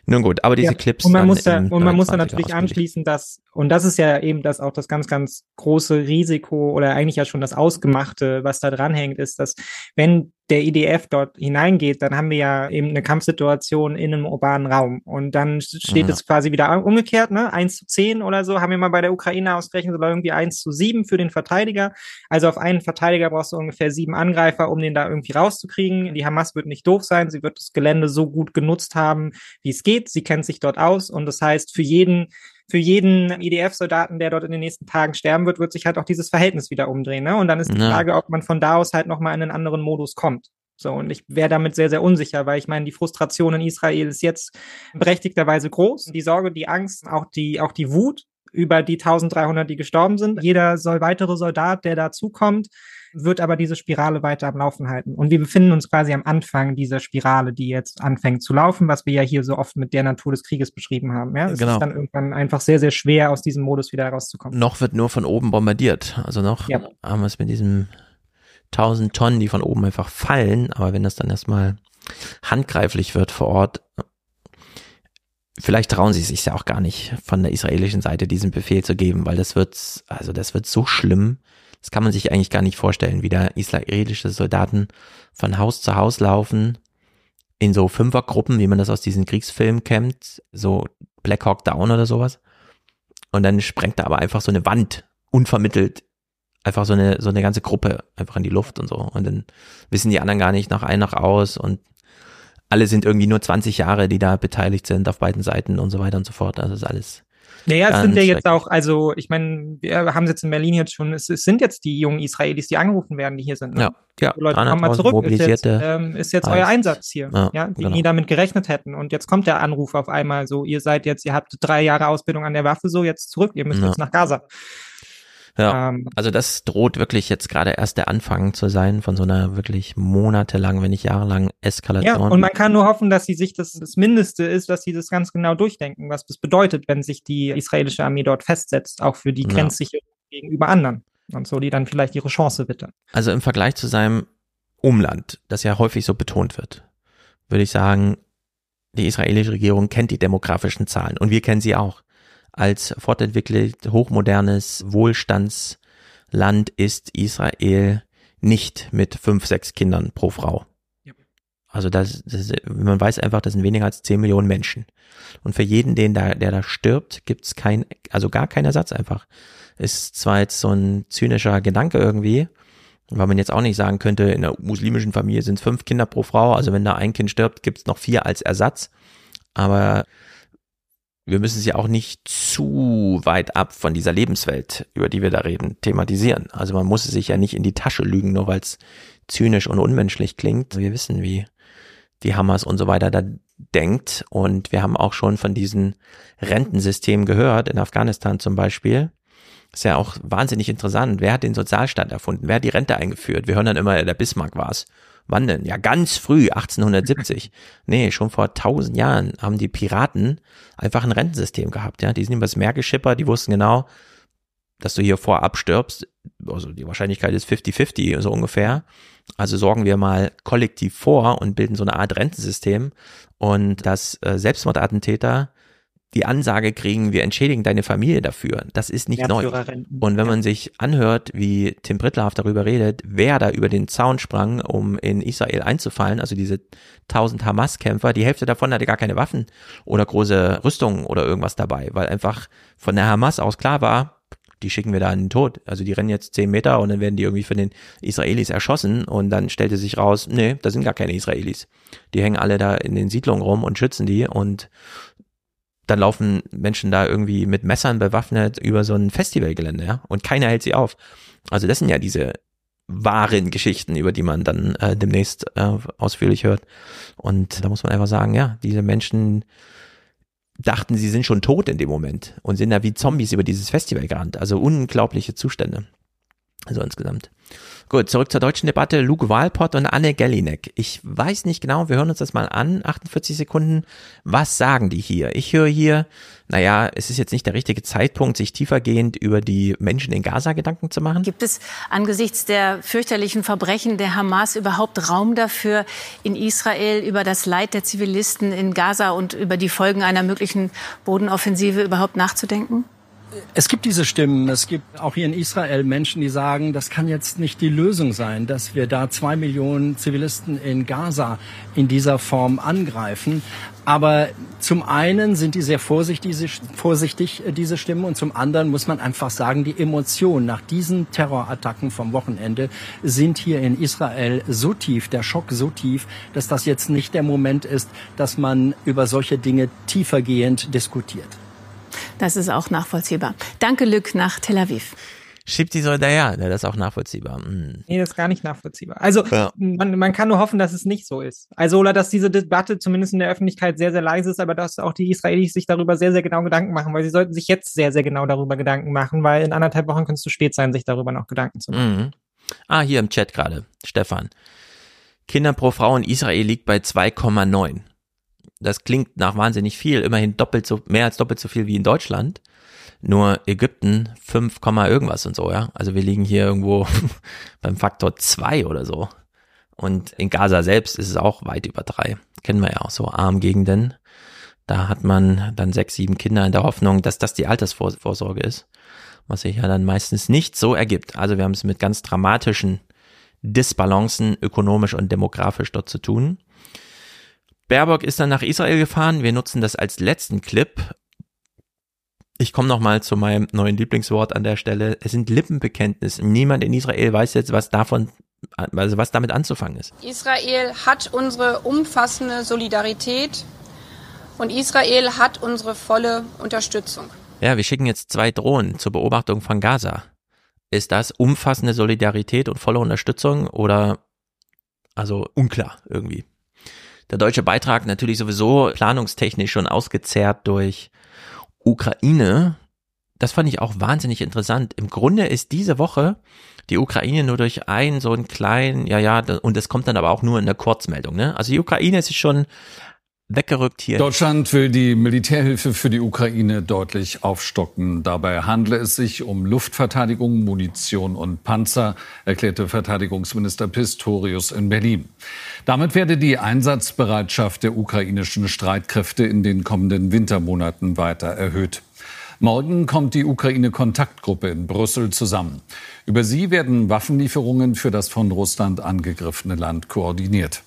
Nun gut, aber diese Ja, Clips. Und man muss da, und man muss da 23er natürlich anschließen, dass, und das ist ja eben das auch das ganz, ganz große Risiko oder eigentlich ja schon das Ausgemachte, was da dranhängt, ist, dass wenn der IDF dort hineingeht, dann haben wir ja eben eine Kampfsituation in einem urbanen Raum. Und dann steht Mhm. es quasi wieder umgekehrt, ne? 1 zu 10 oder so, haben wir mal bei der Ukraine ausgerechnet, oder irgendwie 1 zu 7 für den Verteidiger. Also auf einen Verteidiger brauchst du ungefähr sieben Angreifer, um den da irgendwie rauszukriegen. Die Hamas wird nicht doof sein, sie wird das Gelände so gut genutzt haben, wie es geht. Sie kennt sich dort aus und das heißt, für jeden für jeden IDF-Soldaten, der dort in den nächsten Tagen sterben wird, wird sich halt auch dieses Verhältnis wieder umdrehen. Ne? Und dann ist die Ja. Frage, ob man von da aus halt nochmal in einen anderen Modus kommt. So, und ich wäre damit sehr, sehr unsicher, weil ich meine, die Frustration in Israel ist jetzt berechtigterweise groß. Die Sorge, die Angst, auch die, auch die Wut über die 1300, die gestorben sind. Jeder soll weitere Soldat, der dazukommt, wird aber diese Spirale weiter am Laufen halten. Und wir befinden uns quasi am Anfang dieser Spirale, die jetzt anfängt zu laufen, was wir ja hier so oft mit der Natur des Krieges beschrieben haben. Ja, es Genau. ist dann irgendwann einfach sehr, sehr schwer, aus diesem Modus wieder herauszukommen. Noch wird nur von oben bombardiert. Also noch Ja. haben wir es mit diesem 1000 Tonnen, die von oben einfach fallen. Aber wenn das dann erstmal handgreiflich wird vor Ort, vielleicht trauen sie sich ja auch gar nicht von der israelischen Seite diesen Befehl zu geben, weil das wird, also das wird so schlimm. Das kann man sich eigentlich gar nicht vorstellen, wie da israelische Soldaten von Haus zu Haus laufen, in so Fünfergruppen, wie man das aus diesen Kriegsfilmen kennt, so Black Hawk Down oder sowas. Und dann sprengt da aber einfach so eine Wand unvermittelt einfach so eine so eine ganze Gruppe einfach in die Luft und so und dann wissen die anderen gar nicht nach ein nach aus und alle sind irgendwie nur 20 Jahre, die da beteiligt sind auf beiden Seiten und so weiter und so fort. Also ist alles Naja, es sind ja jetzt auch, also ich meine, wir haben es jetzt in Berlin jetzt schon, es, es, sind jetzt die jungen Israelis, die angerufen werden, die hier sind. Ne? Ja, ja. Die Leute, kommen mal zurück, ist jetzt, ähm, ist jetzt euer Einsatz hier, ja, ja die genau. nie damit gerechnet hätten. Und jetzt kommt der Anruf auf einmal so, ihr seid jetzt, ihr habt drei Jahre Ausbildung an der Waffe, so jetzt zurück, ihr müsst ja. jetzt nach Gaza. Ja, ähm, also das droht wirklich jetzt gerade erst der Anfang zu sein von so einer wirklich monatelang, wenn nicht jahrelang Eskalation. Ja, und man kann nur hoffen, dass sie sich das, das Mindeste ist, dass sie das ganz genau durchdenken, was das bedeutet, wenn sich die israelische Armee dort festsetzt, auch für die Grenzsicherung ja. gegenüber anderen. Und so die dann vielleicht ihre Chance bitte. Also im Vergleich zu seinem Umland, das ja häufig so betont wird, würde ich sagen, die israelische Regierung kennt die demografischen Zahlen und wir kennen sie auch als fortentwickelt, hochmodernes Wohlstandsland ist Israel nicht mit fünf, sechs Kindern pro Frau. Also das, das, man weiß einfach, das sind weniger als zehn Millionen Menschen. Und für jeden, den da, der da stirbt, gibt's kein, also gar keinen Ersatz einfach. Ist zwar jetzt so ein zynischer Gedanke irgendwie, weil man jetzt auch nicht sagen könnte, in einer muslimischen Familie sind es fünf Kinder pro Frau, also wenn da ein Kind stirbt, gibt's noch vier als Ersatz. Aber wir müssen sie auch nicht zu weit ab von dieser Lebenswelt, über die wir da reden, thematisieren. Also man muss sich ja nicht in die Tasche lügen, nur weil es zynisch und unmenschlich klingt. Wir wissen, wie die Hamas und so weiter da denkt. Und wir haben auch schon von diesen Rentensystemen gehört, in Afghanistan zum Beispiel. Ist ja auch wahnsinnig interessant. Wer hat den Sozialstaat erfunden? Wer hat die Rente eingeführt? Wir hören dann immer, der Bismarck war's. Wann denn? Ja, ganz früh, 1870. (laughs) nee, schon vor tausend Jahren haben die Piraten einfach ein Rentensystem gehabt, ja. Die sind übers Meer geschippert, die wussten genau, dass du hier vorab stirbst. Also die Wahrscheinlichkeit ist 50-50, so ungefähr. Also sorgen wir mal kollektiv vor und bilden so eine Art Rentensystem und dass äh, Selbstmordattentäter die Ansage kriegen, wir entschädigen deine Familie dafür. Das ist nicht neu. Und wenn man sich anhört, wie Tim Brittlaff darüber redet, wer da über den Zaun sprang, um in Israel einzufallen, also diese tausend Hamas-Kämpfer, die Hälfte davon hatte gar keine Waffen oder große Rüstungen oder irgendwas dabei, weil einfach von der Hamas aus klar war, die schicken wir da in den Tod. Also die rennen jetzt zehn Meter und dann werden die irgendwie von den Israelis erschossen und dann stellte sich raus, nee, da sind gar keine Israelis. Die hängen alle da in den Siedlungen rum und schützen die und dann laufen Menschen da irgendwie mit Messern bewaffnet über so ein Festivalgelände, ja, und keiner hält sie auf. Also das sind ja diese wahren Geschichten, über die man dann äh, demnächst äh, ausführlich hört. Und da muss man einfach sagen, ja, diese Menschen dachten, sie sind schon tot in dem Moment und sind da wie Zombies über dieses Festival gerannt. Also unglaubliche Zustände. Also insgesamt. Gut, zurück zur deutschen Debatte. Luke Walpott und Anne Gellinek. Ich weiß nicht genau, wir hören uns das mal an, 48 Sekunden. Was sagen die hier? Ich höre hier, naja, es ist jetzt nicht der richtige Zeitpunkt, sich tiefergehend über die Menschen in Gaza Gedanken zu machen. Gibt es angesichts der fürchterlichen Verbrechen der Hamas überhaupt Raum dafür, in Israel über das Leid der Zivilisten in Gaza und über die Folgen einer möglichen Bodenoffensive überhaupt nachzudenken? Es gibt diese Stimmen. Es gibt auch hier in Israel Menschen, die sagen, das kann jetzt nicht die Lösung sein, dass wir da zwei Millionen Zivilisten in Gaza in dieser Form angreifen. Aber zum einen sind die sehr vorsichtig, vorsichtig, äh, diese Stimmen, und zum anderen muss man einfach sagen, die Emotionen nach diesen Terrorattacken vom Wochenende sind hier in Israel so tief, der Schock so tief, dass das jetzt nicht der Moment ist, dass man über solche Dinge tiefergehend diskutiert. Das ist auch nachvollziehbar. Danke, Lück, nach Tel Aviv. Schiebt die so hinterher, das ist auch nachvollziehbar. Hm. Nee, das ist gar nicht nachvollziehbar. Also ja. man, man kann nur hoffen, dass es nicht so ist. Also oder dass diese Debatte zumindest in der Öffentlichkeit sehr, sehr leise ist, aber dass auch die Israelis sich darüber sehr, sehr genau Gedanken machen, weil sie sollten sich jetzt sehr, sehr genau darüber Gedanken machen, weil in anderthalb Wochen könnte es zu spät sein, sich darüber noch Gedanken zu machen. Mhm. Ah, hier im Chat gerade, Stefan. Kinder pro Frau in Israel liegt bei 2,9. Das klingt nach wahnsinnig viel, immerhin doppelt so, mehr als doppelt so viel wie in Deutschland. Nur Ägypten 5, irgendwas und so, ja. Also wir liegen hier irgendwo (laughs) beim Faktor 2 oder so. Und in Gaza selbst ist es auch weit über drei. Kennen wir ja auch so Armgegenden. Da hat man dann sechs, sieben Kinder in der Hoffnung, dass das die Altersvorsorge ist. Was sich ja dann meistens nicht so ergibt. Also wir haben es mit ganz dramatischen Disbalancen ökonomisch und demografisch dort zu tun. Baerbock ist dann nach Israel gefahren. Wir nutzen das als letzten Clip. Ich komme nochmal zu meinem neuen Lieblingswort an der Stelle. Es sind Lippenbekenntnisse. Niemand in Israel weiß jetzt, was davon, also was damit anzufangen ist. Israel hat unsere umfassende Solidarität und Israel hat unsere volle Unterstützung. Ja, wir schicken jetzt zwei Drohnen zur Beobachtung von Gaza. Ist das umfassende Solidarität und volle Unterstützung oder also unklar irgendwie? Der deutsche Beitrag natürlich sowieso planungstechnisch schon ausgezehrt durch Ukraine. Das fand ich auch wahnsinnig interessant. Im Grunde ist diese Woche die Ukraine nur durch einen so einen kleinen, ja, ja, und das kommt dann aber auch nur in der Kurzmeldung, ne? Also die Ukraine ist schon weggerückt hier. Deutschland will die Militärhilfe für die Ukraine deutlich aufstocken. Dabei handle es sich um Luftverteidigung, Munition und Panzer, erklärte Verteidigungsminister Pistorius in Berlin. Damit werde die Einsatzbereitschaft der ukrainischen Streitkräfte in den kommenden Wintermonaten weiter erhöht. Morgen kommt die Ukraine-Kontaktgruppe in Brüssel zusammen. Über sie werden Waffenlieferungen für das von Russland angegriffene Land koordiniert.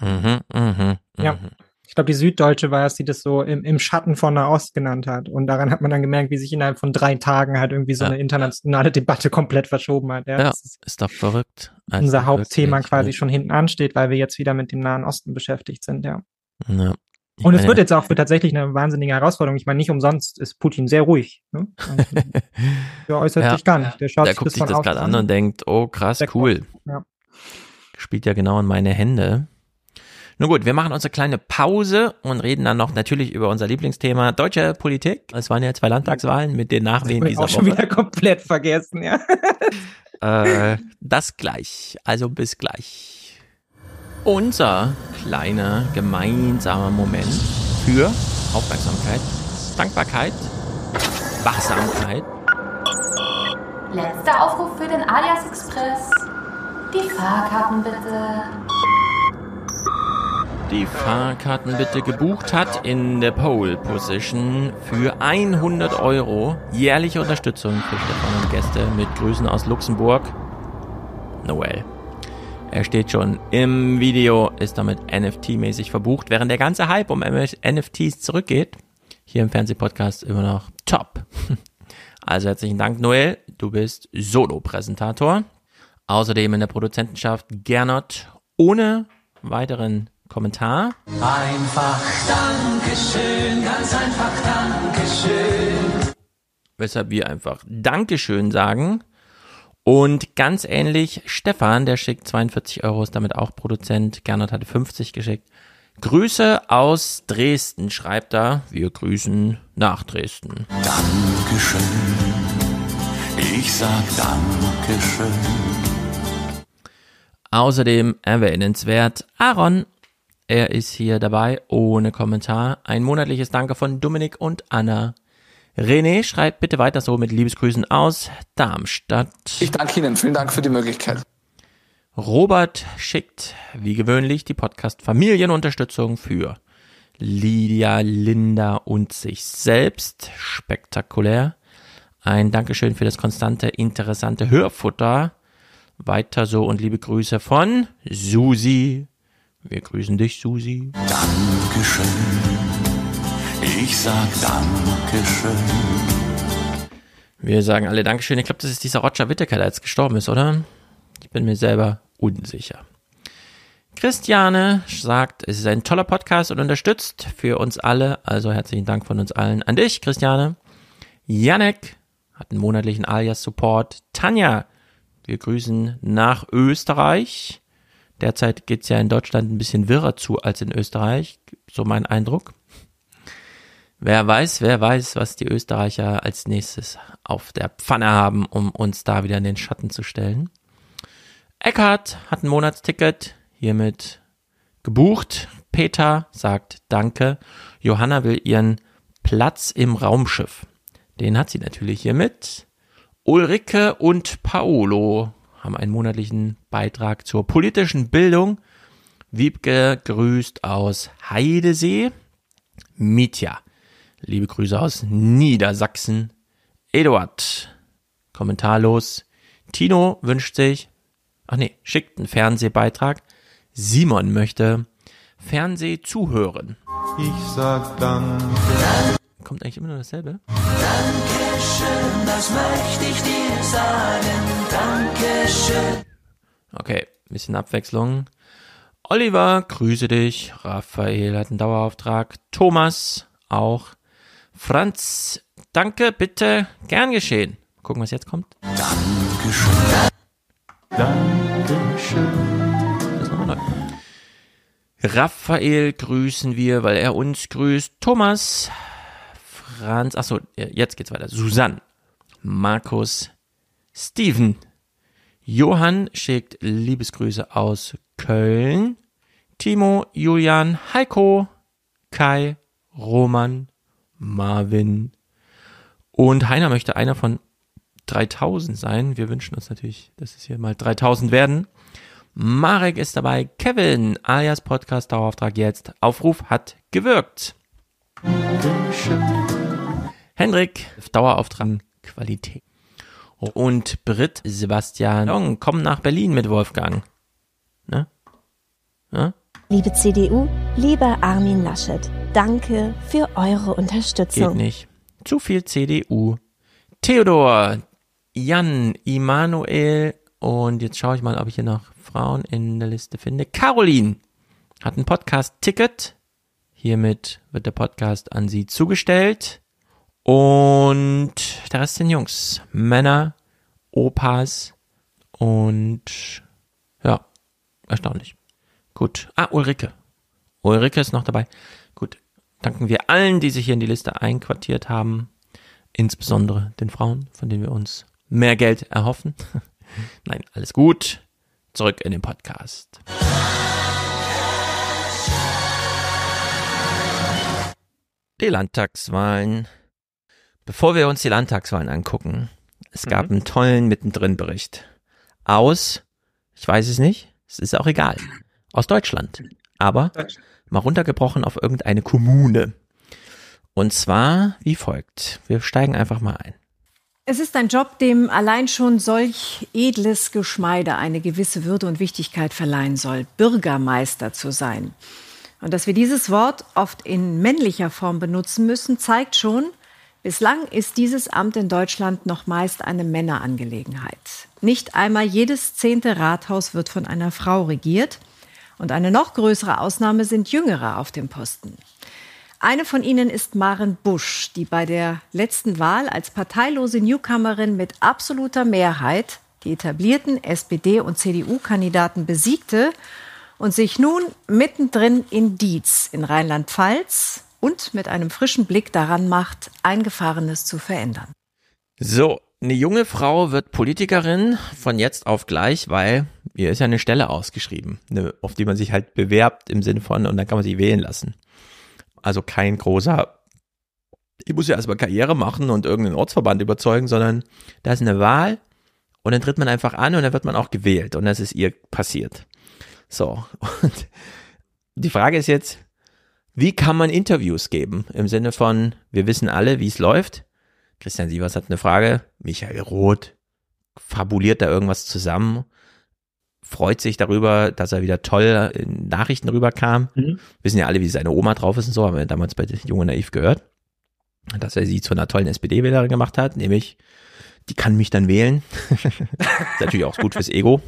Mhm, mh, Ja. Ich glaube, die Süddeutsche war es, die das so im, im Schatten von Nahost genannt hat. Und daran hat man dann gemerkt, wie sich innerhalb von drei Tagen halt irgendwie so Ja. eine internationale Debatte komplett verschoben hat. Ja, Ja, das ist ist doch verrückt. Also unser Hauptthema quasi schon hinten ansteht, weil wir jetzt wieder mit dem Nahen Osten beschäftigt sind, ja. Ja. Ich Und es wird jetzt auch für tatsächlich eine wahnsinnige Herausforderung. Ich meine, nicht umsonst ist Putin sehr ruhig. Ne? (laughs) Der äußert Ja. sich gar nicht. Der schaut Der sich guckt das sich das gerade an und denkt, oh krass, Der cool. Ja. Spielt ja genau in meine Hände. Nun gut, wir machen unsere kleine Pause und reden dann noch natürlich über unser Lieblingsthema deutsche Politik. Es waren ja zwei Landtagswahlen mit den Nachwehen Hab ich dieser auch schon wieder Woche. komplett vergessen, ja. (laughs) Äh, das gleich. Also bis gleich. Unser kleiner gemeinsamer Moment für Aufmerksamkeit, Dankbarkeit, Wachsamkeit. Letzter Aufruf für den Alias Express. Die Fahrkarten bitte. Die Fahrkarten bitte gebucht hat in der Pole Position für 100 Euro jährliche Unterstützung für Stefan und Gäste mit Grüßen aus Luxemburg. Noel. Er steht schon im Video, ist damit NFT-mäßig verbucht, während der ganze Hype um NFTs zurückgeht. Hier im Fernsehpodcast immer noch top. (laughs) Also herzlichen Dank, Noel. Du bist Solo-Präsentator. Außerdem in der Produzentenschaft Gernot ohne weiteren Kommentar. Einfach Dankeschön, ganz einfach Dankeschön. Weshalb wir einfach Dankeschön sagen. Und ganz ähnlich Stefan, der schickt 42 Euro, ist damit auch Produzent. Gernot hatte 50 geschickt. Grüße aus Dresden, schreibt er. Wir grüßen nach Dresden. Dankeschön. Ich sag Dankeschön. Außerdem erwähnenswert Aaron. Er ist hier dabei ohne Kommentar. Ein monatliches Danke von Dominik und Anna. René schreibt bitte weiter so mit Liebesgrüßen aus Darmstadt. Ich danke Ihnen. Vielen Dank für die Möglichkeit. Robert schickt wie gewöhnlich die Podcast Familienunterstützung für Lydia, Linda und sich selbst. Spektakulär. Ein Dankeschön für das konstante, interessante Hörfutter. Weiter so und liebe Grüße von Susi. Wir grüßen dich, Susi. Dankeschön. Ich sag Dankeschön. Wir sagen alle Dankeschön. Ich glaube, das ist dieser Roger Whittaker, der jetzt gestorben ist, oder? Ich bin mir selber unsicher. Christiane sagt, es ist ein toller Podcast und unterstützt für uns alle. Also herzlichen Dank von uns allen an dich, Christiane. Janek hat einen monatlichen Alias-Support. Tanja, wir grüßen nach Österreich. Derzeit geht's ja in Deutschland ein bisschen wirrer zu als in Österreich, so mein Eindruck. Wer weiß, wer weiß, was die Österreicher als nächstes auf der Pfanne haben, um uns da wieder in den Schatten zu stellen. Eckhard hat ein Monatsticket hiermit gebucht. Peter sagt Danke. Johanna will ihren Platz im Raumschiff. Den hat sie natürlich hiermit. Ulrike und Paolo haben einen monatlichen Beitrag zur politischen Bildung. Wiebke grüßt aus Heidesee. Mitya, liebe Grüße aus Niedersachsen. Eduard, kommentarlos. Tino wünscht sich, ach nee, schickt einen Fernsehbeitrag. Simon möchte Fernseh zuhören. Ich sag Danke. Kommt eigentlich immer nur dasselbe? Dankeschön, das möchte ich dir sagen. Dankeschön. Okay, bisschen Abwechslung. Oliver, grüße dich. Raphael hat einen Dauerauftrag. Thomas auch. Franz, danke, bitte, gern geschehen. Gucken, was jetzt kommt. Dankeschön. Dankeschön. Das ist nochmal neu. Raphael grüßen wir, weil er uns grüßt. Thomas, Franz, achso, jetzt geht's weiter. Susanne, Markus, Steven, Johann schickt Liebesgrüße aus Köln. Timo, Julian, Heiko, Kai, Roman, Marvin und Heiner möchte einer von 3000 sein. Wir wünschen uns natürlich, dass es hier mal 3000 werden. Marek ist dabei. Kevin, alias Podcast Dauerauftrag jetzt. Aufruf hat gewirkt. Henrik, Dauerauftrag Qualität. Und Britt, Sebastian Long kommen nach Berlin mit Wolfgang. Ne? Ne? Liebe CDU, lieber Armin Laschet, danke für eure Unterstützung. Geht nicht. Zu viel CDU. Theodor, Jan, Immanuel und jetzt schaue ich mal, ob ich hier noch Frauen in der Liste finde. Caroline hat ein Podcast-Ticket. Hiermit wird der Podcast an sie zugestellt. Und der Rest sind Jungs. Männer, Opas und ja, erstaunlich. Gut. Ah, Ulrike. Ulrike ist noch dabei. Gut. Danken wir allen, die sich hier in die Liste einquartiert haben. Insbesondere den Frauen, von denen wir uns mehr Geld erhoffen. (laughs) Nein, alles gut. Zurück in den Podcast. Die Landtagswahlen. Bevor wir uns die Landtagswahlen angucken, es gab Mhm. einen tollen Mittendrin-Bericht. Aus, ich weiß es nicht, es ist auch egal, aus Deutschland. Aber mal runtergebrochen auf irgendeine Kommune. Und zwar wie folgt. Wir steigen einfach mal ein. Es ist ein Job, dem allein schon solch edles Geschmeide eine gewisse Würde und Wichtigkeit verleihen soll, Bürgermeister zu sein. Und dass wir dieses Wort oft in männlicher Form benutzen müssen, zeigt schon, bislang ist dieses Amt in Deutschland noch meist eine Männerangelegenheit. Nicht einmal jedes zehnte Rathaus wird von einer Frau regiert. Und eine noch größere Ausnahme sind Jüngere auf dem Posten. Eine von ihnen ist Maren Busch, die bei der letzten Wahl als parteilose Newcomerin mit absoluter Mehrheit die etablierten SPD- und CDU-Kandidaten besiegte und sich nun mittendrin in Dietz in Rheinland-Pfalz und mit einem frischen Blick daran macht, Eingefahrenes zu verändern. So, eine junge Frau wird Politikerin von jetzt auf gleich, weil ihr ist ja eine Stelle ausgeschrieben, auf die man sich halt bewerbt im Sinne von, und dann kann man sie wählen lassen. Also kein großer, ich muss ja erstmal Karriere machen und irgendeinen Ortsverband überzeugen, sondern da ist eine Wahl und dann tritt man einfach an und dann wird man auch gewählt und das ist ihr passiert. So, (laughs) und die Frage ist jetzt, wie kann man Interviews geben? Im Sinne von, wir wissen alle, wie es läuft. Christian Sievers hat eine Frage. Michael Roth fabuliert da irgendwas zusammen, freut sich darüber, dass er wieder toll in Nachrichten rüberkam. Mhm. Wissen ja alle, wie seine Oma drauf ist und so, haben wir damals bei Junge Naiv gehört. Dass er sie zu einer tollen SPD-Wählerin gemacht hat, nämlich, die kann mich dann wählen. (laughs) ist natürlich auch gut fürs Ego.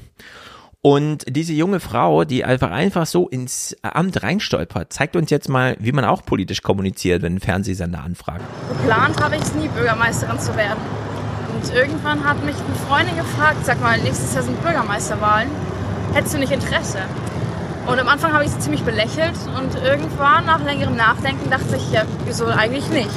Und diese junge Frau, die einfach einfach so ins Amt reinstolpert, zeigt uns jetzt mal, wie man auch politisch kommuniziert, wenn ein Fernsehsender anfragt. Geplant habe ich es nie, Bürgermeisterin zu werden. Und irgendwann hat mich eine Freundin gefragt, sag mal, nächstes Jahr sind Bürgermeisterwahlen. Hättest du nicht Interesse? Und am Anfang habe ich sie ziemlich belächelt und irgendwann nach längerem Nachdenken dachte ich, ja, wieso eigentlich nicht?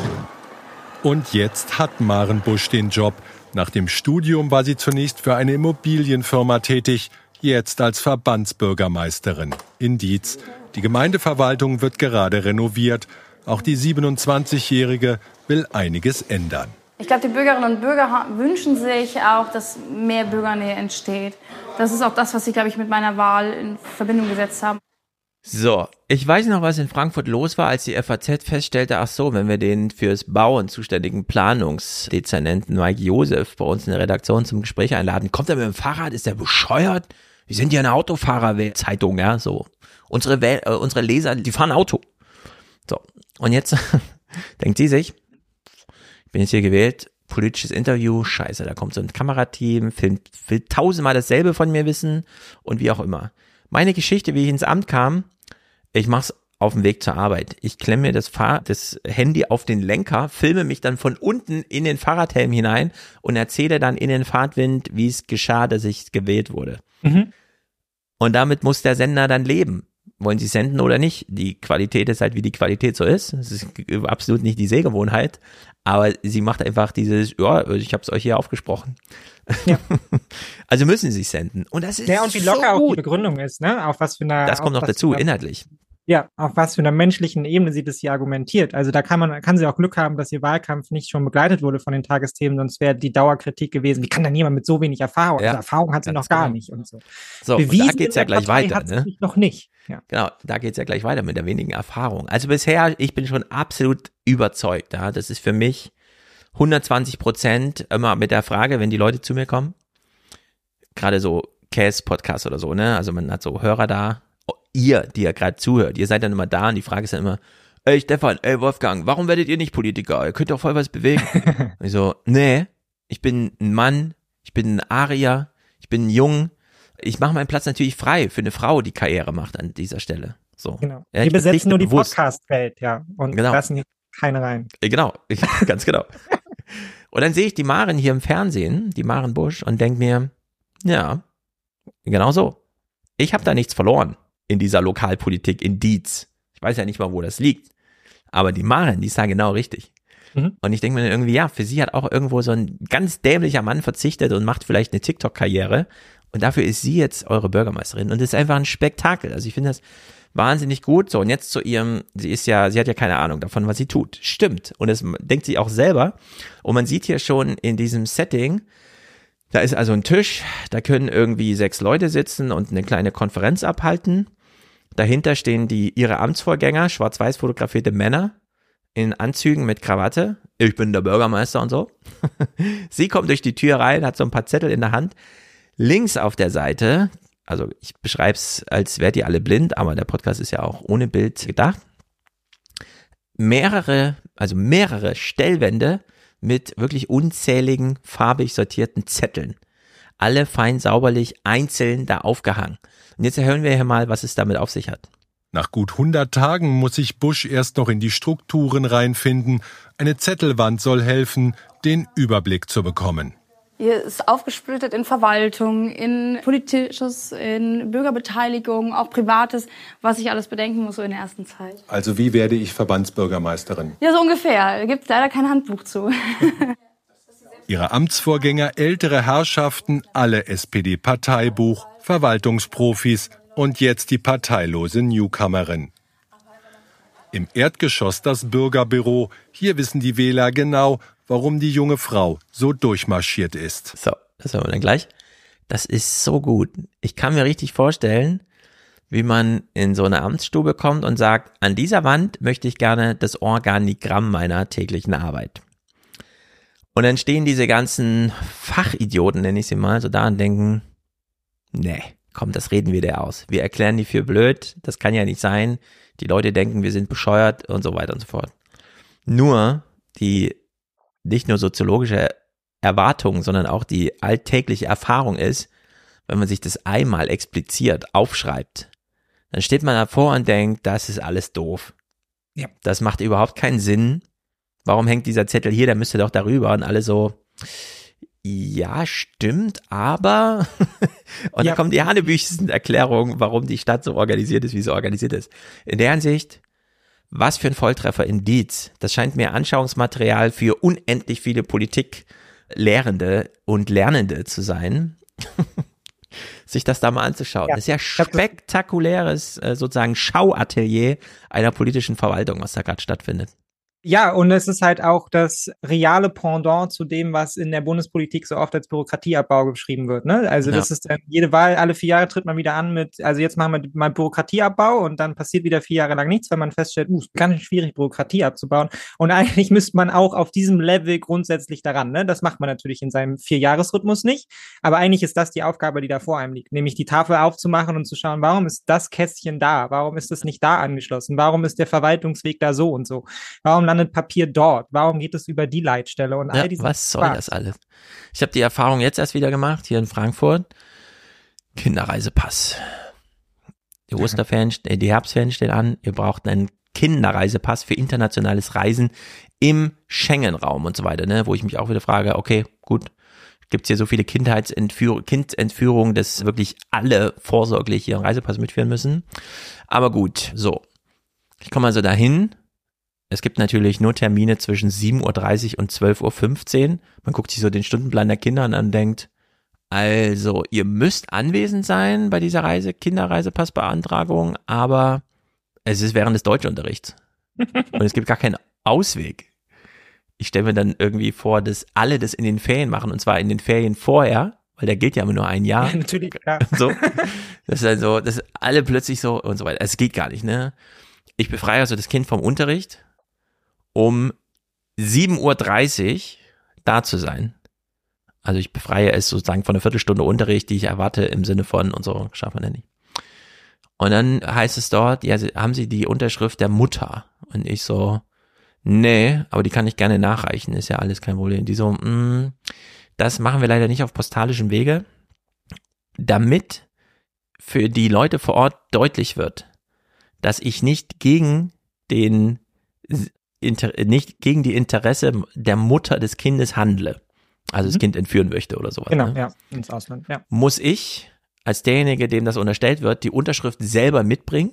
Und jetzt hat Maren Busch den Job. Nach dem Studium war sie zunächst für eine Immobilienfirma tätig, jetzt als Verbandsbürgermeisterin in Dietz. Die Gemeindeverwaltung wird gerade renoviert. Auch die 27-Jährige will einiges ändern. Ich glaube, die Bürgerinnen und Bürger wünschen sich auch, dass mehr Bürgernähe entsteht. Das ist auch das, was sie, glaube ich, mit meiner Wahl in Verbindung gesetzt haben. So, ich weiß noch, was in Frankfurt los war, als die FAZ feststellte, ach so, wenn wir den fürs Bauen zuständigen Planungsdezernenten Mike Josef bei uns in der Redaktion zum Gespräch einladen, kommt er mit dem Fahrrad, ist der bescheuert? Wir sind ja eine Autofahrerzeitung, ja, so. Unsere, Wähl äh, unsere Leser, die fahren Auto. So, und jetzt (laughs) denkt sie sich, ich bin jetzt hier gewählt, politisches Interview, scheiße, da kommt so ein Kamerateam, filmt, will tausendmal dasselbe von mir wissen und wie auch immer. Meine Geschichte, wie ich ins Amt kam, ich mach's auf dem Weg zur Arbeit. Ich klemme mir das, Fahr das Handy auf den Lenker, filme mich dann von unten in den Fahrradhelm hinein und erzähle dann in den Fahrtwind, wie es geschah, dass ich gewählt wurde. Mhm. Und damit muss der Sender dann leben. Wollen sie senden oder nicht? Die Qualität ist halt, wie die Qualität so ist. Es ist absolut nicht die Sehgewohnheit. Aber sie macht einfach dieses, ja, ich habe es euch hier aufgesprochen. Ja. (laughs) also müssen sie senden. Und das ist Ja, und wie so locker auch gut. die Begründung ist, ne? Auf was für einer. Das kommt noch dazu, inhaltlich. Ja, auf was für einer menschlichen Ebene sie das hier argumentiert. Also da kann man, kann sie auch Glück haben, dass ihr Wahlkampf nicht schon begleitet wurde von den Tagesthemen, sonst wäre die Dauerkritik gewesen. Wie kann denn jemand mit so wenig Erfahrung? Ja, also Erfahrung hat sie noch gar genau. nicht und so. So, und da Bewiesen geht's ja gleich Partei weiter, ne? noch nicht. Ja. Genau, da geht's ja gleich weiter mit der wenigen Erfahrung. Also bisher, ich bin schon absolut überzeugt. Ja, das ist für mich 120 Prozent immer mit der Frage, wenn die Leute zu mir kommen, gerade so Cast-Podcast oder so, ne? Also man hat so Hörer da, ihr, die ja gerade zuhört, ihr seid dann immer da und die Frage ist dann immer, ey Stefan, ey Wolfgang, warum werdet ihr nicht Politiker? Ihr könnt doch voll was bewegen. (laughs) Ich so, nee, ich bin ein Mann, ich bin ein Arier, ich bin jung, ich mache meinen Platz natürlich frei für eine Frau, die Karriere macht an dieser Stelle. So. Genau. Ja, Wir ich besetzen nur die. Podcast-Welt, ja. Und Genau. lassen hier keine rein. Äh, Genau, ich, (laughs) ganz genau. Und dann sehe ich die Maren hier im Fernsehen, die Maren Busch, und denke mir, ja, genau so. Ich habe da nichts verloren in dieser Lokalpolitik in Dietz. Ich weiß ja nicht mal, wo das liegt. Aber die Maren, die ist da genau richtig. Mhm. Und ich denke mir irgendwie, ja, für sie hat auch irgendwo so ein ganz dämlicher Mann verzichtet und macht vielleicht eine TikTok-Karriere. Und dafür ist sie jetzt eure Bürgermeisterin. Und das ist einfach ein Spektakel. Also ich finde das wahnsinnig gut. So, und jetzt zu ihrem, sie ist ja, sie hat ja keine Ahnung davon, was sie tut. Stimmt. Und das denkt sie auch selber. Und man sieht hier schon in diesem Setting, da ist also ein Tisch, da können irgendwie sechs Leute sitzen und eine kleine Konferenz abhalten. Dahinter stehen die ihre Amtsvorgänger, schwarz-weiß fotografierte Männer in Anzügen mit Krawatte. Ich bin der Bürgermeister und so. (laughs) Sie kommt durch die Tür rein, hat so ein paar Zettel in der Hand. Links auf der Seite, also ich beschreibe es, als wärt ihr alle blind, aber der Podcast ist ja auch ohne Bild gedacht. Mehrere, also mehrere Stellwände mit wirklich unzähligen farbig sortierten Zetteln. Alle fein sauberlich einzeln da aufgehangen. Und jetzt hören wir hier mal, was es damit auf sich hat. Nach gut 100 Tagen muss sich Bush erst noch in die Strukturen reinfinden. Eine Zettelwand soll helfen, den Überblick zu bekommen. Hier ist aufgesplittet in Verwaltung, in Politisches, in Bürgerbeteiligung, auch Privates, was ich alles bedenken muss so in der ersten Zeit. Also wie werde ich Verbandsbürgermeisterin? Ja, so ungefähr. Da gibt es leider kein Handbuch zu. (laughs) Ihre Amtsvorgänger, ältere Herrschaften, alle SPD-Parteibuch, Verwaltungsprofis und jetzt die parteilose Newcomerin. Im Erdgeschoss das Bürgerbüro. Hier wissen die Wähler genau, warum die junge Frau so durchmarschiert ist. So, das hören wir dann gleich. Das ist so gut. Ich kann mir richtig vorstellen, wie man in so eine Amtsstube kommt und sagt, an dieser Wand möchte ich gerne das Organigramm meiner täglichen Arbeit. Und dann stehen diese ganzen Fachidioten, nenne ich sie mal, so da und denken, nee, komm, das reden wir dir aus. Wir erklären die für blöd, das kann ja nicht sein. Die Leute denken, wir sind bescheuert und so weiter und so fort. Nur die nicht nur soziologische Erwartung, sondern auch die alltägliche Erfahrung ist, wenn man sich das einmal expliziert aufschreibt, dann steht man davor und denkt, das ist alles doof. Ja. Das macht überhaupt keinen Sinn. Warum hängt dieser Zettel hier? Der müsste doch darüber und alle so, ja, stimmt, aber (laughs) und Ja. dann kommen die hanebüchsten Erklärungen, warum die Stadt so organisiert ist, wie sie organisiert ist. In der Hinsicht, was für ein Volltreffer in Dietz. Das scheint mir Anschauungsmaterial für unendlich viele Politiklehrende und Lernende zu sein. (laughs) sich das da mal anzuschauen. Ja, das ist ja spektakuläres äh, sozusagen Schauatelier einer politischen Verwaltung, was da gerade stattfindet. Ja, und es ist halt auch das reale Pendant zu dem, was in der Bundespolitik so oft als Bürokratieabbau beschrieben wird. Ne? Also Ja. das ist dann jede Wahl, alle vier Jahre tritt man wieder an mit, also jetzt machen wir mal Bürokratieabbau und dann passiert wieder vier Jahre lang nichts, weil man feststellt, uh, ist ganz schwierig, Bürokratie abzubauen. Und eigentlich (laughs) müsste man auch auf diesem Level grundsätzlich daran. Ne? Das macht man natürlich in seinem Vierjahresrhythmus nicht. Aber eigentlich ist das die Aufgabe, die da vor einem liegt, nämlich die Tafel aufzumachen und zu schauen, warum ist das Kästchen da? Warum ist es nicht da angeschlossen? Warum ist der Verwaltungsweg da so und so? Warum landet Papier dort? Warum geht es über die Leitstelle? Und Ja, all diese was soll das alles? Ich habe die Erfahrung jetzt erst wieder gemacht, hier in Frankfurt. Kinderreisepass. Die Osterferien, äh, die Herbstferien stehen an. Ihr braucht einen Kinderreisepass für internationales Reisen im Schengen-Raum und so weiter, ne? Wo ich mich auch wieder frage, okay, gut, gibt's hier so viele Kindheitsentführungen, Kindentführungen, dass wirklich alle vorsorglich ihren Reisepass mitführen müssen. Aber gut, so. Ich komme also dahin. Es gibt natürlich nur Termine zwischen 7.30 Uhr und 12.15 Uhr. Man guckt sich so den Stundenplan der Kinder an und denkt, also ihr müsst anwesend sein bei dieser Reise, Kinderreisepassbeantragung, aber es ist während des Deutschunterrichts. (laughs) und es gibt gar keinen Ausweg. Ich stelle mir dann irgendwie vor, dass alle das in den Ferien machen und zwar in den Ferien vorher, weil der gilt ja immer nur ein Jahr. Ja, natürlich, klar. (laughs) So. (laughs) Das ist also, dass alle plötzlich so und so weiter. Es geht gar nicht, ne? Ich befreie also das Kind vom Unterricht, um 7.30 Uhr da zu sein. Also ich befreie es sozusagen von einer Viertelstunde Unterricht, die ich erwarte im Sinne von und so, schafft man ja nicht. Und dann heißt es dort, ja, haben Sie die Unterschrift der Mutter? Und ich so, nee, aber die kann ich gerne nachreichen, ist ja alles kein Problem. Die so, mm, das machen wir leider nicht auf postalischem Wege, damit für die Leute vor Ort deutlich wird, dass ich nicht gegen den Inter nicht gegen die Interesse der Mutter des Kindes handle. Also das Mhm. Kind entführen möchte oder sowas. Genau, ne? ja, ins Ausland, ja. Muss ich als derjenige, dem das unterstellt wird, die Unterschrift selber mitbringen?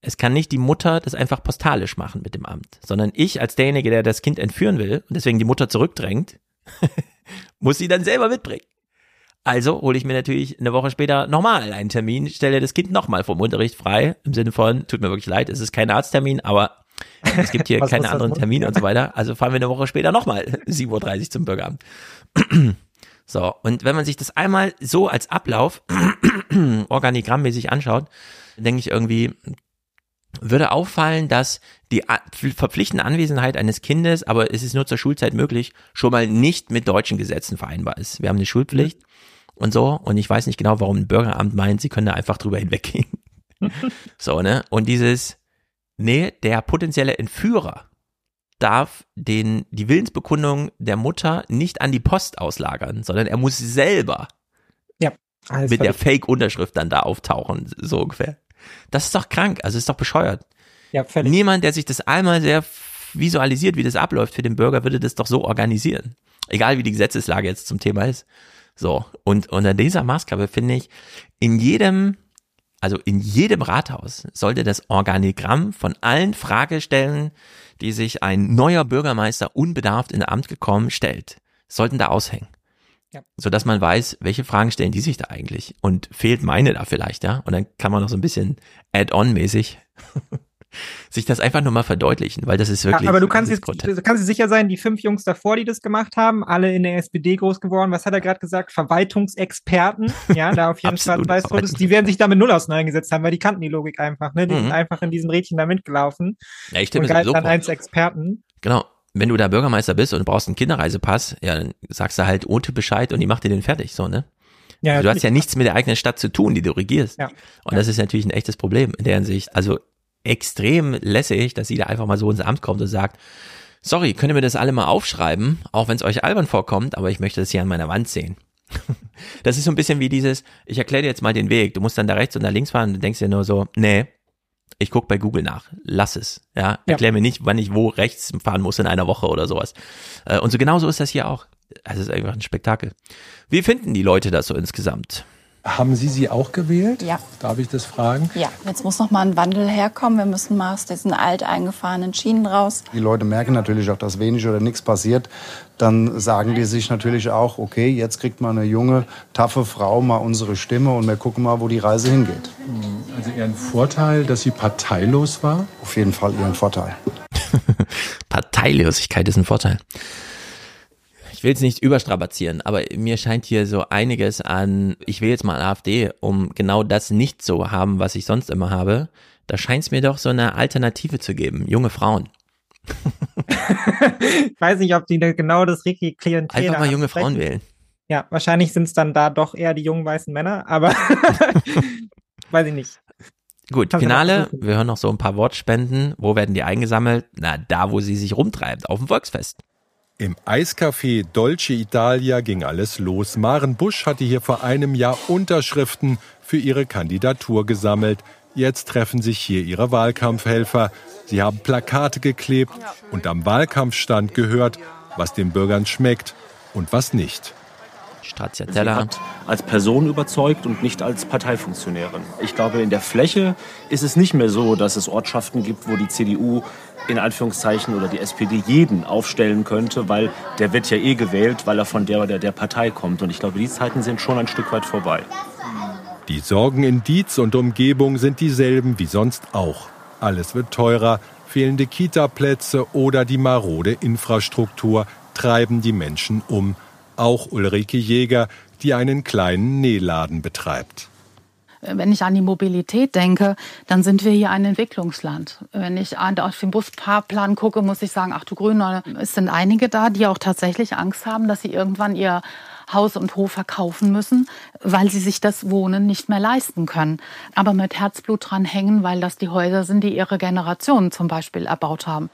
Es kann nicht die Mutter das einfach postalisch machen mit dem Amt, sondern ich als derjenige, der das Kind entführen will und deswegen die Mutter zurückdrängt, (laughs) muss sie dann selber mitbringen. Also hole ich mir natürlich eine Woche später nochmal einen Termin, stelle das Kind nochmal vom Unterricht frei, im Sinne von, tut mir wirklich leid, es ist kein Arzttermin, aber es gibt hier Was keine anderen wohl? Termine und so weiter. Also fahren wir eine Woche später nochmal (laughs) 7.30 Uhr zum Bürgeramt. (clears throat) So, und wenn man sich das einmal so als Ablauf (clears throat) organigrammmäßig anschaut, denke ich irgendwie, würde auffallen, dass die verpflichtende Anwesenheit eines Kindes, aber es ist nur zur Schulzeit möglich, schon mal nicht mit deutschen Gesetzen vereinbar ist. Wir haben eine Schulpflicht und so, und ich weiß nicht genau, warum ein Bürgeramt meint, sie können da einfach drüber hinweggehen. (laughs) so, ne? Und dieses, nee, der potenzielle Entführer darf den, die Willensbekundung der Mutter nicht an die Post auslagern, sondern er muss selber Ja, mit der Fake-Unterschrift dann da auftauchen, so ungefähr. Das ist doch krank, also ist doch bescheuert. Ja, völlig. Niemand, der sich das einmal sehr visualisiert, wie das abläuft für den Bürger, würde das doch so organisieren. Egal wie die Gesetzeslage jetzt zum Thema ist. So, und unter dieser Maßgabe finde ich, in jedem, also in jedem Rathaus sollte das Organigramm von allen Fragestellen, die sich ein neuer Bürgermeister unbedarft in Amt gekommen stellt, sollten da aushängen. Ja. So dass man weiß, welche Fragen stellen die sich da eigentlich und fehlt meine da vielleicht, ja? Und dann kann man noch so ein bisschen add-on-mäßig (laughs) sich das einfach nur mal verdeutlichen, weil das ist wirklich. Ja, aber du kannst jetzt, du kannst sicher sein, die fünf Jungs davor, die das gemacht haben, alle in der SPD groß geworden. Was hat er gerade gesagt? Verwaltungsexperten. Ja, da auf jeden (laughs) Fall weiß. Die werden sich damit null auseinandergesetzt haben, weil die kannten die Logik einfach. Ne? Die Mhm. sind einfach in diesem Rädchen da mitgelaufen Ja, ich stelle und mir so dann vor. als Experten. Genau. Wenn du da Bürgermeister bist und du brauchst einen Kinderreisepass, ja, dann sagst du halt Ote Bescheid und die macht dir den fertig, so, ne? Ja, Also du hast ja nichts mit der eigenen Stadt zu tun, die du regierst. Ja. Und das ist natürlich ein echtes Problem in der Hinsicht. Also extrem lässig, dass sie da einfach mal so ins Amt kommt und sagt, sorry, könnt ihr mir das alle mal aufschreiben, auch wenn es euch albern vorkommt, aber ich möchte das hier an meiner Wand sehen. (laughs) Das ist so ein bisschen wie dieses, ich erkläre dir jetzt mal den Weg, du musst dann da rechts und da links fahren und du denkst dir nur so, nee, ich guck bei Google nach, lass es, ja, erklär mir nicht, wann ich wo rechts fahren muss in einer Woche oder sowas. Äh, Und so genauso ist das hier auch. Es ist einfach ein Spektakel. Wie finden die Leute das so insgesamt? Haben Sie sie auch gewählt? Ja. Darf ich das fragen? Ja, jetzt muss noch mal ein Wandel herkommen. Wir müssen mal aus diesen alt eingefahrenen Schienen raus. Die Leute merken natürlich auch, dass wenig oder nichts passiert. Dann sagen die sich natürlich auch, okay, jetzt kriegt mal eine junge, taffe Frau mal unsere Stimme und wir gucken mal, wo die Reise hingeht. Also Ihren Vorteil, dass sie parteilos war? Auf jeden Fall ihren Vorteil. (laughs) Parteilosigkeit ist ein Vorteil. Ich will es nicht überstrapazieren, aber mir scheint hier so einiges an, ich will jetzt mal AfD, um genau das nicht so haben, was ich sonst immer habe. Da scheint es mir doch so eine Alternative zu geben. Junge Frauen. (laughs) Ich weiß nicht, ob die da genau das richtige Klientel Einfach mal junge. Frauen wählen. Ja, wahrscheinlich sind es dann da doch eher die jungen weißen Männer, aber (laughs) weiß ich nicht. Gut, Finale. Wir hören noch so ein paar Wortspenden. Wo werden die eingesammelt? Na, da, wo sie sich rumtreibt, auf dem Volksfest. Im Eiscafé Dolce Italia ging alles los. Maren Busch hatte hier vor einem Jahr Unterschriften für ihre Kandidatur gesammelt. Jetzt treffen sich hier ihre Wahlkampfhelfer. Sie haben Plakate geklebt und am Wahlkampfstand gehört, was den Bürgern schmeckt und was nicht. Stracciatella. Sie hat als Person überzeugt und nicht als Parteifunktionärin. Ich glaube, in der Fläche ist es nicht mehr so, dass es Ortschaften gibt, wo die CDU in Anführungszeichen oder die SPD jeden aufstellen könnte, weil der wird ja eh gewählt, weil er von der oder der Partei kommt. Und ich glaube, die Zeiten sind schon ein Stück weit vorbei. Die Sorgen in Dietz und Umgebung sind dieselben wie sonst auch. Alles wird teurer, fehlende Kita-Plätze oder die marode Infrastruktur treiben die Menschen um auch Ulrike Jäger, die einen kleinen Nähladen betreibt. Wenn ich an die Mobilität denke, dann sind wir hier ein Entwicklungsland. Wenn ich auf den Busfahrplan gucke, muss ich sagen, ach du Grüne, es sind einige da, die auch tatsächlich Angst haben, dass sie irgendwann ihr Haus und Hof verkaufen müssen, weil sie sich das Wohnen nicht mehr leisten können. Aber mit Herzblut dran hängen, weil das die Häuser sind, die ihre Generationen zum Beispiel erbaut haben.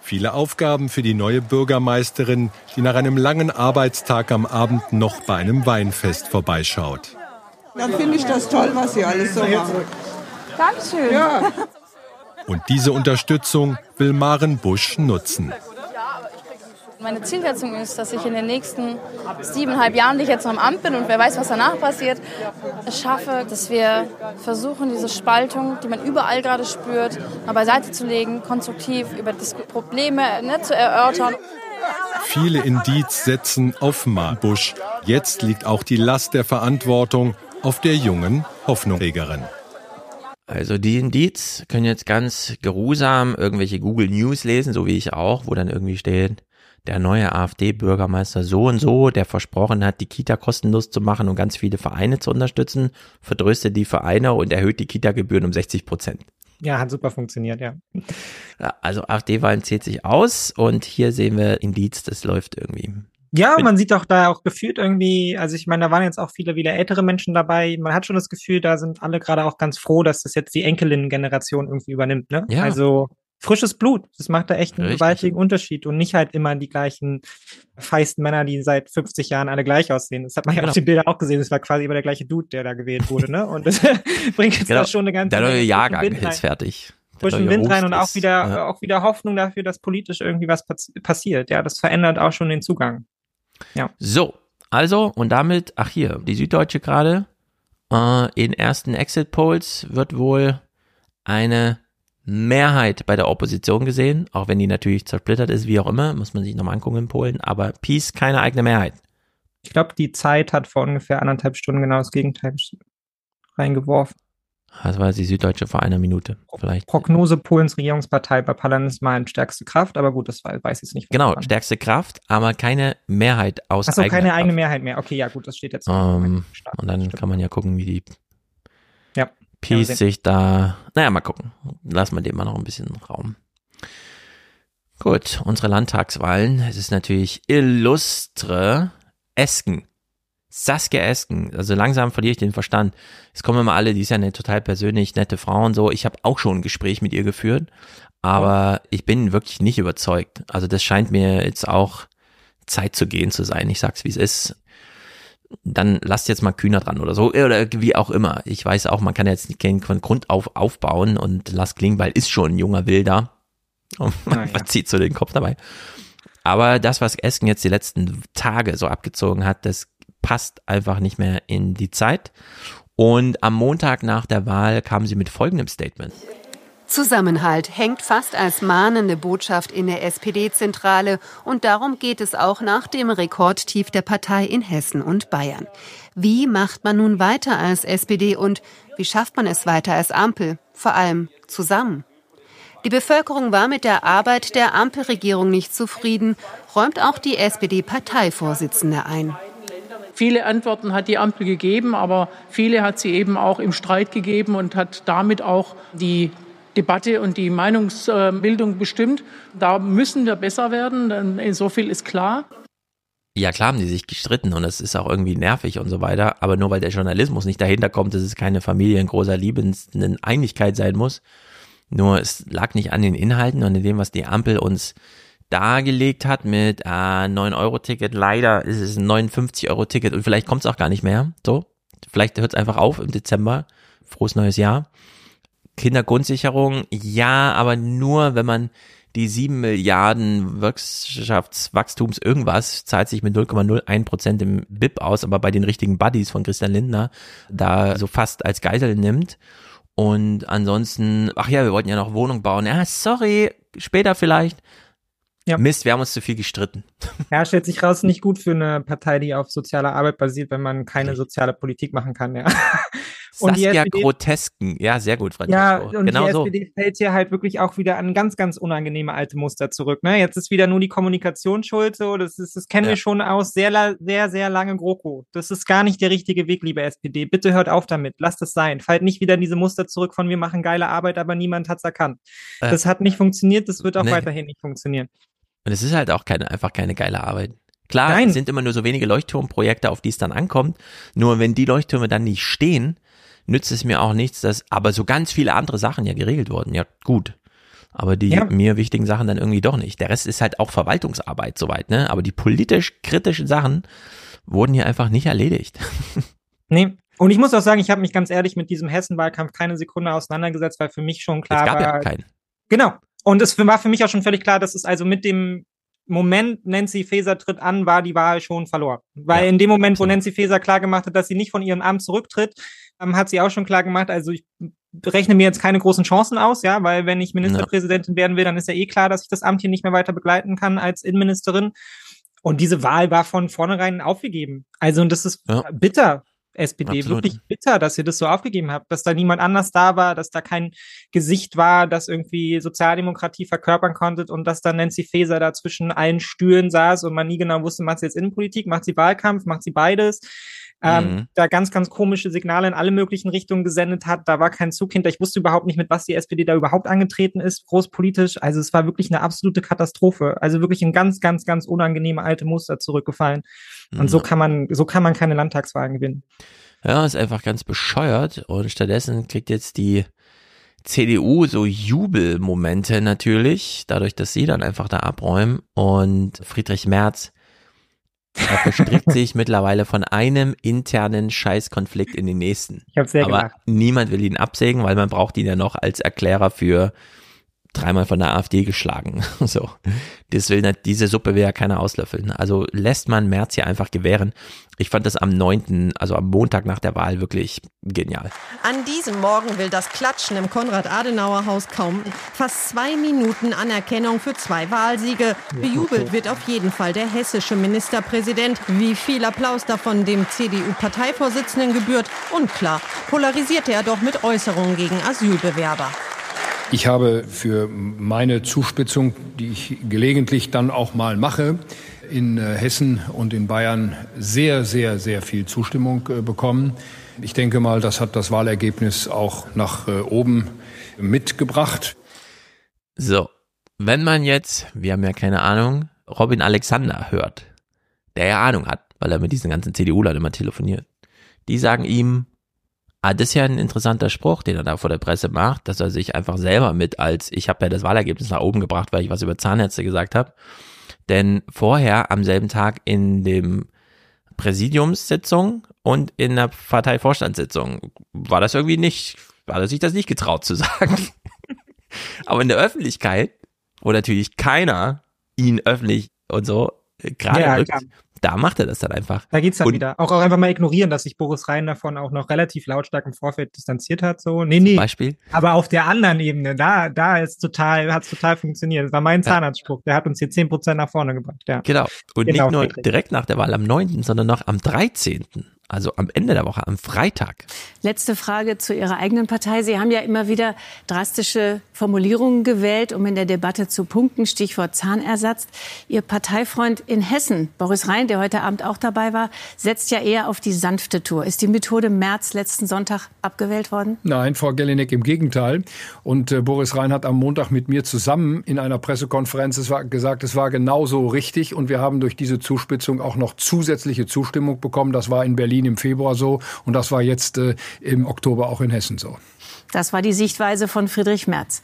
Viele Aufgaben für die neue Bürgermeisterin, die nach einem langen Arbeitstag am Abend noch bei einem Weinfest vorbeischaut. Dann finde ich das toll, was Sie alles so machen. Dankeschön. Ja. Und diese Unterstützung will Maren Busch nutzen. Meine Zielsetzung ist, dass ich in den nächsten siebeneinhalb Jahren, die ich jetzt noch im Amt bin und wer weiß, was danach passiert, es schaffe, dass wir versuchen, diese Spaltung, die man überall gerade spürt, mal beiseite zu legen, konstruktiv über die Probleme ne, zu erörtern. Viele in Dietz setzen auf Marbusch. Jetzt liegt auch die Last der Verantwortung auf der jungen Hoffnungsträgerin. Also die in Dietz können jetzt ganz geruhsam irgendwelche Google News lesen, so wie ich auch, wo dann irgendwie steht, der neue AfD-Bürgermeister so und so, der versprochen hat, die Kita kostenlos zu machen und ganz viele Vereine zu unterstützen, verdröstet die Vereine und erhöht die Kita-Gebühren um 60 Prozent. Ja, hat super funktioniert, ja. Also AfD-Wahlen zählt sich aus und hier sehen wir Indiz, das läuft irgendwie. Ja, man sieht auch da auch gefühlt irgendwie, also ich meine, da waren jetzt auch viele, viele ältere Menschen dabei. Man hat schon das Gefühl, da sind alle gerade auch ganz froh, dass das jetzt die Enkelin-Generation irgendwie übernimmt, ne? Ja. Also frisches Blut. Das macht da echt einen Richtig. gewaltigen Unterschied und nicht halt immer die gleichen feisten Männer, die seit 50 Jahren alle gleich aussehen. Das hat man ja Genau. auf den Bildern auch gesehen. Das war quasi immer der gleiche Dude, der da gewählt wurde, ne? Und das (laughs) bringt jetzt Genau. da schon eine ganze Der neue Jahrgang ist fertig. Frischen Wind rein und auch wieder, ja. auch wieder Hoffnung dafür, dass politisch irgendwie was pass passiert. Ja, das verändert auch schon den Zugang. Ja. So, also und damit, ach hier, die Süddeutsche gerade, äh, in ersten Exit Polls wird wohl eine Mehrheit bei der Opposition gesehen, auch wenn die natürlich zersplittert ist, wie auch immer, muss man sich nochmal angucken in Polen, aber Peace keine eigene Mehrheit. Ich glaube, die Zeit hat vor ungefähr anderthalb Stunden genau das Gegenteil reingeworfen. Das war die Süddeutsche vor einer Minute, vielleicht. Prognose Polens Regierungspartei bei Parlamentswahlen stärkste Kraft, aber gut, das weiß ich jetzt nicht. Genau, stärkste Kraft, aber keine Mehrheit aus Achso, keine Kraft. eigene Mehrheit mehr. Okay, ja, gut, das steht jetzt. Ähm, und dann kann man ja gucken, wie die Ja. Peace sich da. Naja, mal gucken. Lassen wir dem mal noch ein bisschen Raum. Gut, unsere Landtagswahlen. Es ist natürlich illustre Esken. Saskia Esken. Also langsam verliere ich den Verstand. Es kommen immer alle, die ist ja eine total persönlich nette Frau und so. Ich habe auch schon ein Gespräch mit ihr geführt, aber ich bin wirklich nicht überzeugt. Also das scheint mir jetzt auch Zeit zu gehen zu sein. Ich sag's, wie es ist dann lasst jetzt mal Kühner dran oder so, oder wie auch immer. Ich weiß auch, man kann jetzt nicht keinen von Grund auf aufbauen und Lars Klingbeil ist schon ein junger Wilder. Und (laughs) man zieht so den Kopf dabei. Aber das, was Esken jetzt die letzten Tage so abgezogen hat, das passt einfach nicht mehr in die Zeit. Und am Montag nach der Wahl kam sie mit folgendem Statement. Zusammenhalt hängt fast als mahnende Botschaft in der SPD-Zentrale und darum geht es auch nach dem Rekordtief der Partei in Hessen und Bayern. Wie macht man nun weiter als SPD und wie schafft man es weiter als Ampel? Vor allem zusammen. Die Bevölkerung war mit der Arbeit der Ampelregierung nicht zufrieden, räumt auch die SPD-Parteivorsitzende ein. Viele Antworten hat die Ampel gegeben, aber viele hat sie eben auch im Streit gegeben und hat damit auch die Debatte und die Meinungsbildung bestimmt. Da müssen wir besser werden, so viel ist klar. Ja, klar haben die sich gestritten und es ist auch irgendwie nervig und so weiter, aber nur weil der Journalismus nicht dahinter kommt, dass es keine Familie in großer liebenden Einigkeit sein muss. Nur es lag nicht an den Inhalten und in dem, was die Ampel uns dargelegt hat mit äh, 9-Euro-Ticket. Leider ist es ein 59-Euro-Ticket und vielleicht kommt es auch gar nicht mehr. So, vielleicht hört es einfach auf im Dezember. Frohes neues Jahr. Kindergrundsicherung, ja, aber nur, wenn man die sieben Milliarden Wirtschaftswachstums irgendwas zahlt sich mit 0,01 Prozent im BIP aus, aber bei den richtigen Buddies von Christian Lindner da so fast als Geisel nimmt. Und ansonsten, ach ja, wir wollten ja noch Wohnung bauen. Ja, sorry, später vielleicht. Ja. Mist, wir haben uns zu viel gestritten. (laughs) Ja, stellt sich raus, nicht gut für eine Partei, die auf sozialer Arbeit basiert, wenn man keine soziale Politik machen kann, ja. (laughs) Und Saskia SPD, Grotesken, ja, sehr gut, Franzisko. Ja, und genau die so. SPD fällt hier halt wirklich auch wieder an ganz, ganz unangenehme alte Muster zurück. Ne? Jetzt ist wieder nur die Kommunikation schuld, so, das, ist, das kennen ja. wir schon aus sehr, sehr, sehr lange GroKo. Das ist gar nicht der richtige Weg, liebe SPD. Bitte hört auf damit, lasst es sein. Fallt nicht wieder in diese Muster zurück von wir machen geile Arbeit, aber niemand hat's erkannt. Äh, das hat nicht funktioniert, das wird auch nee. weiterhin nicht funktionieren. Und es ist halt auch keine, einfach keine geile Arbeit. Klar, Nein. es sind immer nur so wenige Leuchtturmprojekte, auf die es dann ankommt. Nur wenn die Leuchttürme dann nicht stehen, nützt es mir auch nichts, dass aber so ganz viele andere Sachen ja geregelt wurden. Ja, gut. Aber die ja. mir wichtigen Sachen dann irgendwie doch nicht. Der Rest ist halt auch Verwaltungsarbeit soweit, ne? Aber die politisch kritischen Sachen wurden hier einfach nicht erledigt. (laughs) Nee. Und ich muss auch sagen, ich habe mich ganz ehrlich mit diesem Hessen-Wahlkampf keine Sekunde auseinandergesetzt, weil für mich schon klar es gab war. Ja keinen. Genau. Und es war für mich auch schon völlig klar, dass es also mit dem Moment, Nancy Faeser tritt an, war die Wahl schon verloren. Weil ja, in dem Moment, wo Nancy Faeser klar gemacht hat, dass sie nicht von ihrem Amt zurücktritt, ähm, hat sie auch schon klar gemacht, also ich rechne mir jetzt keine großen Chancen aus, ja, weil wenn ich Ministerpräsidentin werden will, dann ist ja eh klar, dass ich das Amt hier nicht mehr weiter begleiten kann als Innenministerin. Und diese Wahl war von vornherein aufgegeben. Also, und das ist ja. bitter. SPD, Absolut. wirklich bitter, dass ihr das so aufgegeben habt, dass da niemand anders da war, dass da kein Gesicht war, das irgendwie Sozialdemokratie verkörpern konnte und dass dann Nancy Faeser da zwischen allen Stühlen saß und man nie genau wusste, macht sie jetzt Innenpolitik, macht sie Wahlkampf, macht sie beides ähm, mhm. da ganz, ganz komische Signale in alle möglichen Richtungen gesendet hat. Da war kein Zug hinter. Ich wusste überhaupt nicht, mit was die SPD da überhaupt angetreten ist, großpolitisch. Also es war wirklich eine absolute Katastrophe. Also wirklich ein ganz, ganz, ganz unangenehme alte Muster zurückgefallen. Und mhm. so kann man, so kann man keine Landtagswahlen gewinnen. Ja, ist einfach ganz bescheuert. Und stattdessen kriegt jetzt die CDU so Jubelmomente natürlich, dadurch, dass sie dann einfach da abräumen und Friedrich Merz er verstrickt sich mittlerweile von einem internen Scheißkonflikt in den nächsten. Ich hab's sehr Aber gemacht. niemand will ihn absägen, weil man braucht ihn ja noch als Erklärer für dreimal von der AfD geschlagen. (laughs) So. Das will nicht, diese Suppe will ja keiner auslöffeln. Also lässt man Merz hier einfach gewähren. Ich fand das am 9., also am Montag nach der Wahl wirklich genial. An diesem Morgen will das Klatschen im Konrad-Adenauer-Haus kaum fast zwei Minuten Anerkennung für zwei Wahlsiege. Bejubelt wird auf jeden Fall der hessische Ministerpräsident. Wie viel Applaus davon dem CDU-Parteivorsitzenden gebührt. Und klar, polarisierte er doch mit Äußerungen gegen Asylbewerber. Ich habe für meine Zuspitzung, die ich gelegentlich dann auch mal mache, in äh, Hessen und in Bayern sehr, sehr, sehr viel Zustimmung äh, bekommen. Ich denke mal, das hat das Wahlergebnis auch nach äh, oben mitgebracht. So, wenn man jetzt, wir haben ja keine Ahnung, Robin Alexander hört, der ja Ahnung hat, weil er mit diesen ganzen CDU-Lern immer telefoniert, die sagen ihm, Ah, das ist ja ein interessanter Spruch, den er da vor der Presse macht, dass er sich einfach selber mit als, ich habe ja das Wahlergebnis nach oben gebracht, weil ich was über Zahnärzte gesagt habe. Denn vorher am selben Tag in dem Präsidiumssitzung und in der Parteivorstandssitzung war das irgendwie nicht, hat er sich das nicht getraut zu (laughs) sagen. Aber in der Öffentlichkeit, wo natürlich keiner ihn öffentlich und so äh, gerade ja, rückt, da macht er das dann einfach. Da geht's dann und wieder. Auch, auch einfach mal ignorieren, dass sich Boris Rhein davon auch noch relativ lautstark im Vorfeld distanziert hat. So, nee, nee. Beispiel. Aber auf der anderen Ebene, da, da ist total, hat's total funktioniert. Das war mein Zahnarztspruch. Der hat uns hier zehn Prozent nach vorne gebracht. Ja. Genau. Und genau, nicht nur direkt nach der Wahl am 9., sondern noch am 13 also am Ende der Woche, am Freitag. Letzte Frage zu Ihrer eigenen Partei. Sie haben ja immer wieder drastische Formulierungen gewählt, um in der Debatte zu punkten. Stichwort Zahnersatz. Ihr Parteifreund in Hessen, Boris Rhein, der heute Abend auch dabei war, setzt ja eher auf die sanfte Tour. Ist die Methode März letzten Sonntag abgewählt worden? Nein, Frau Gellinek, im Gegenteil. Und äh, Boris Rhein hat am Montag mit mir zusammen in einer Pressekonferenz es war, gesagt, es war genauso richtig. Und wir haben durch diese Zuspitzung auch noch zusätzliche Zustimmung bekommen. Das war in Berlin Berlin im Februar so und das war jetzt äh, im Oktober auch in Hessen so. Das war die Sichtweise von Friedrich Merz.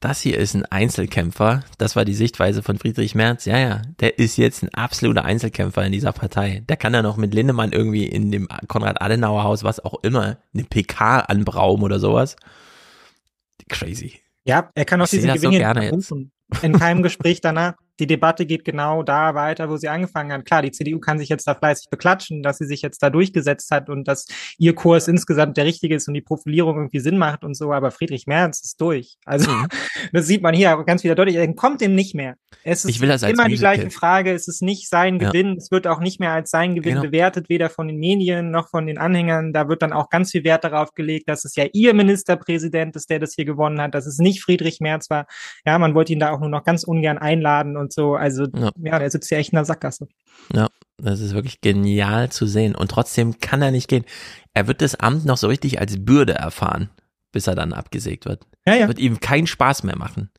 Das hier ist ein Einzelkämpfer. Das war die Sichtweise von Friedrich Merz. Ja, ja, der ist jetzt ein absoluter Einzelkämpfer in dieser Partei. Der kann ja noch mit Lindemann irgendwie in dem Konrad-Adenauer-Haus, was auch immer, eine PK anbraumen oder sowas. crazy. Ja, er kann auch Ich sehe diese das so. In keinem Gespräch danach. Die Debatte geht genau da weiter, wo sie angefangen hat. Klar, die CDU kann sich jetzt da fleißig beklatschen, dass sie sich jetzt da durchgesetzt hat und dass ihr Kurs insgesamt der richtige ist und die Profilierung irgendwie Sinn macht und so. Aber Friedrich Merz ist durch. Also Mhm. (laughs) das sieht man hier auch ganz wieder deutlich. Er kommt dem nicht mehr. Es ist Ich will das als immer die Musical. gleiche Frage. Es ist nicht sein Ja. Gewinn. Es wird auch nicht mehr als sein Gewinn Genau. bewertet, weder von den Medien noch von den Anhängern. Da wird dann auch ganz viel Wert darauf gelegt, dass es ja ihr Ministerpräsident ist, der das hier gewonnen hat, dass es nicht Friedrich Merz war. Ja, man wollte ihn da auch nur noch ganz ungern einladen und so. Also Ja. ja, der sitzt ja echt in der Sackgasse. Ja, das ist wirklich genial zu sehen. Und trotzdem kann er nicht gehen. Er wird das Amt noch so richtig als Bürde erfahren, bis er dann abgesägt wird. Ja, ja. Wird ihm keinen Spaß mehr machen.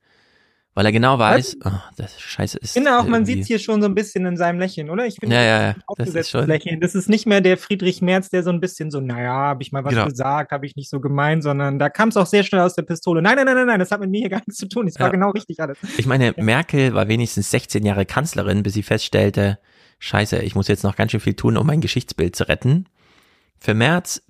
Weil er genau weiß, oh, das Scheiße ist. Auch, man sieht hier schon so ein bisschen in seinem Lächeln, oder? Ich finde, Ja, ja, ja. ein Das ist schon- Lächeln. Das ist nicht mehr der Friedrich Merz, der so ein bisschen so, naja, habe ich mal was Genau. gesagt, habe ich nicht so gemeint, sondern da kam es auch sehr schnell aus der Pistole. Nein, nein, nein, nein, nein, das hat mit mir hier (laughs) gar nichts zu tun. Das war Ja. genau richtig alles. Ich meine, Merkel war wenigstens 16 Jahre Kanzlerin, bis sie feststellte, scheiße, ich muss jetzt noch ganz schön viel tun, um mein Geschichtsbild zu retten. Für Merz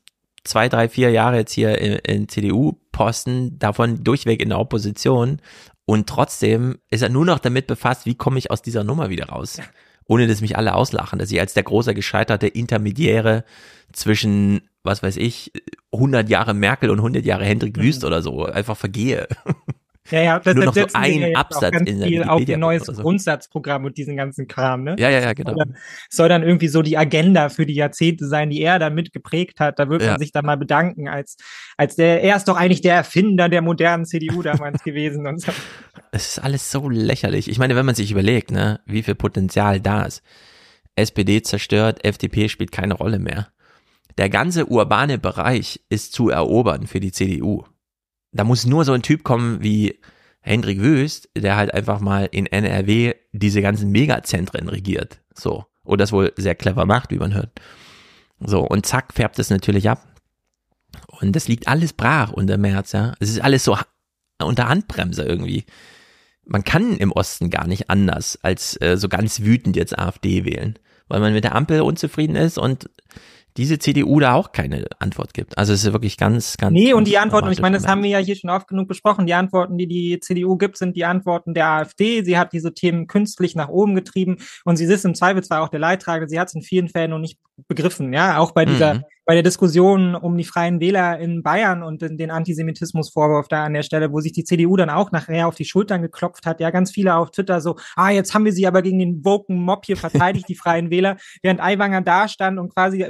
zwei, drei, vier Jahre jetzt hier in, in CDU-Posten, davon durchweg in der Opposition. Und trotzdem ist er nur noch damit befasst, wie komme ich aus dieser Nummer wieder raus. Ohne dass mich alle auslachen, dass ich als der große gescheiterte Intermediäre zwischen, was weiß ich, 100 Jahre Merkel und 100 Jahre Hendrik Wüst oder so einfach vergehe. (laughs) Ja, ja, Nur deshalb noch so ein Absatz ganz in viel auf ihr neues so. Grundsatzprogramm und diesen ganzen Kram, ne? Ja, ja, ja, genau. Soll dann, soll dann irgendwie so die Agenda für die Jahrzehnte sein, die er da mit geprägt hat. Da wird Ja. man sich dann mal bedanken, als, als der, er ist doch eigentlich der Erfinder der modernen CDU damals (laughs) gewesen und so. Es ist alles so lächerlich. Ich meine, wenn man sich überlegt, ne, wie viel Potenzial da ist. SPD zerstört, FDP spielt keine Rolle mehr. Der ganze urbane Bereich ist zu erobern für die CDU. Da muss nur so ein Typ kommen wie Hendrik Wüst, der halt einfach mal in NRW diese ganzen Megazentren regiert. So. Und das wohl sehr clever macht, wie man hört. So. Und zack, färbt es natürlich ab. Und das liegt alles brach unter März, ja. Es ist alles so unter Handbremse irgendwie man kann im Osten gar nicht anders als äh, so ganz wütend jetzt AfD wählen, weil man mit der Ampel unzufrieden ist und diese CDU da auch keine Antwort gibt. Also es ist wirklich ganz, ganz. Nee, und die Antworten, ich meine, das haben wir ja hier schon oft genug besprochen. Die Antworten, die die CDU gibt, sind die Antworten der AfD. Sie hat diese Themen künstlich nach oben getrieben und sie ist im Zweifel zwar auch der Leidtragende, sie hat es in vielen Fällen noch nicht begriffen. Ja, auch bei dieser, Mhm. Bei der Diskussion um die Freien Wähler in Bayern und den, Antisemitismusvorwurf da an der Stelle, wo sich die CDU dann auch nachher auf die Schultern geklopft hat. Ja, ganz viele auf Twitter so, ah, jetzt haben wir sie aber gegen den woken Mob hier verteidigt, die Freien (laughs) Wähler, während Aiwanger da stand und quasi,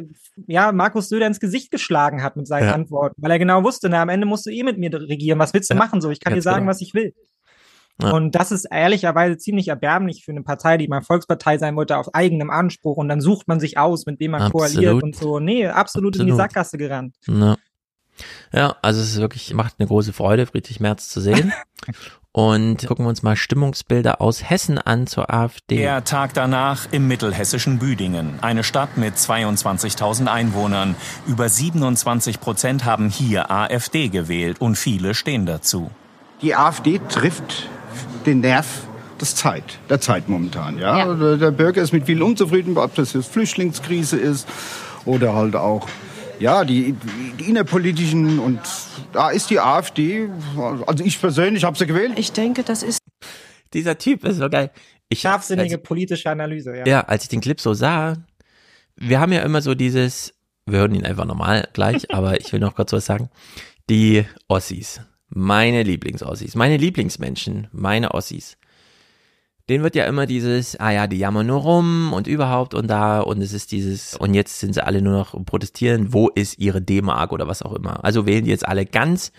ja, Markus Söder ins Gesicht geschlagen hat mit seinen Ja. Antworten, weil er genau wusste, na, am Ende musst du eh mit mir regieren. Was willst du Ja, machen? So, ich kann dir sagen, genau. was ich will. Ja. Und das ist ehrlicherweise ziemlich erbärmlich für eine Partei, die mal Volkspartei sein wollte, auf eigenem Anspruch. Und dann sucht man sich aus, mit wem man Absolut. koaliert und so. Nee, absolut, in die Absolut. Sackgasse gerannt. Ja. ja, also es ist wirklich, macht eine große Freude, Friedrich Merz zu sehen. (laughs) Und gucken wir uns mal Stimmungsbilder aus Hessen an zur AfD. Der Tag danach im mittelhessischen Büdingen, eine Stadt mit 22.000 Einwohnern. Über 27 Prozent haben hier AfD gewählt und viele stehen dazu. Die AfD trifft den Nerv des Zeit, der Zeit momentan. Ja? Ja. Der- Der Bürger ist mit viel unzufrieden, ob das jetzt Flüchtlingskrise ist oder halt auch ja, die, die innerpolitischen und da ist die AfD, also ich persönlich habe sie gewählt. Ich denke, das ist Dieser Typ ist so geil. Ich, Scharfsinnige politische Analyse, ja. Ja, als ich den Clip so sah, wir haben ja immer so dieses, wir hören ihn einfach normal gleich, (laughs) aber ich will noch kurz was sagen. Die Ossis, meine Lieblingsossis, meine Lieblingsmenschen, meine Ossis. Den wird ja immer dieses, ah ja, die jammern nur rum und überhaupt und da und es ist dieses, und jetzt sind sie alle nur noch protestieren, wo ist ihre D-Mark oder was auch immer. Also wählen die jetzt alle ganz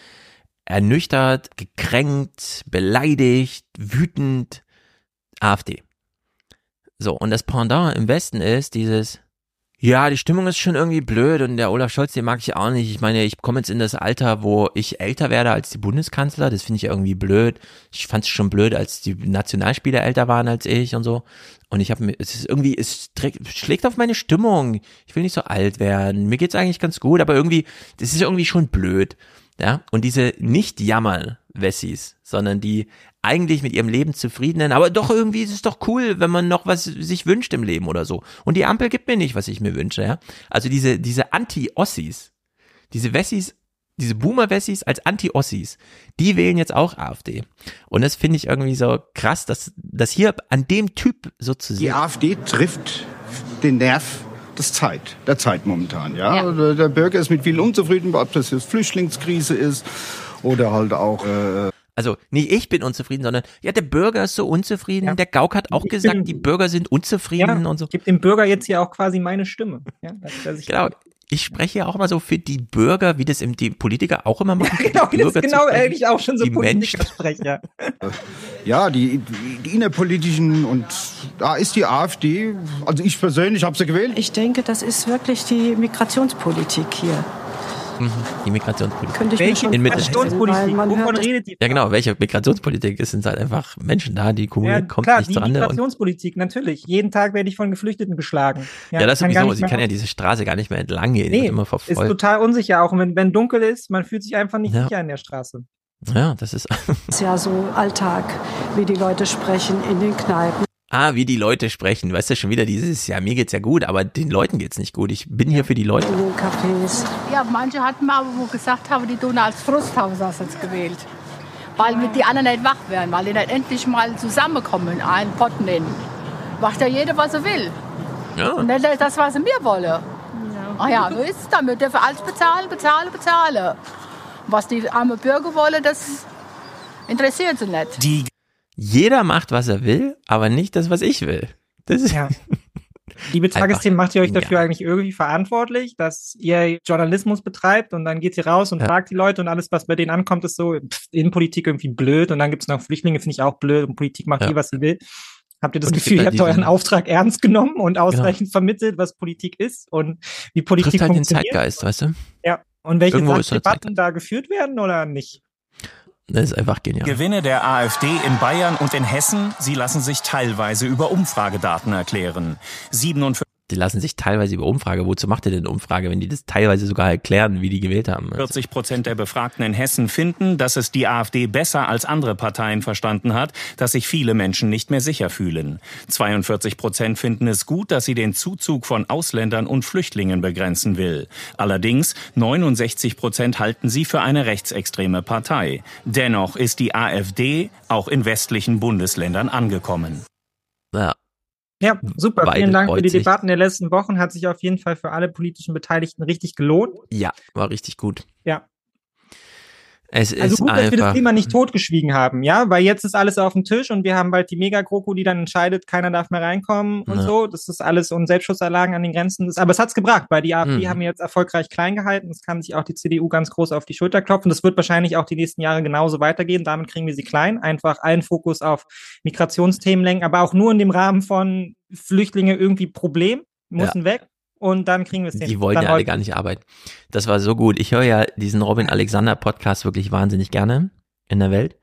ernüchtert, gekränkt, beleidigt, wütend AfD. So, und das Pendant im Westen ist dieses, ja, die Stimmung ist schon irgendwie blöd und der Olaf Scholz, den mag ich auch nicht. Ich meine, ich komme jetzt in das Alter, wo ich älter werde als die Bundeskanzler. Das finde ich irgendwie blöd. Ich fand es schon blöd, als die Nationalspieler älter waren als ich und so. Und ich habe es ist irgendwie, es schlägt auf meine Stimmung. Ich will nicht so alt werden. Mir geht's eigentlich ganz gut, aber irgendwie, das ist irgendwie schon blöd. Ja, und diese nicht jammern Wessis, sondern die eigentlich mit ihrem Leben zufriedenen, aber doch irgendwie ist es doch cool, wenn man noch was sich wünscht im Leben oder so. Und die Ampel gibt mir nicht, was ich mir wünsche, ja. Also diese, diese Anti-Ossis, diese Wessis diese Boomer-Wessis als Anti-Ossis, die wählen jetzt auch AfD. Und das finde ich irgendwie so krass, dass, dass hier an dem Typ sozusagen. Die AfD trifft den Nerv des Zeit, der Zeit momentan. Ja? ja. Der Bürger ist mit vielen unzufrieden, ob das jetzt Flüchtlingskrise ist oder halt auch. Äh also nicht ich bin unzufrieden, sondern ja, der Bürger ist so unzufrieden. Ja. Der Gauk hat auch ich gesagt, bin, die (laughs) Bürger sind unzufrieden ja, und so. Ich gebe dem Bürger jetzt hier auch quasi meine Stimme. Ja, dass, dass genau. Ich spreche ja auch immer so für die Bürger, wie das im, die Politiker auch immer machen. Ja, genau, das ist genau eigentlich auch schon so die Politikersprecher. (laughs) Ja, die, die innerpolitischen und da ist die AfD, also ich persönlich habe sie gewählt. Ich denke, das ist wirklich die Migrationspolitik hier. Mhm. Die Migrationspolitik. Könnte ich welche in Migrationspolitik? Wovon redet die? Ja, genau. Welche Migrationspolitik? Es sind halt einfach Menschen da, die Kommune ja, kommt klar, nicht die zurande. Migrationspolitik, natürlich. Jeden Tag werde ich von Geflüchteten geschlagen. Ja, ja das ist sowieso. Sie kann ja diese Straße gar nicht mehr entlang gehen. Nee, immer verfolgt. ist total unsicher. Auch wenn, wenn dunkel ist, man fühlt sich einfach nicht ja. sicher in der Straße. Ja, das ist. das (laughs) ist ja so Alltag, wie die Leute sprechen in den Kneipen ah, wie die Leute sprechen. Weißt du, schon wieder dieses, ja, mir geht's ja gut, aber den Leuten geht's nicht gut. Ich bin hier für die Leute. Ja, manche hatten mal, wo gesagt haben, die tun als Frusthausersatz gewählt. Weil mit die anderen nicht wach werden, weil die nicht endlich mal zusammenkommen, einen Pott nehmen. Macht ja jeder, was er will. Ja. Und nicht das, was sie mir wollen. Ja. Ach ja, so ist es dann. Wir dürfen alles bezahlen, bezahlen, bezahlen. Was die armen Bürger wollen, das interessiert sie nicht. Die jeder macht, was er will, aber nicht das, was ich will. Das ist ja. (laughs) Liebe Tagesthemen, macht ihr euch dafür ja. eigentlich irgendwie verantwortlich, dass ihr Journalismus betreibt und dann geht ihr raus und ja. fragt die Leute und alles, was bei denen ankommt, ist so pff, Innenpolitik irgendwie blöd und dann gibt es noch Flüchtlinge, finde ich auch blöd und Politik macht ja. was sie will. Habt ihr das und Gefühl, ihr habt euren Auftrag ernst genommen und genau. ausreichend genau. vermittelt, was Politik ist und wie Politik Trifft halt funktioniert? den Zeitgeist, weißt du? Ja. Und welche Debatten da geführt werden oder nicht? Das ist einfach genial. Gewinne der AfD in Bayern und in Hessen, sie lassen sich teilweise über Umfragedaten erklären. 47 die lassen sich teilweise über Umfrage. Wozu macht ihr denn Umfrage, wenn die das teilweise sogar erklären, wie die gewählt haben? 40 Prozent der Befragten in Hessen finden, dass es die AfD besser als andere Parteien verstanden hat, dass sich viele Menschen nicht mehr sicher fühlen. 42 Prozent finden es gut, dass sie den Zuzug von Ausländern und Flüchtlingen begrenzen will. Allerdings 69 Prozent halten sie für eine rechtsextreme Partei. Dennoch ist die AfD auch in westlichen Bundesländern angekommen. Ja, ja, super. Vielen Dank für die Debatten der letzten Wochen. Hat sich auf jeden Fall für alle politischen Beteiligten richtig gelohnt. Ja, war richtig gut. Ja. Es also ist gut, dass wir das Thema nicht totgeschwiegen haben, ja, weil jetzt ist alles auf dem Tisch und wir haben bald die Megakroko, die dann entscheidet, keiner darf mehr reinkommen und ja. so. Das ist alles und Selbstschussanlagen an den Grenzen. aber es hat's gebracht, weil die AfD mhm. haben jetzt erfolgreich klein gehalten. Das kann sich auch die CDU ganz groß auf die Schulter klopfen. Das wird wahrscheinlich auch die nächsten Jahre genauso weitergehen. Damit kriegen wir sie klein. Einfach allen Fokus auf Migrationsthemen lenken, aber auch nur in dem Rahmen von Flüchtlinge irgendwie Problem, müssen ja. weg und dann kriegen wir es hin. Die wollen ja alle gar nicht arbeiten. Das war so gut. Ich höre ja diesen Robin Alexander Podcast wirklich wahnsinnig gerne in der Welt,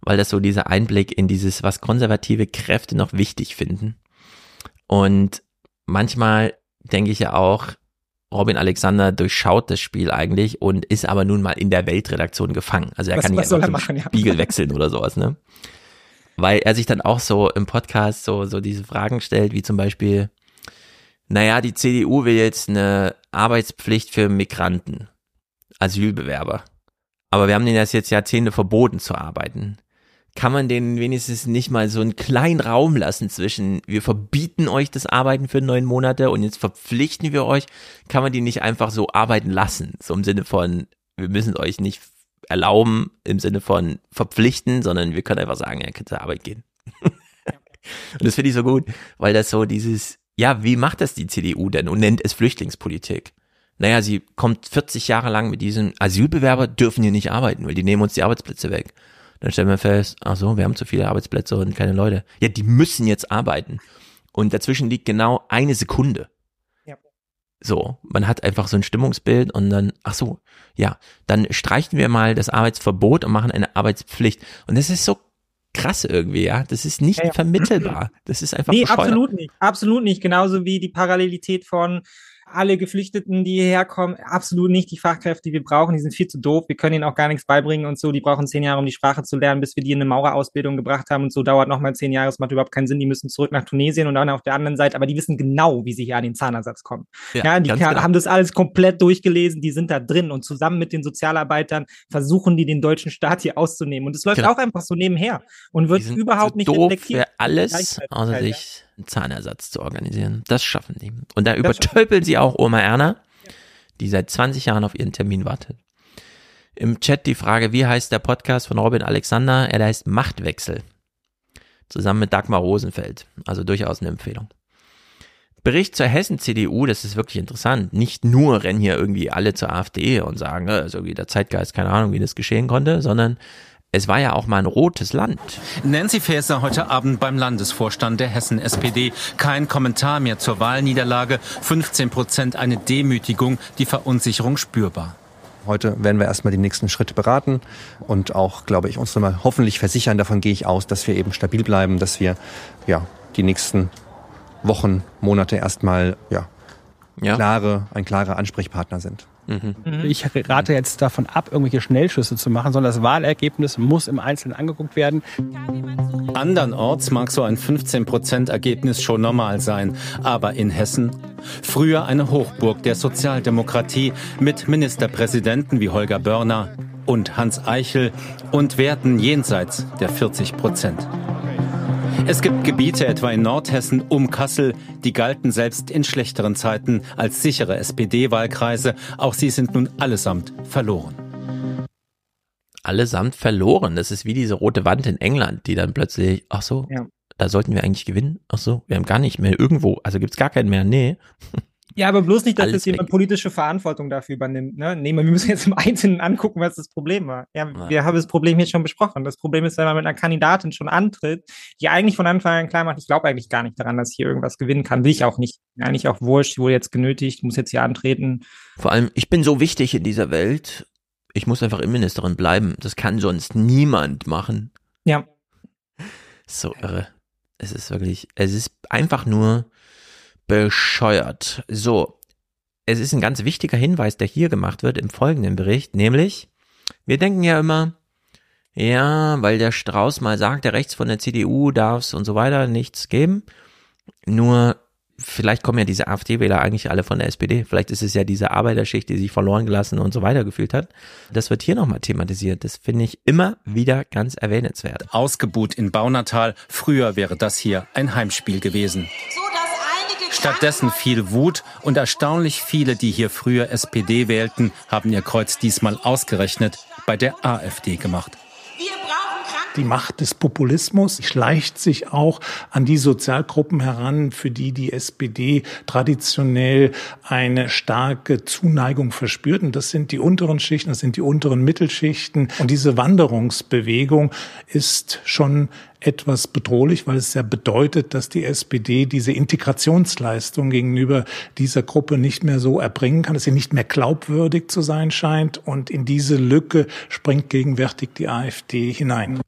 weil das so dieser Einblick in dieses, was konservative Kräfte noch wichtig finden. Und manchmal denke ich ja auch, Robin Alexander durchschaut das Spiel eigentlich und ist aber nun mal in der Weltredaktion gefangen. Also er was, kann nicht einfach machen, ja. Spiegel wechseln oder sowas, ne? Weil er sich dann auch so im Podcast so, so diese Fragen stellt, wie zum Beispiel, naja, die CDU will jetzt eine Arbeitspflicht für Migranten, Asylbewerber. Aber wir haben denen das jetzt Jahrzehnte verboten zu arbeiten. Kann man denen wenigstens nicht mal so einen kleinen Raum lassen zwischen, wir verbieten euch das Arbeiten für neun Monate und jetzt verpflichten wir euch? Kann man die nicht einfach so arbeiten lassen? So im Sinne von, wir müssen euch nicht erlauben, im Sinne von verpflichten, sondern wir können einfach sagen, ja, könnt zur Arbeit gehen. (laughs) und das finde ich so gut, weil das so dieses, ja, wie macht das die CDU denn und nennt es Flüchtlingspolitik? Naja, sie kommt 40 Jahre lang mit diesen Asylbewerber, dürfen hier nicht arbeiten, weil die nehmen uns die Arbeitsplätze weg. Dann stellen wir fest, ach so, wir haben zu viele Arbeitsplätze und keine Leute. Ja, die müssen jetzt arbeiten. Und dazwischen liegt genau eine Sekunde. Ja. So, man hat einfach so ein Stimmungsbild und dann, ach so, ja, dann streichen wir mal das Arbeitsverbot und machen eine Arbeitspflicht. Und das ist so krass irgendwie, ja. Das ist nicht ja, ja. vermittelbar. Das ist einfach Nee, bescheuert. absolut nicht. Absolut nicht. Genauso wie die Parallelität von alle Geflüchteten, die hierher kommen, absolut nicht die Fachkräfte, die wir brauchen. Die sind viel zu doof. Wir können ihnen auch gar nichts beibringen und so. Die brauchen zehn Jahre, um die Sprache zu lernen, bis wir die in eine Maurerausbildung gebracht haben und so dauert nochmal zehn Jahre. Es macht überhaupt keinen Sinn. Die müssen zurück nach Tunesien und dann auf der anderen Seite. Aber die wissen genau, wie sie hier an den Zahnersatz kommen. Ja, ja die genau. haben das alles komplett durchgelesen. Die sind da drin und zusammen mit den Sozialarbeitern versuchen die den deutschen Staat hier auszunehmen. Und es läuft genau. auch einfach so nebenher und wird überhaupt nicht doof reflektiert. Für alles, außer sich einen Zahnersatz zu organisieren. Das schaffen die. Und da übertölpeln sie auch Oma Erna, die seit 20 Jahren auf ihren Termin wartet. Im Chat die Frage, wie heißt der Podcast von Robin Alexander? Er heißt Machtwechsel. Zusammen mit Dagmar Rosenfeld. Also durchaus eine Empfehlung. Bericht zur Hessen-CDU, das ist wirklich interessant. Nicht nur rennen hier irgendwie alle zur AfD und sagen, äh, so wie der Zeitgeist, keine Ahnung, wie das geschehen konnte, sondern es war ja auch mal ein rotes Land. Nancy Faeser heute Abend beim Landesvorstand der Hessen SPD. Kein Kommentar mehr zur Wahlniederlage. 15 Prozent eine Demütigung, die Verunsicherung spürbar. Heute werden wir erstmal die nächsten Schritte beraten und auch, glaube ich, uns nochmal hoffentlich versichern. Davon gehe ich aus, dass wir eben stabil bleiben, dass wir ja die nächsten Wochen, Monate erstmal ja, ja. klare, ein klarer Ansprechpartner sind. Mhm. Ich rate jetzt davon ab, irgendwelche Schnellschüsse zu machen, sondern das Wahlergebnis muss im Einzelnen angeguckt werden. Andernorts mag so ein 15% Ergebnis schon normal sein, aber in Hessen früher eine Hochburg der Sozialdemokratie mit Ministerpräsidenten wie Holger Börner und Hans Eichel und Werten jenseits der 40 Prozent. Es gibt Gebiete etwa in Nordhessen um Kassel, die galten selbst in schlechteren Zeiten als sichere SPD-Wahlkreise. Auch sie sind nun allesamt verloren. Allesamt verloren. Das ist wie diese rote Wand in England, die dann plötzlich, ach so, ja. da sollten wir eigentlich gewinnen. Ach so, wir haben gar nicht mehr irgendwo, also gibt's gar keinen mehr. Nee. Ja, aber bloß nicht, dass jetzt jemand politische Verantwortung dafür übernimmt. Ne? Nee, wir müssen jetzt im Einzelnen angucken, was das Problem war. Ja, ja. wir haben das Problem jetzt schon besprochen. Das Problem ist, wenn man mit einer Kandidatin schon antritt, die eigentlich von Anfang an klar macht, ich glaube eigentlich gar nicht daran, dass ich hier irgendwas gewinnen kann. Will ich auch nicht. Eigentlich auch wurscht, ich wurde jetzt genötigt, muss jetzt hier antreten. Vor allem, ich bin so wichtig in dieser Welt. Ich muss einfach Innenministerin bleiben. Das kann sonst niemand machen. Ja. So irre. Es ist wirklich, es ist einfach nur bescheuert. So, es ist ein ganz wichtiger Hinweis, der hier gemacht wird im folgenden Bericht, nämlich, wir denken ja immer, ja, weil der Strauß mal sagt, der rechts von der CDU darf es und so weiter nichts geben. Nur vielleicht kommen ja diese AfD-Wähler eigentlich alle von der SPD. Vielleicht ist es ja diese Arbeiterschicht, die sich verloren gelassen und so weiter gefühlt hat. Das wird hier nochmal thematisiert. Das finde ich immer wieder ganz erwähnenswert. Ausgebuht in Baunatal. Früher wäre das hier ein Heimspiel gewesen. So, Stattdessen viel Wut und erstaunlich viele, die hier früher SPD wählten, haben ihr Kreuz diesmal ausgerechnet bei der AfD gemacht. Die Macht des Populismus schleicht sich auch an die Sozialgruppen heran, für die die SPD traditionell eine starke Zuneigung verspürt. Und das sind die unteren Schichten, das sind die unteren Mittelschichten. Und diese Wanderungsbewegung ist schon etwas bedrohlich, weil es ja bedeutet, dass die SPD diese Integrationsleistung gegenüber dieser Gruppe nicht mehr so erbringen kann, dass sie nicht mehr glaubwürdig zu sein scheint. Und in diese Lücke springt gegenwärtig die AfD hinein.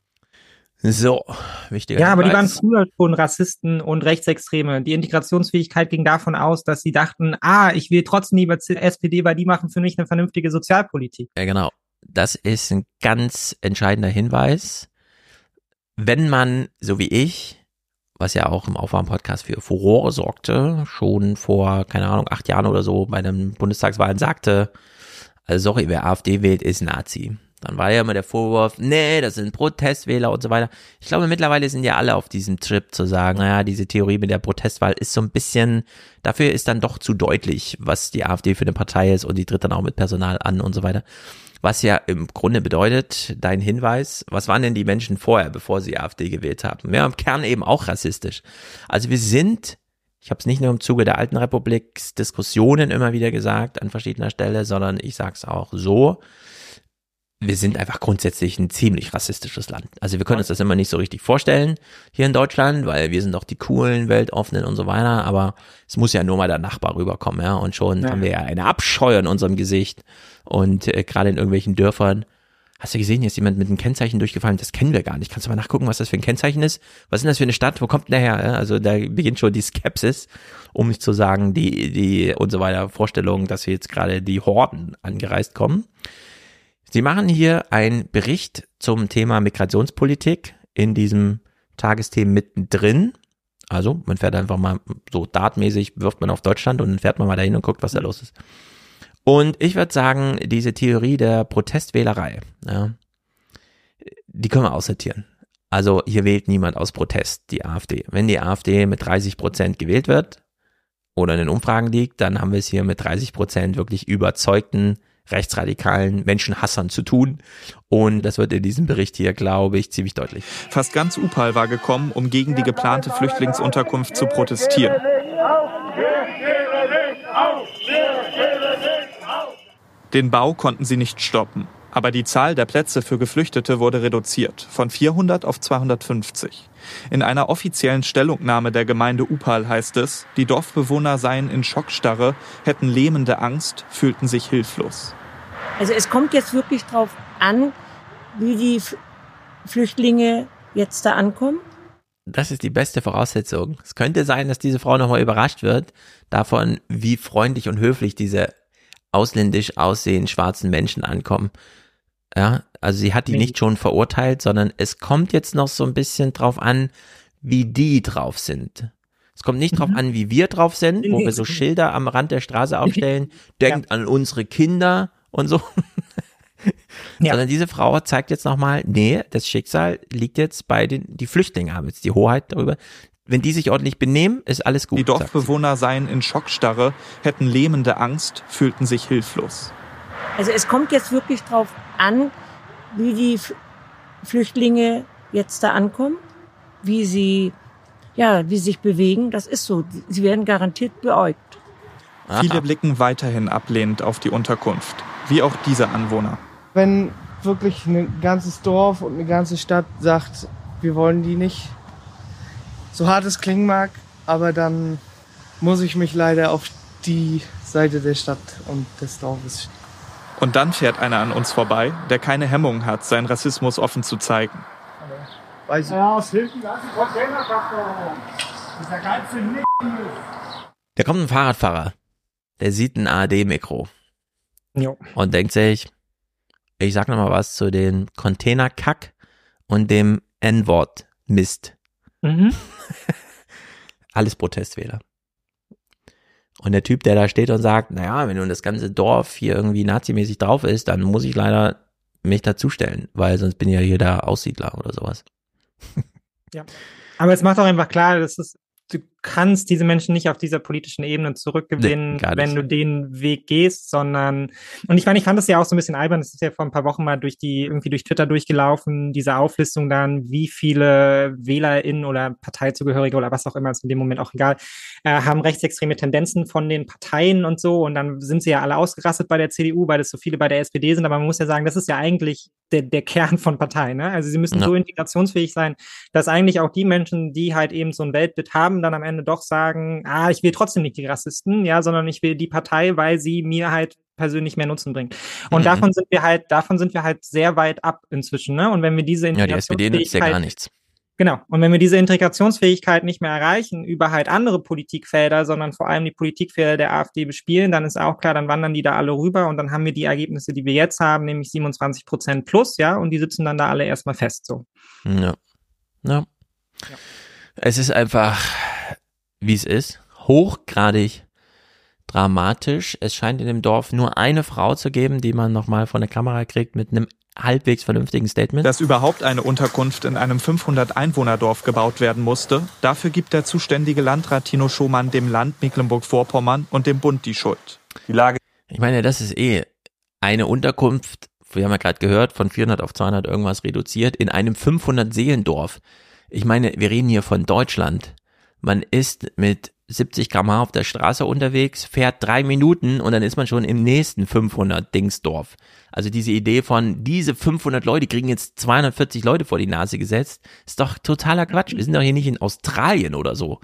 So, wichtiger Ja, aber die waren früher schon Rassisten und Rechtsextreme. Die Integrationsfähigkeit ging davon aus, dass sie dachten, ah, ich will trotzdem lieber SPD, weil die machen für mich eine vernünftige Sozialpolitik. Ja, genau. Das ist ein ganz entscheidender Hinweis wenn man, so wie ich, was ja auch im Aufwärmpodcast für Furore sorgte, schon vor, keine Ahnung, acht Jahren oder so bei den Bundestagswahlen sagte, also sorry, wer AfD wählt, ist Nazi. Dann war ja immer der Vorwurf, nee, das sind Protestwähler und so weiter. Ich glaube, mittlerweile sind ja alle auf diesem Trip zu sagen, naja, diese Theorie mit der Protestwahl ist so ein bisschen, dafür ist dann doch zu deutlich, was die AfD für eine Partei ist und die tritt dann auch mit Personal an und so weiter. Was ja im Grunde bedeutet, dein Hinweis, was waren denn die Menschen vorher, bevor sie AfD gewählt haben? Ja, im Kern eben auch rassistisch. Also wir sind, ich habe es nicht nur im Zuge der alten Republik Diskussionen immer wieder gesagt an verschiedener Stelle, sondern ich sage es auch so, wir sind einfach grundsätzlich ein ziemlich rassistisches Land. Also wir können uns das immer nicht so richtig vorstellen hier in Deutschland, weil wir sind doch die coolen, weltoffenen und so weiter, aber es muss ja nur mal der Nachbar rüberkommen, ja, und schon ja. haben wir ja eine Abscheu in unserem Gesicht und äh, gerade in irgendwelchen Dörfern Hast du gesehen, hier ist jemand mit einem Kennzeichen durchgefallen, das kennen wir gar nicht. Kannst du mal nachgucken, was das für ein Kennzeichen ist? Was ist denn das für eine Stadt? Wo kommt denn der her? Also da beginnt schon die Skepsis, um nicht zu sagen, die, die und so weiter Vorstellung, dass wir jetzt gerade die Horden angereist kommen. Sie machen hier einen Bericht zum Thema Migrationspolitik in diesem Tagesthemen mittendrin. Also man fährt einfach mal so dartmäßig, wirft man auf Deutschland und dann fährt man mal dahin und guckt, was da los ist. Und ich würde sagen, diese Theorie der Protestwählerei, ja, die können wir aussortieren. Also hier wählt niemand aus Protest die AfD. Wenn die AfD mit 30 Prozent gewählt wird oder in den Umfragen liegt, dann haben wir es hier mit 30 Prozent wirklich überzeugten rechtsradikalen Menschenhassern zu tun. Und das wird in diesem Bericht hier, glaube ich, ziemlich deutlich. Fast ganz Upal war gekommen, um gegen die geplante Flüchtlingsunterkunft zu protestieren. Den Bau konnten sie nicht stoppen. Aber die Zahl der Plätze für Geflüchtete wurde reduziert, von 400 auf 250. In einer offiziellen Stellungnahme der Gemeinde Upal heißt es, die Dorfbewohner seien in Schockstarre, hätten lähmende Angst, fühlten sich hilflos. Also es kommt jetzt wirklich darauf an, wie die Flüchtlinge jetzt da ankommen. Das ist die beste Voraussetzung. Es könnte sein, dass diese Frau nochmal überrascht wird davon, wie freundlich und höflich diese ausländisch aussehenden schwarzen Menschen ankommen. Ja, also sie hat die nicht schon verurteilt, sondern es kommt jetzt noch so ein bisschen drauf an, wie die drauf sind. Es kommt nicht drauf Mhm. an, wie wir drauf sind, wo wir so Schilder am Rand der Straße aufstellen, (laughs) denkt an unsere Kinder und so. Sondern diese Frau zeigt jetzt nochmal, nee, das Schicksal liegt jetzt bei den, die Flüchtlinge haben jetzt die Hoheit darüber. Wenn die sich ordentlich benehmen, ist alles gut. Die Dorfbewohner seien in Schockstarre, hätten lähmende Angst, fühlten sich hilflos. Also es kommt jetzt wirklich darauf an, wie die Flüchtlinge jetzt da ankommen, wie sie, ja, wie sie sich bewegen. Das ist so. Sie werden garantiert beäugt. Viele blicken weiterhin ablehnend auf die Unterkunft, wie auch diese Anwohner. Wenn wirklich ein ganzes Dorf und eine ganze Stadt sagt, wir wollen die nicht, so hart es klingen mag, aber dann muss ich mich leider auf die Seite der Stadt und des Dorfes Und dann fährt einer an uns vorbei, der keine Hemmung hat, seinen Rassismus offen zu zeigen. Weiß ich. Ja, aus hinten ganzen Containerfaktor. Dieser ganze Nick. Da kommt ein Fahrradfahrer, der sieht ein ARD-Mikro Jo. und denkt sich, ich sag noch mal was zu den Containerkack und dem N-Wort Mist. Mhm. (laughs) Alles Protestwähler. Und der Typ, der da steht und sagt, naja, wenn nun das ganze Dorf hier irgendwie nazimäßig drauf ist, dann muss ich leider mich dazustellen, weil sonst bin ich ja hier der Aussiedler oder sowas. Ja. Aber es macht auch einfach klar, dass es, du kannst diese Menschen nicht auf dieser politischen Ebene zurückgewinnen, Nee, wenn du den Weg gehst, sondern, und ich meine, ich fand das ja auch so ein bisschen albern, das ist ja vor ein paar Wochen mal durch die, irgendwie durch Twitter durchgelaufen, diese Auflistung dann, wie viele WählerInnen oder Parteizugehörige oder was auch immer, ist in dem Moment auch egal, äh, haben rechtsextreme Tendenzen von den Parteien und so, und dann sind sie ja alle ausgerastet bei der CDU, weil es so viele bei der SPD sind, aber man muss ja sagen, das ist ja eigentlich der, der Kern von Parteien, ne? Also sie müssen Ja. so integrationsfähig sein, dass eigentlich auch die Menschen, die halt eben so ein Weltbild haben, dann am Ende doch sagen, ah, ich will trotzdem nicht die Rassisten, ja, sondern ich will die Partei, weil sie mir halt persönlich mehr Nutzen bringt. Und Mhm. davon sind wir halt, davon sind wir halt sehr weit ab inzwischen, ne? Und wenn wir diese Ja, die SPD nützt ja gar Integrationsfähigkeit- nichts. Genau. Und wenn wir diese Integrationsfähigkeit nicht mehr erreichen über halt andere Politikfelder, sondern vor allem die Politikfelder der AfD bespielen, dann ist auch klar, dann wandern die da alle rüber und dann haben wir die Ergebnisse, die wir jetzt haben, nämlich 27 Prozent plus, ja, und die sitzen dann da alle erstmal fest, so. Ja. ja. Es ist einfach, wie es ist, hochgradig dramatisch. Es scheint in dem Dorf nur eine Frau zu geben, die man nochmal von der Kamera kriegt mit einem halbwegs vernünftigen Statement. Dass überhaupt eine Unterkunft in einem 500-Einwohner-Dorf gebaut werden musste, dafür gibt der zuständige Landrat Tino Schumann dem Land Mecklenburg-Vorpommern und dem Bund die Schuld. Die Lage. Ich meine, das ist eh eine Unterkunft, wir haben ja gerade gehört, von 400 auf 200 irgendwas reduziert, in einem 500 Seelendorf. Ich meine, wir reden hier von Deutschland. Man ist mit 70 km/h auf der Straße unterwegs, fährt drei Minuten und dann ist man schon im nächsten 500 Dingsdorf. Also diese Idee von, diese 500 Leute kriegen jetzt 240 Leute vor die Nase gesetzt, ist doch totaler Quatsch. Wir sind doch hier nicht in Australien oder so.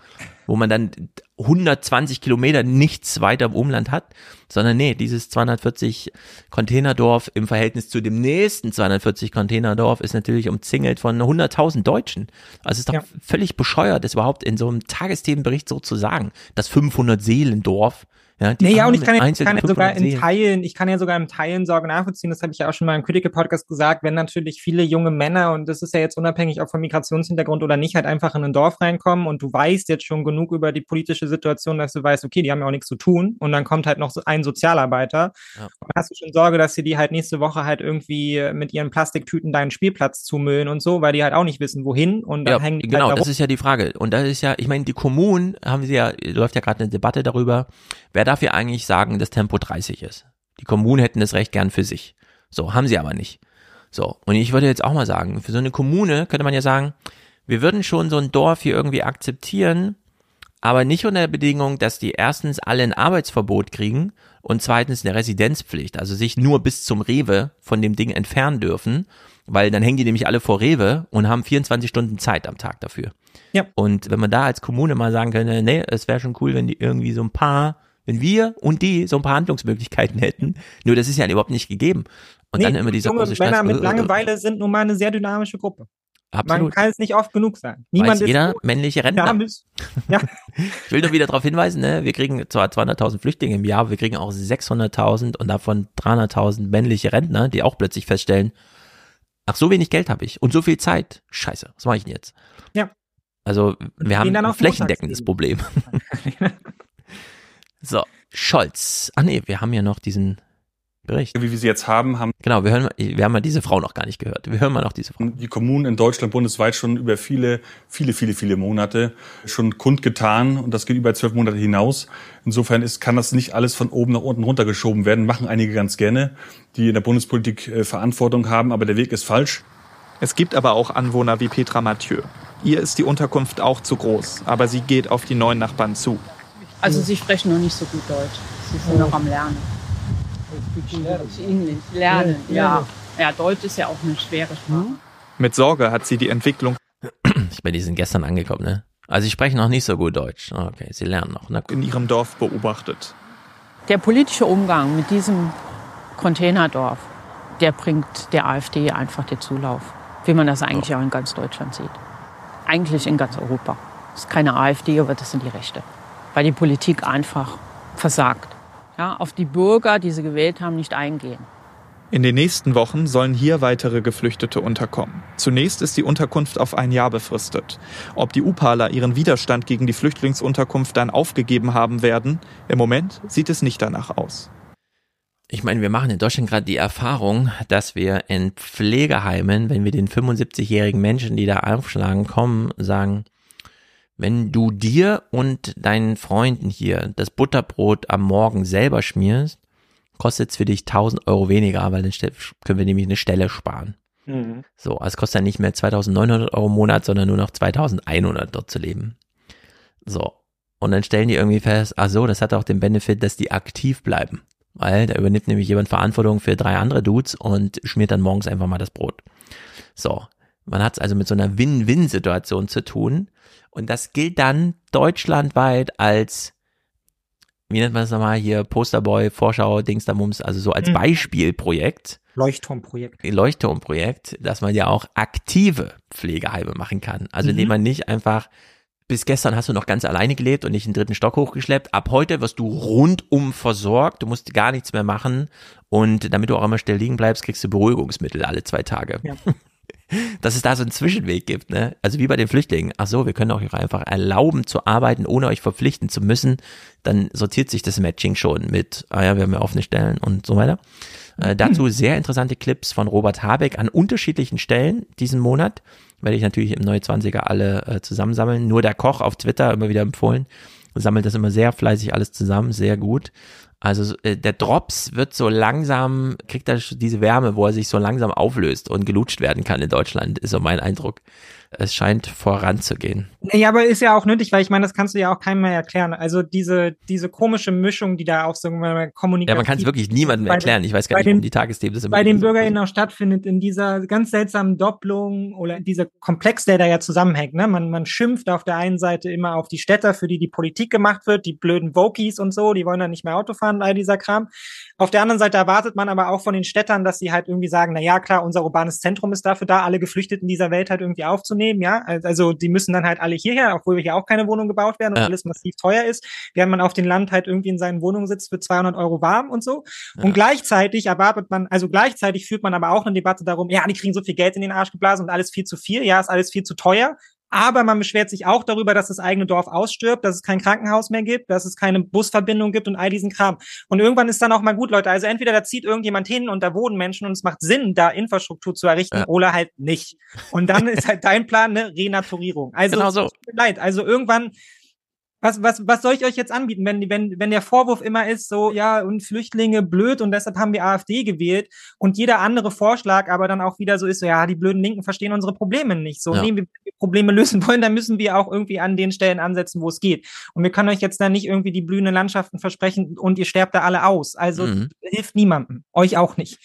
Wo man dann 120 Kilometer nichts weiter im Umland hat, sondern nee, dieses 240 Containerdorf im Verhältnis zu dem nächsten 240 Containerdorf ist natürlich umzingelt von 100.000 Deutschen. Also es ist doch Ja. völlig bescheuert, das überhaupt in so einem Tagesthemenbericht so zu sagen, das 500 Seelendorf. Ja, die Nee, ja, und ich kann ja, ich kann ja sogar 500 in. Teilen, ich kann ja sogar in Teilen Sorge nachvollziehen, das habe ich ja auch schon mal im Critical-Podcast gesagt, wenn natürlich viele junge Männer, und das ist ja jetzt unabhängig ob vom Migrationshintergrund oder nicht, halt einfach in ein Dorf reinkommen und du weißt jetzt schon genug über die politische Situation, dass du weißt, okay, die haben ja auch nichts zu tun und dann kommt halt noch so ein Sozialarbeiter Ja. und dann hast du schon Sorge, dass sie die halt nächste Woche halt irgendwie mit ihren Plastiktüten deinen Spielplatz zumüllen und so, weil die halt auch nicht wissen, wohin und dann Ja, hängen die genau, halt da das ist ja die Frage. Und das ist ja, ich meine, die Kommunen haben sie ja, läuft ja gerade eine Debatte darüber, wer darf ja eigentlich sagen, dass Tempo 30 ist. Die Kommunen hätten das Recht gern für sich. So, haben sie aber nicht. So, und ich würde jetzt auch mal sagen, für so eine Kommune könnte man ja sagen, wir würden schon so ein Dorf hier irgendwie akzeptieren, aber nicht unter der Bedingung, dass die erstens alle ein Arbeitsverbot kriegen und zweitens eine Residenzpflicht, also sich nur bis zum Rewe von dem Ding entfernen dürfen, weil dann hängen die nämlich alle vor Rewe und haben 24 Stunden Zeit am Tag dafür. Ja. Und wenn man da als Kommune mal sagen könnte, nee, es wäre schon cool, wenn die irgendwie so ein paar, wenn wir und die so ein paar Handlungsmöglichkeiten hätten, nur das ist ja überhaupt nicht gegeben. Und dann immer dieser junge große Stress. Männer mit äh, Langeweile sind nun mal eine sehr dynamische Gruppe. Man Absolut. kann es nicht oft genug sagen. Niemand Weiß jeder ist männliche Rentner. (laughs) Ja. Ich will nur wieder darauf hinweisen, ne, wir kriegen zwar 200.000 Flüchtlinge im Jahr, wir kriegen auch 600.000 und davon 300.000 männliche Rentner, die auch plötzlich feststellen, ach, so wenig Geld habe ich und so viel Zeit. Scheiße, was mache ich denn jetzt? Ja. Also wir haben ein flächendeckendes Problem. (laughs) (laughs) so, Scholz. Ah nee, wir haben ja noch diesen Bericht. Wie wir sie jetzt haben, haben Genau, wir hören, mal- wir haben mal diese Frau noch gar nicht gehört. Wir hören mal noch diese Frau. die Kommunen in Deutschland bundesweit schon über viele, viele, viele, viele Monate schon kundgetan und das geht über zwölf Monate hinaus. Insofern ist, kann das nicht alles von oben nach unten runtergeschoben werden. Machen einige ganz gerne, die in der Bundespolitik äh, Verantwortung haben, aber der Weg ist falsch. Es gibt aber auch Anwohner wie Petra Mathieu. Ihr ist die Unterkunft auch zu groß, aber sie geht auf die neuen Nachbarn zu. Also sie sprechen noch nicht so gut Deutsch. Sie sind noch am Lernen. Englisch, lernen, ja. Ja, Deutsch ist ja auch eine schwere Sprache. Mit Sorge hat sie die Entwicklung Ich meine, die sind gestern angekommen, ne? Also sie sprechen noch nicht so gut Deutsch. Okay, sie lernen noch. Na gut. in ihrem Dorf beobachtet. Der politische Umgang mit diesem Containerdorf, der bringt der AfD einfach den Zulauf. Wie man das eigentlich auch in ganz Deutschland sieht. Eigentlich in ganz Europa. Das ist keine AfD, aber das sind die Rechte. Weil die Politik einfach versagt. Ja, auf die Bürger, die sie gewählt haben, nicht eingehen. In den nächsten Wochen sollen hier weitere Geflüchtete unterkommen. Zunächst ist die Unterkunft auf ein Jahr befristet. Ob die Upaler ihren Widerstand gegen die Flüchtlingsunterkunft dann aufgegeben haben werden, im Moment sieht es nicht danach aus. Ich meine, wir machen in Deutschland gerade die Erfahrung, dass wir in Pflegeheimen, wenn wir den 75-jährigen Menschen, die da aufschlagen, kommen, sagen, wenn du dir und deinen Freunden hier das Butterbrot am Morgen selber schmierst, kostet es für dich 1000 Euro weniger, weil dann können wir nämlich eine Stelle sparen. Mhm. So, also es kostet dann nicht mehr 2900 Euro im Monat, sondern nur noch 2100 dort zu leben. So. Und dann stellen die irgendwie fest, ach so, das hat auch den Benefit, dass die aktiv bleiben. Weil da übernimmt nämlich jemand Verantwortung für drei andere Dudes und schmiert dann morgens einfach mal das Brot. So. Man hat es also mit so einer Win-Win-Situation zu tun. Und das gilt dann deutschlandweit als, wie nennt man das nochmal hier, Posterboy, Vorschau, Dingstermums, also so als Mhm. Beispielprojekt. Leuchtturmprojekt. Leuchtturmprojekt, dass man ja auch aktive Pflegeheime machen kann. Also indem Mhm. man nicht einfach, bis gestern hast du noch ganz alleine gelebt und nicht den dritten Stock hochgeschleppt. Ab heute wirst du rundum versorgt, du musst gar nichts mehr machen und damit du auch immer still liegen bleibst, kriegst du Beruhigungsmittel alle zwei Tage. Ja. (laughs) Dass es da so einen Zwischenweg gibt, ne? Also wie bei den Flüchtlingen. Ach so, wir können euch auch einfach erlauben zu arbeiten, ohne euch verpflichten zu müssen. Dann sortiert sich das Matching schon mit, ah ja, wir haben ja offene Stellen und so weiter. Äh, dazu sehr interessante Clips von Robert Habeck an unterschiedlichen Stellen diesen Monat. Werde ich natürlich im Neue 20er alle äh, zusammensammeln. Nur der Koch auf Twitter immer wieder empfohlen. Sammelt das immer sehr fleißig alles zusammen, sehr gut. Also äh, der Drops wird so langsam, kriegt er diese Wärme, wo er sich so langsam auflöst und gelutscht werden kann in Deutschland, ist so mein Eindruck. Es scheint voranzugehen. Ja, aber ist ja auch nötig, weil ich meine, das kannst du ja auch keinem mehr erklären. Also diese, diese komische Mischung, die da auch so kommunikativ... Ja, man kann es wirklich niemandem erklären. Ich weiß gar nicht, den, warum die Tagesthemen das immer Bei den BürgerInnen auch stattfindet, in dieser ganz seltsamen Doppelung oder dieser Komplex, der da ja zusammenhängt. Ne? Man, man schimpft auf der einen Seite immer auf die Städter, für die die Politik gemacht wird, die blöden Wokies und so, die wollen dann nicht mehr Auto fahren, all dieser Kram. Auf der anderen Seite erwartet man aber auch von den Städtern, dass sie halt irgendwie sagen, na ja, klar, unser urbanes Zentrum ist dafür da, alle Geflüchteten dieser Welt halt irgendwie aufzunehmen, ja. Also die müssen dann halt alle hierher, obwohl hier auch keine Wohnung gebaut werden und Ja. alles massiv teuer ist, während man auf dem Land halt irgendwie in seinen Wohnungen sitzt für 200 Euro warm und so. Und gleichzeitig erwartet man, also gleichzeitig führt man aber auch eine Debatte darum, ja, die kriegen so viel Geld in den Arsch geblasen und alles viel zu viel, ja, ist alles viel zu teuer. Aber man beschwert sich auch darüber, dass das eigene Dorf ausstirbt, dass es kein Krankenhaus mehr gibt, dass es keine Busverbindung gibt und all diesen Kram. Und irgendwann ist dann auch mal gut, Leute. Also entweder da zieht irgendjemand hin und da wohnen Menschen und es macht Sinn, da Infrastruktur zu errichten Ja. oder halt nicht. Und dann (laughs) ist halt dein Plan eine Renaturierung. Also Genau so. tut mir leid. Also irgendwann was, was, was soll ich euch jetzt anbieten, wenn, wenn, wenn der Vorwurf immer ist, so, ja, und Flüchtlinge blöd und deshalb haben wir AfD gewählt und jeder andere Vorschlag aber dann auch wieder so ist, so, ja, die blöden Linken verstehen unsere Probleme nicht. So, Ja. nee, wenn wir Probleme lösen wollen, dann müssen wir auch irgendwie an den Stellen ansetzen, wo es geht. Und wir können euch jetzt dann nicht irgendwie die blühenden Landschaften versprechen und ihr sterbt da alle aus. Also Mhm. hilft niemandem. Euch auch nicht.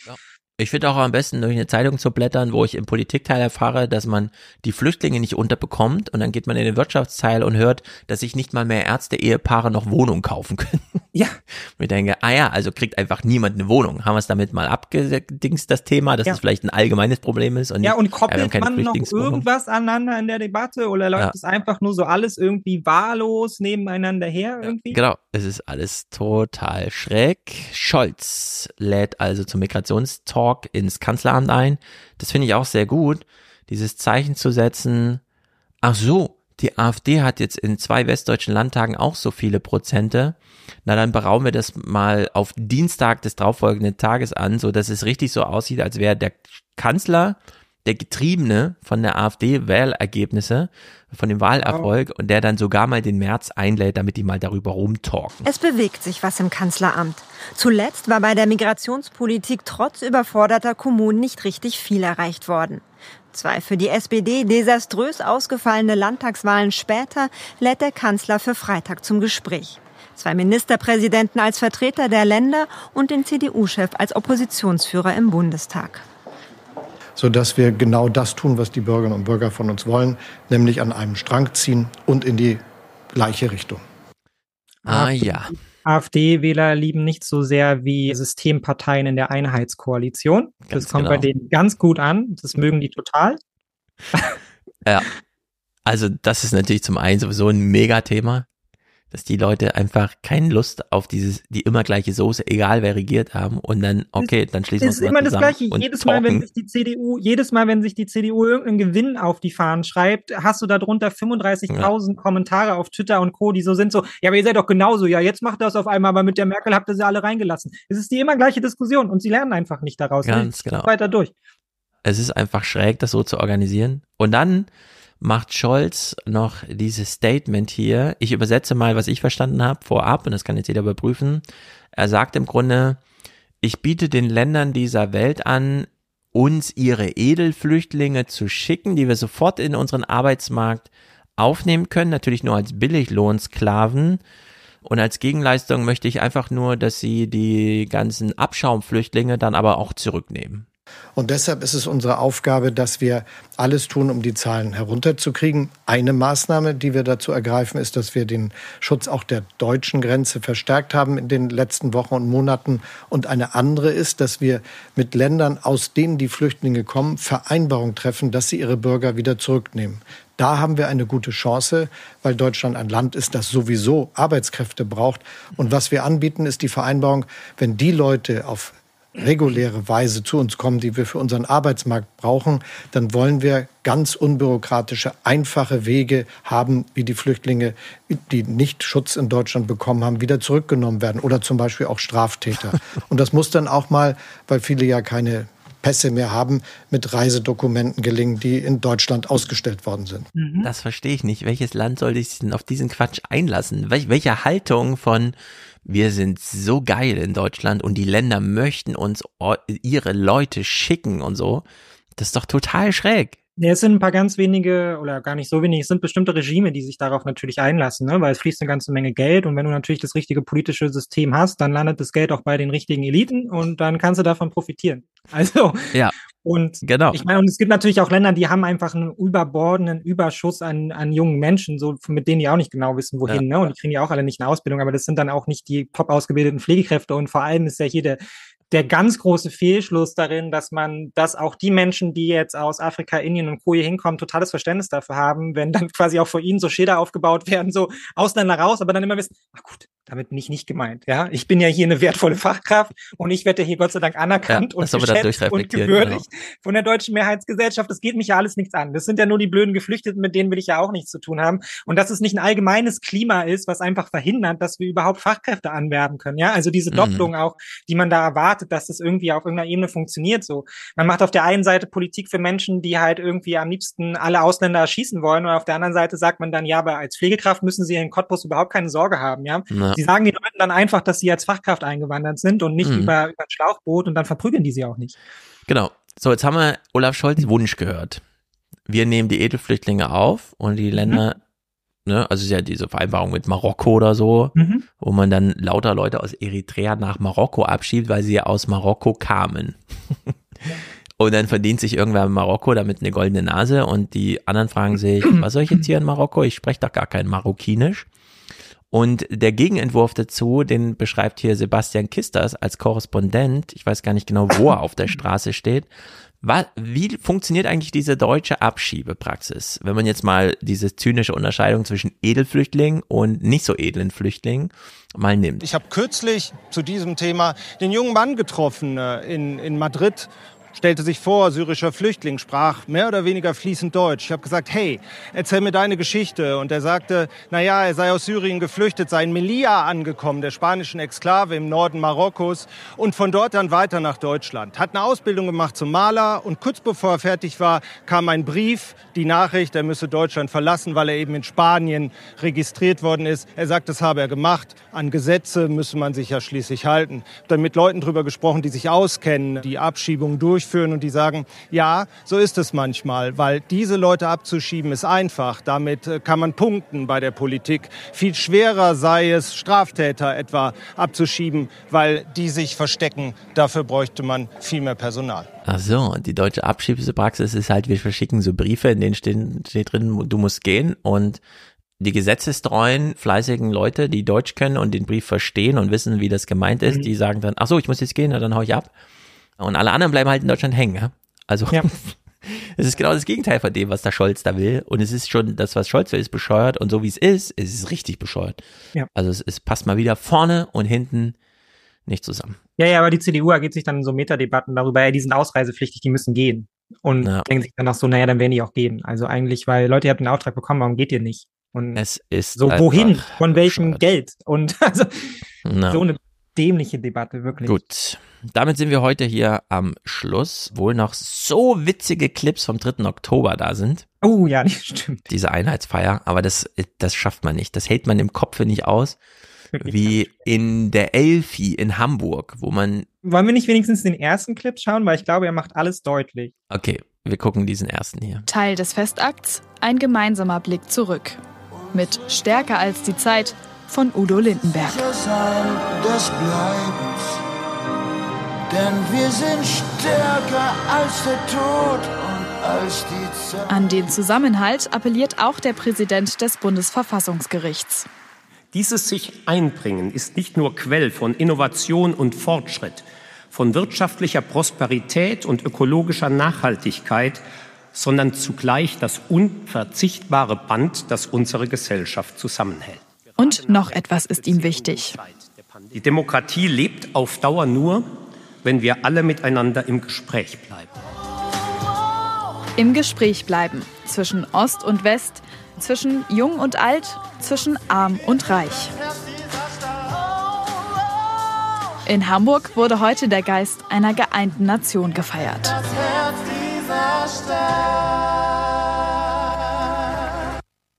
Ich finde auch am besten durch eine Zeitung zu blättern, wo ich im Politikteil erfahre, dass man die Flüchtlinge nicht unterbekommt und dann geht man in den Wirtschaftsteil und hört, dass sich nicht mal mehr Ärzte, Ehepaare noch Wohnungen kaufen können. Ja. Und ich denke, ah ja, also kriegt einfach niemand eine Wohnung. Haben wir es damit mal abgedingst, das Thema, dass Ja. es vielleicht ein allgemeines Problem ist und Ja, und wir koppelt keine man noch irgendwas aneinander in der Debatte oder läuft Ja. es einfach nur so alles irgendwie wahllos nebeneinander her irgendwie? Genau, es ist alles total schräg. Scholz lädt also zum Migrationstalk ins Kanzleramt ein. Das finde ich auch sehr gut, dieses Zeichen zu setzen. Ach so, die AfD hat jetzt in zwei westdeutschen Landtagen auch so viele Prozente. Na, dann berauben wir das mal auf Dienstag des darauffolgenden Tages an, so dass es richtig so aussieht, als wäre der Kanzler der Getriebene von der AfD-Wählergebnisse, von dem Wahlerfolg und der dann sogar mal den März einlädt, damit die mal darüber rumtalken. Es bewegt sich was im Kanzleramt. Zuletzt war bei der Migrationspolitik trotz überforderter Kommunen nicht richtig viel erreicht worden. Zwei für die SPD desaströs ausgefallene Landtagswahlen später lädt der Kanzler für Freitag zum Gespräch. Zwei Ministerpräsidenten als Vertreter der Länder und den CDU-Chef als Oppositionsführer im Bundestag. sodass wir genau das tun, was die Bürgerinnen und Bürger von uns wollen, nämlich an einem Strang ziehen und in die gleiche Richtung. Ah ja. AfD-Wähler lieben nicht so sehr wie Systemparteien in der Einheitskoalition. Ganz das kommt genau. bei denen ganz gut an. Das mögen die total. Ja. Also das ist natürlich zum einen sowieso ein Megathema, dass die Leute einfach keine Lust auf dieses, die immer gleiche Soße, egal wer regiert haben und dann, okay, dann schließen wir Es uns ist immer mal das zusammen Gleiche. Jedes Mal, wenn talken. sich die CDU, jedes Mal, wenn sich die CDU irgendeinen Gewinn auf die Fahnen schreibt, hast du darunter 35.000 Kommentare auf Twitter und Co., die so sind so, ja, aber ihr seid doch genauso, ja, jetzt macht das auf einmal, aber mit der Merkel habt ihr sie alle reingelassen. Es ist die immer gleiche Diskussion und sie lernen einfach nicht daraus. Ganz Es genau. Weiter durch. Es ist einfach schräg, das so zu organisieren. Und dann macht Scholz noch dieses Statement hier. Ich übersetze mal, was ich verstanden habe, vorab, und das kann jetzt jeder überprüfen. Er sagt im Grunde, ich biete den Ländern dieser Welt an, uns ihre Edelflüchtlinge zu schicken, die wir sofort in unseren Arbeitsmarkt aufnehmen können, natürlich nur als Billiglohnsklaven. Und als Gegenleistung möchte ich einfach nur, dass sie die ganzen Abschaumflüchtlinge dann aber auch zurücknehmen. Und deshalb ist es unsere Aufgabe, dass wir alles tun, um die Zahlen herunterzukriegen. Eine Maßnahme, die wir dazu ergreifen, ist, dass wir den Schutz auch der deutschen Grenze verstärkt haben in den letzten Wochen und Monaten. Und eine andere ist, dass wir mit Ländern, aus denen die Flüchtlinge kommen, Vereinbarungen treffen, dass sie ihre Bürger wieder zurücknehmen. Da haben wir eine gute Chance, weil Deutschland ein Land ist, das sowieso Arbeitskräfte braucht. Und was wir anbieten, ist die Vereinbarung, wenn die Leute auf reguläre Weise zu uns kommen, die wir für unseren Arbeitsmarkt brauchen, dann wollen wir ganz unbürokratische, einfache Wege haben, wie die Flüchtlinge, die nicht Schutz in Deutschland bekommen haben, wieder zurückgenommen werden oder zum Beispiel auch Straftäter. (laughs) Und das muss dann auch mal, weil viele ja keine Pässe mehr haben, mit Reisedokumenten gelingen, die in Deutschland ausgestellt worden sind. Das verstehe ich nicht. Welches Land soll sich denn auf diesen Quatsch einlassen? Wel welche Haltung von wir sind so geil in Deutschland und die Länder möchten uns ihre Leute schicken und so. Das ist doch total schräg. Ja, es sind ein paar ganz wenige oder gar nicht so wenige, es sind bestimmte Regime, die sich darauf natürlich einlassen, ne? weil es fließt eine ganze Menge Geld und wenn du natürlich das richtige politische System hast, dann landet das Geld auch bei den richtigen Eliten und dann kannst du davon profitieren. (laughs) Also Ja. und Genau. ich meine, und es gibt natürlich auch Länder, die haben einfach einen überbordenden Überschuss an, an jungen Menschen, so mit denen die auch nicht genau wissen, wohin, ne? Und die kriegen ja auch alle nicht eine Ausbildung, aber das sind dann auch nicht die top ausgebildeten Pflegekräfte und vor allem ist ja hier der der ganz große Fehlschluss darin, dass man, dass auch die Menschen, die jetzt aus Afrika, Indien und Co. hier hinkommen, totales Verständnis dafür haben, wenn dann (laughs) quasi auch vor ihnen so Schilder aufgebaut werden, so Ausländer raus, aber dann immer wissen, ach gut, damit bin ich nicht gemeint, ja. Ich bin ja hier eine wertvolle Fachkraft und ich werde hier Gott sei Dank anerkannt Ja, und geschätzt und durchreflektieren, gewürdigt von der deutschen Mehrheitsgesellschaft. Das geht mich ja alles nichts an. Das sind ja nur die blöden Geflüchteten, mit denen will ich ja auch nichts zu tun haben. Und dass es nicht ein allgemeines Klima ist, was einfach verhindert, dass wir überhaupt Fachkräfte anwerben können, ja. Also diese Mhm. Doppelung auch, die man da erwartet, dass das irgendwie auf irgendeiner Ebene funktioniert so. Man macht auf der einen Seite Politik für Menschen, die halt irgendwie am liebsten alle Ausländer erschießen wollen und auf der anderen Seite sagt man dann, ja, aber als Pflegekraft müssen sie in Cottbus überhaupt keine Sorge haben, ja. Ja. Sie sagen den Leuten dann einfach, dass sie als Fachkraft eingewandert sind und nicht Mhm. über, über ein Schlauchboot und dann verprügeln die sie auch nicht. Genau. So, jetzt haben wir Olaf Scholz Wunsch gehört. Wir nehmen die Edelflüchtlinge auf und die Länder, ne, also es ist ja diese Vereinbarung mit Marokko oder so, Mhm. wo man dann lauter Leute aus Eritrea nach Marokko abschiebt, weil sie ja aus Marokko kamen. Und dann verdient sich irgendwer in Marokko damit eine goldene Nase und die anderen fragen sich, was soll ich jetzt hier in Marokko? Ich spreche doch gar kein Marokkinisch. Und der Gegenentwurf dazu, den beschreibt hier Sebastian Kisters als Korrespondent. Ich weiß gar nicht genau, wo er auf der (laughs) Straße steht. Wie funktioniert eigentlich diese deutsche Abschiebepraxis? Wenn man jetzt mal diese zynische Unterscheidung zwischen Edelflüchtling und nicht so edlen Flüchtlingen mal nimmt. Ich habe kürzlich zu diesem Thema den jungen Mann getroffen äh, in, in Madrid. Stellte sich vor, syrischer Flüchtling, sprach mehr oder weniger fließend Deutsch. Ich habe gesagt, hey, erzähl mir deine Geschichte. Und er sagte, na ja, er sei aus Syrien geflüchtet, sei in Melilla angekommen, der spanischen Exklave im Norden Marokkos, und von dort dann weiter nach Deutschland. Hat eine Ausbildung gemacht zum Maler und kurz bevor er fertig war, kam ein Brief, die Nachricht, er müsse Deutschland verlassen, weil er eben in Spanien registriert worden ist. Er sagt, das habe er gemacht. An Gesetze müsse man sich ja schließlich halten. Dann mit Leuten drüber gesprochen, die sich auskennen, die Abschiebungen durchführen und die sagen, ja, so ist es manchmal, weil diese Leute abzuschieben ist einfach. Damit äh, kann man punkten bei der Politik. Viel schwerer sei es, Straftäter etwa abzuschieben, weil die sich verstecken. Dafür bräuchte man viel mehr Personal. Ach so, und die deutsche Abschiebepraxis ist halt, wir verschicken so Briefe, in denen steht, steht drin, du musst gehen und die gesetzestreuen, fleißigen Leute, die Deutsch können und den Brief verstehen und wissen, wie das gemeint ist, die sagen dann, ach so, ich muss jetzt gehen, na, dann hau ich ab. Und alle anderen bleiben halt in Deutschland hängen. Ja? Also (laughs) es ist genau das Gegenteil von dem, was der Scholz da will. Und es ist schon, das, was Scholz will, ist bescheuert. Und so wie es ist, ist es richtig bescheuert. Ja. Also es, es passt mal wieder vorne und hinten nicht zusammen. Ja, ja, aber die CDU ergeht sich dann in so Metadebatten darüber, ja, die sind ausreisepflichtig, die müssen gehen. Und Ja. denken sich dann auch so, naja, dann werden die auch gehen. Also eigentlich, weil Leute, ihr habt den Auftrag bekommen, warum geht ihr nicht? Und Es ist so, wohin? Von welchem Geld? Und (laughs) also Na. so eine dämliche Debatte, wirklich. Gut. Damit sind wir heute hier am Schluss. Wohl noch so witzige Clips vom 3. Oktober da sind. Oh ja, (laughs) das stimmt. Diese Einheitsfeier. Aber das, das schafft man nicht. Das hält man im Kopf nicht aus. Wie in der Elfi in Hamburg, wo man, Wollen wir nicht wenigstens den ersten Clip schauen? Weil ich glaube, er macht alles deutlich. okay, wir gucken diesen ersten hier. Teil des Festakts, ein gemeinsamer Blick zurück. Mit Stärker als die Zeit von Udo Lindenberg. Sein des Bleibens. Denn wir sind stärker als der Tod. An den Zusammenhalt appelliert auch der Präsident des Bundesverfassungsgerichts. Dieses sich einbringen ist nicht nur Quell von Innovation und Fortschritt, von wirtschaftlicher Prosperität und ökologischer Nachhaltigkeit, sondern zugleich das unverzichtbare Band, das unsere Gesellschaft zusammenhält. Und noch etwas ist ihm wichtig. Die Demokratie lebt auf Dauer nur, wenn wir alle miteinander im Gespräch bleiben. Im Gespräch bleiben zwischen Ost und West, zwischen Jung und Alt, zwischen Arm und Reich. In Hamburg wurde heute der Geist einer geeinten Nation gefeiert. Das Herz dieser Stadt.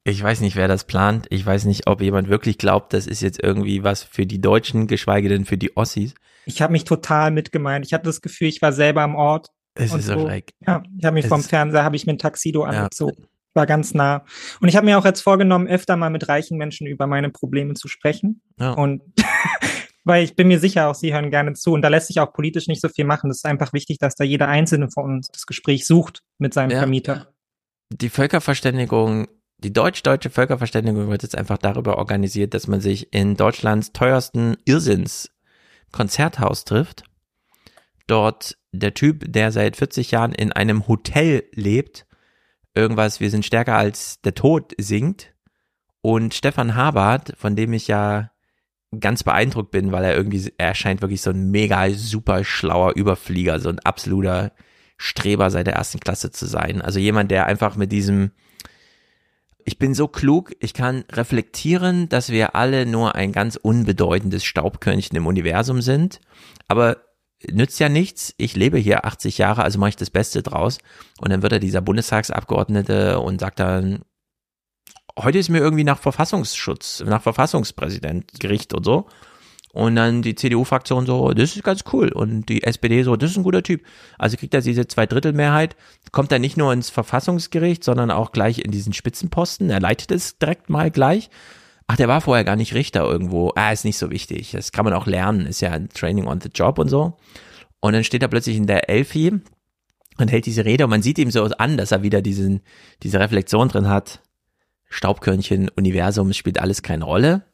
Ich weiß nicht, wer das plant. Ich weiß nicht, ob jemand wirklich glaubt, das ist jetzt irgendwie was für die Deutschen, geschweige denn für die Ossis. Ich habe mich total mitgemeint. Ich hatte das Gefühl, ich war selber am Ort. Es ist so schräg. Ja, ich habe mich Es vom Fernseher, habe ich mir ein Taxido angezogen. War ganz nah. Und ich habe mir auch jetzt vorgenommen, öfter mal mit reichen Menschen über meine Probleme zu sprechen. Ja. Und (laughs) weil ich bin mir sicher, auch sie hören gerne zu. Und da lässt sich auch politisch nicht so viel machen. Das ist einfach wichtig, dass da jeder Einzelne von uns das Gespräch sucht mit seinem Ja. Vermieter. Die Völkerverständigung, die deutsch-deutsche Völkerverständigung wird jetzt einfach darüber organisiert, dass man sich in Deutschlands teuersten Irrsinns Konzerthaus trifft. Dort der Typ, der seit 40 Jahren in einem Hotel lebt, irgendwas, wir sind stärker als der Tod singt. Und Stefan Habart, von dem ich ja ganz beeindruckt bin, weil er irgendwie, er scheint wirklich so ein mega super schlauer Überflieger, so ein absoluter Streber seit der ersten Klasse zu sein. Also jemand, der einfach mit diesem, ich bin so klug, ich kann reflektieren, dass wir alle nur ein ganz unbedeutendes Staubkörnchen im Universum sind, aber nützt ja nichts. Ich lebe hier 80 Jahre, also mache ich das Beste draus. Und dann wird er dieser Bundestagsabgeordnete und sagt dann, heute ist mir irgendwie nach Verfassungsschutz, nach Verfassungspräsident Gericht und so. Und dann die CDU-Fraktion so, das ist ganz cool. Und die SPD so, das ist ein guter Typ. Also kriegt er diese Zweidrittelmehrheit, kommt er nicht nur ins Verfassungsgericht, sondern auch gleich in diesen Spitzenposten. Er leitet es direkt mal gleich. Ach, der war vorher gar nicht Richter irgendwo. Ah, ist nicht so wichtig. Das kann man auch lernen. Ist ja ein Training on the Job und so. Und dann steht er plötzlich in der Elfi und hält diese Rede und man sieht ihm so an, dass er wieder diesen, diese Reflexion drin hat. Staubkörnchen, Universum, spielt alles keine Rolle.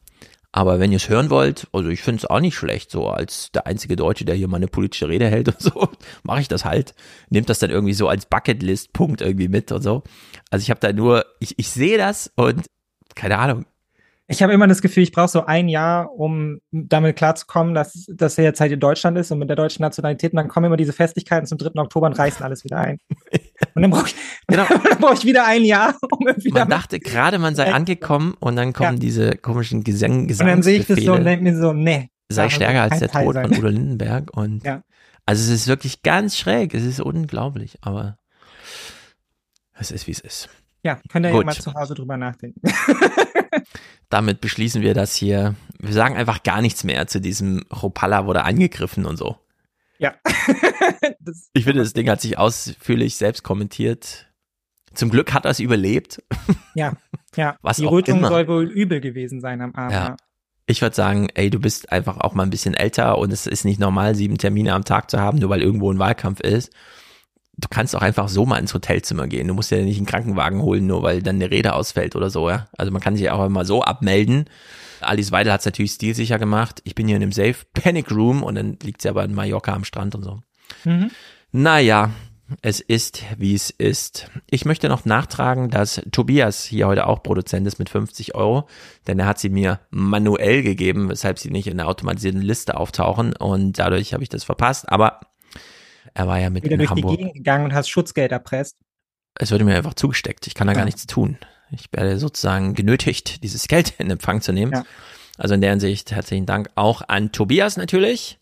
Aber wenn ihr es hören wollt, also ich finde es auch nicht schlecht, so als der einzige Deutsche, der hier mal eine politische Rede hält und so, (laughs) mache ich das halt. Nehmt das dann irgendwie so als Bucketlist-Punkt irgendwie mit und so. Also ich habe da nur, ich, ich sehe das und keine Ahnung. Ich habe immer das Gefühl, ich brauche so ein Jahr, um damit klarzukommen, dass, dass er jetzt halt in Deutschland ist und mit der deutschen Nationalität. Und dann kommen immer diese Festlichkeiten zum 3. Oktober und reißen alles wieder ein. (laughs) Und dann brauche ich, (laughs) dann brauch ich wieder ein Jahr, um irgendwie Man dachte gerade, man sei angekommen und dann kommen Ja. diese komischen Gesang Und dann sehe ich das so und denke mir so, nee. sei stärker als der Teil Tod sein. von Udo Lindenberg und Ja. also es ist wirklich ganz schräg, es ist unglaublich, aber es ist wie es ist. Ja, könnt ihr ja mal zu Hause drüber nachdenken. (laughs) Damit beschließen wir das hier. Wir sagen einfach gar nichts mehr zu diesem Ropalla wurde angegriffen und so. Ja. (laughs) Ich finde, das Ding hat sich ausführlich selbst kommentiert. Zum Glück hat er es überlebt. (laughs) Ja, ja. Was Die Rötung immer. soll wohl übel gewesen sein am Abend. Ja. Ich würde sagen, ey, du bist einfach auch mal ein bisschen älter und es ist nicht normal, sieben Termine am Tag zu haben, nur weil irgendwo ein Wahlkampf ist. Du kannst auch einfach so mal ins Hotelzimmer gehen. Du musst ja nicht einen Krankenwagen holen, nur weil dann eine Rede ausfällt oder so, ja. Also man kann sich auch mal so abmelden. Alice Weidel hat es natürlich stilsicher gemacht. Ich bin hier in einem Safe Panic Room und dann liegt sie aber in Mallorca am Strand und so. Mhm. Naja, es ist, wie es ist. Ich möchte noch nachtragen, dass Tobias hier heute auch Produzent ist mit 50 Euro, denn er hat sie mir manuell gegeben, weshalb sie nicht in der automatisierten Liste auftauchen und dadurch habe ich das verpasst, aber er war ja mit Wieder in durch Hamburg. die Gegend gegangen und hast Schutzgeld erpresst. Es wurde mir einfach zugesteckt. Ich kann da gar Ja. nichts tun. Ich werde sozusagen genötigt, (laughs) dieses Geld in Empfang zu nehmen. Ja. Also in der Hinsicht herzlichen Dank auch an Tobias natürlich.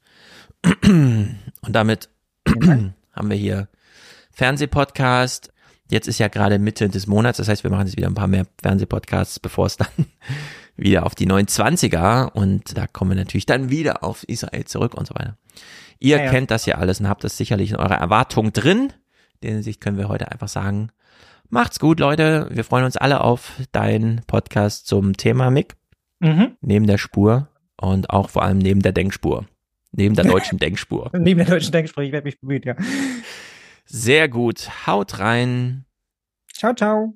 (clears throat) Und damit (clears throat) haben wir hier Fernsehpodcast. Jetzt ist ja gerade Mitte des Monats, das heißt, wir machen jetzt wieder ein paar mehr Fernsehpodcasts, bevor es dann (laughs) wieder auf die 29er und da kommen wir natürlich dann wieder auf Israel zurück und so weiter. Ihr Ja, kennt das ja alles und habt das sicherlich in eurer Erwartung drin. In der Hinsicht können wir heute einfach sagen, macht's gut, Leute. Wir freuen uns alle auf deinen Podcast zum Thema Mick. Mhm. Neben der Spur und auch vor allem neben der Denkspur. Neben der deutschen (laughs) Denkspur. Neben der deutschen Denkspruch, ich werde mich bemüht, ja. Sehr gut. Haut rein. Ciao, ciao.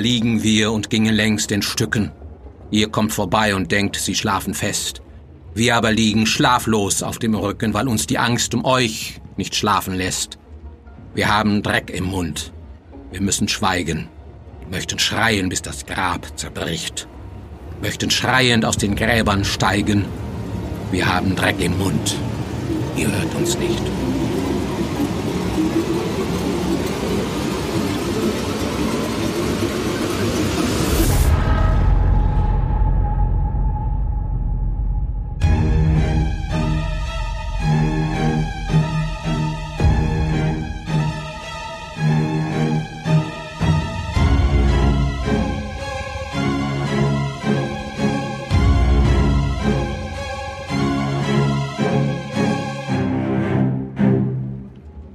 Liegen wir und gingen längst in Stücken. Ihr kommt vorbei und denkt, sie schlafen fest. Wir aber liegen schlaflos auf dem Rücken, weil uns die Angst um euch nicht schlafen lässt. Wir haben Dreck im Mund. Wir müssen schweigen möchten schreien, bis das Grab zerbricht. möchten schreiend aus den Gräbern steigen. Wir haben Dreck im Mund. Ihr hört uns nicht.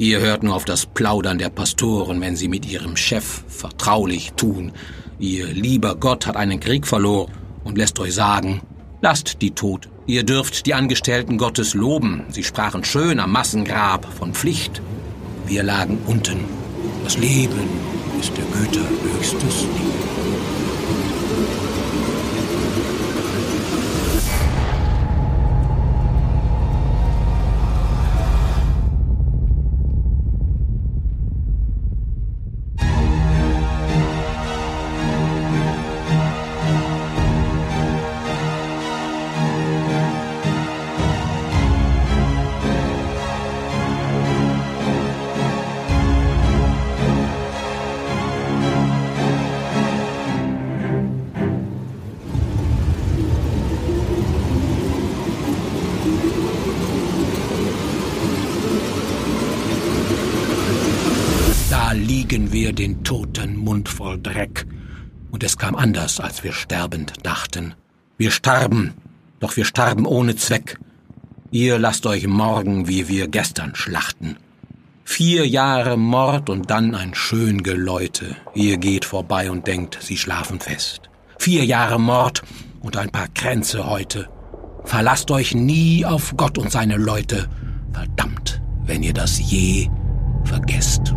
Ihr hört nur auf das Plaudern der Pastoren, wenn sie mit ihrem Chef vertraulich tun. Ihr lieber Gott hat einen Krieg verloren und lässt euch sagen, lasst die tot. Ihr dürft die Angestellten Gottes loben. Sie sprachen schön am Massengrab von Pflicht. Wir lagen unten. Das Leben ist der Güter höchstes Lied. Anders, als wir sterbend dachten. Wir starben, doch wir starben ohne Zweck. Ihr lasst euch morgen, wie wir gestern schlachten. Vier Jahre Mord und dann ein schön Geläute. Ihr geht vorbei und denkt, sie schlafen fest. Vier Jahre Mord und ein paar Kränze heute. Verlasst euch nie auf Gott und seine Leute. Verdammt, wenn ihr das je vergesst.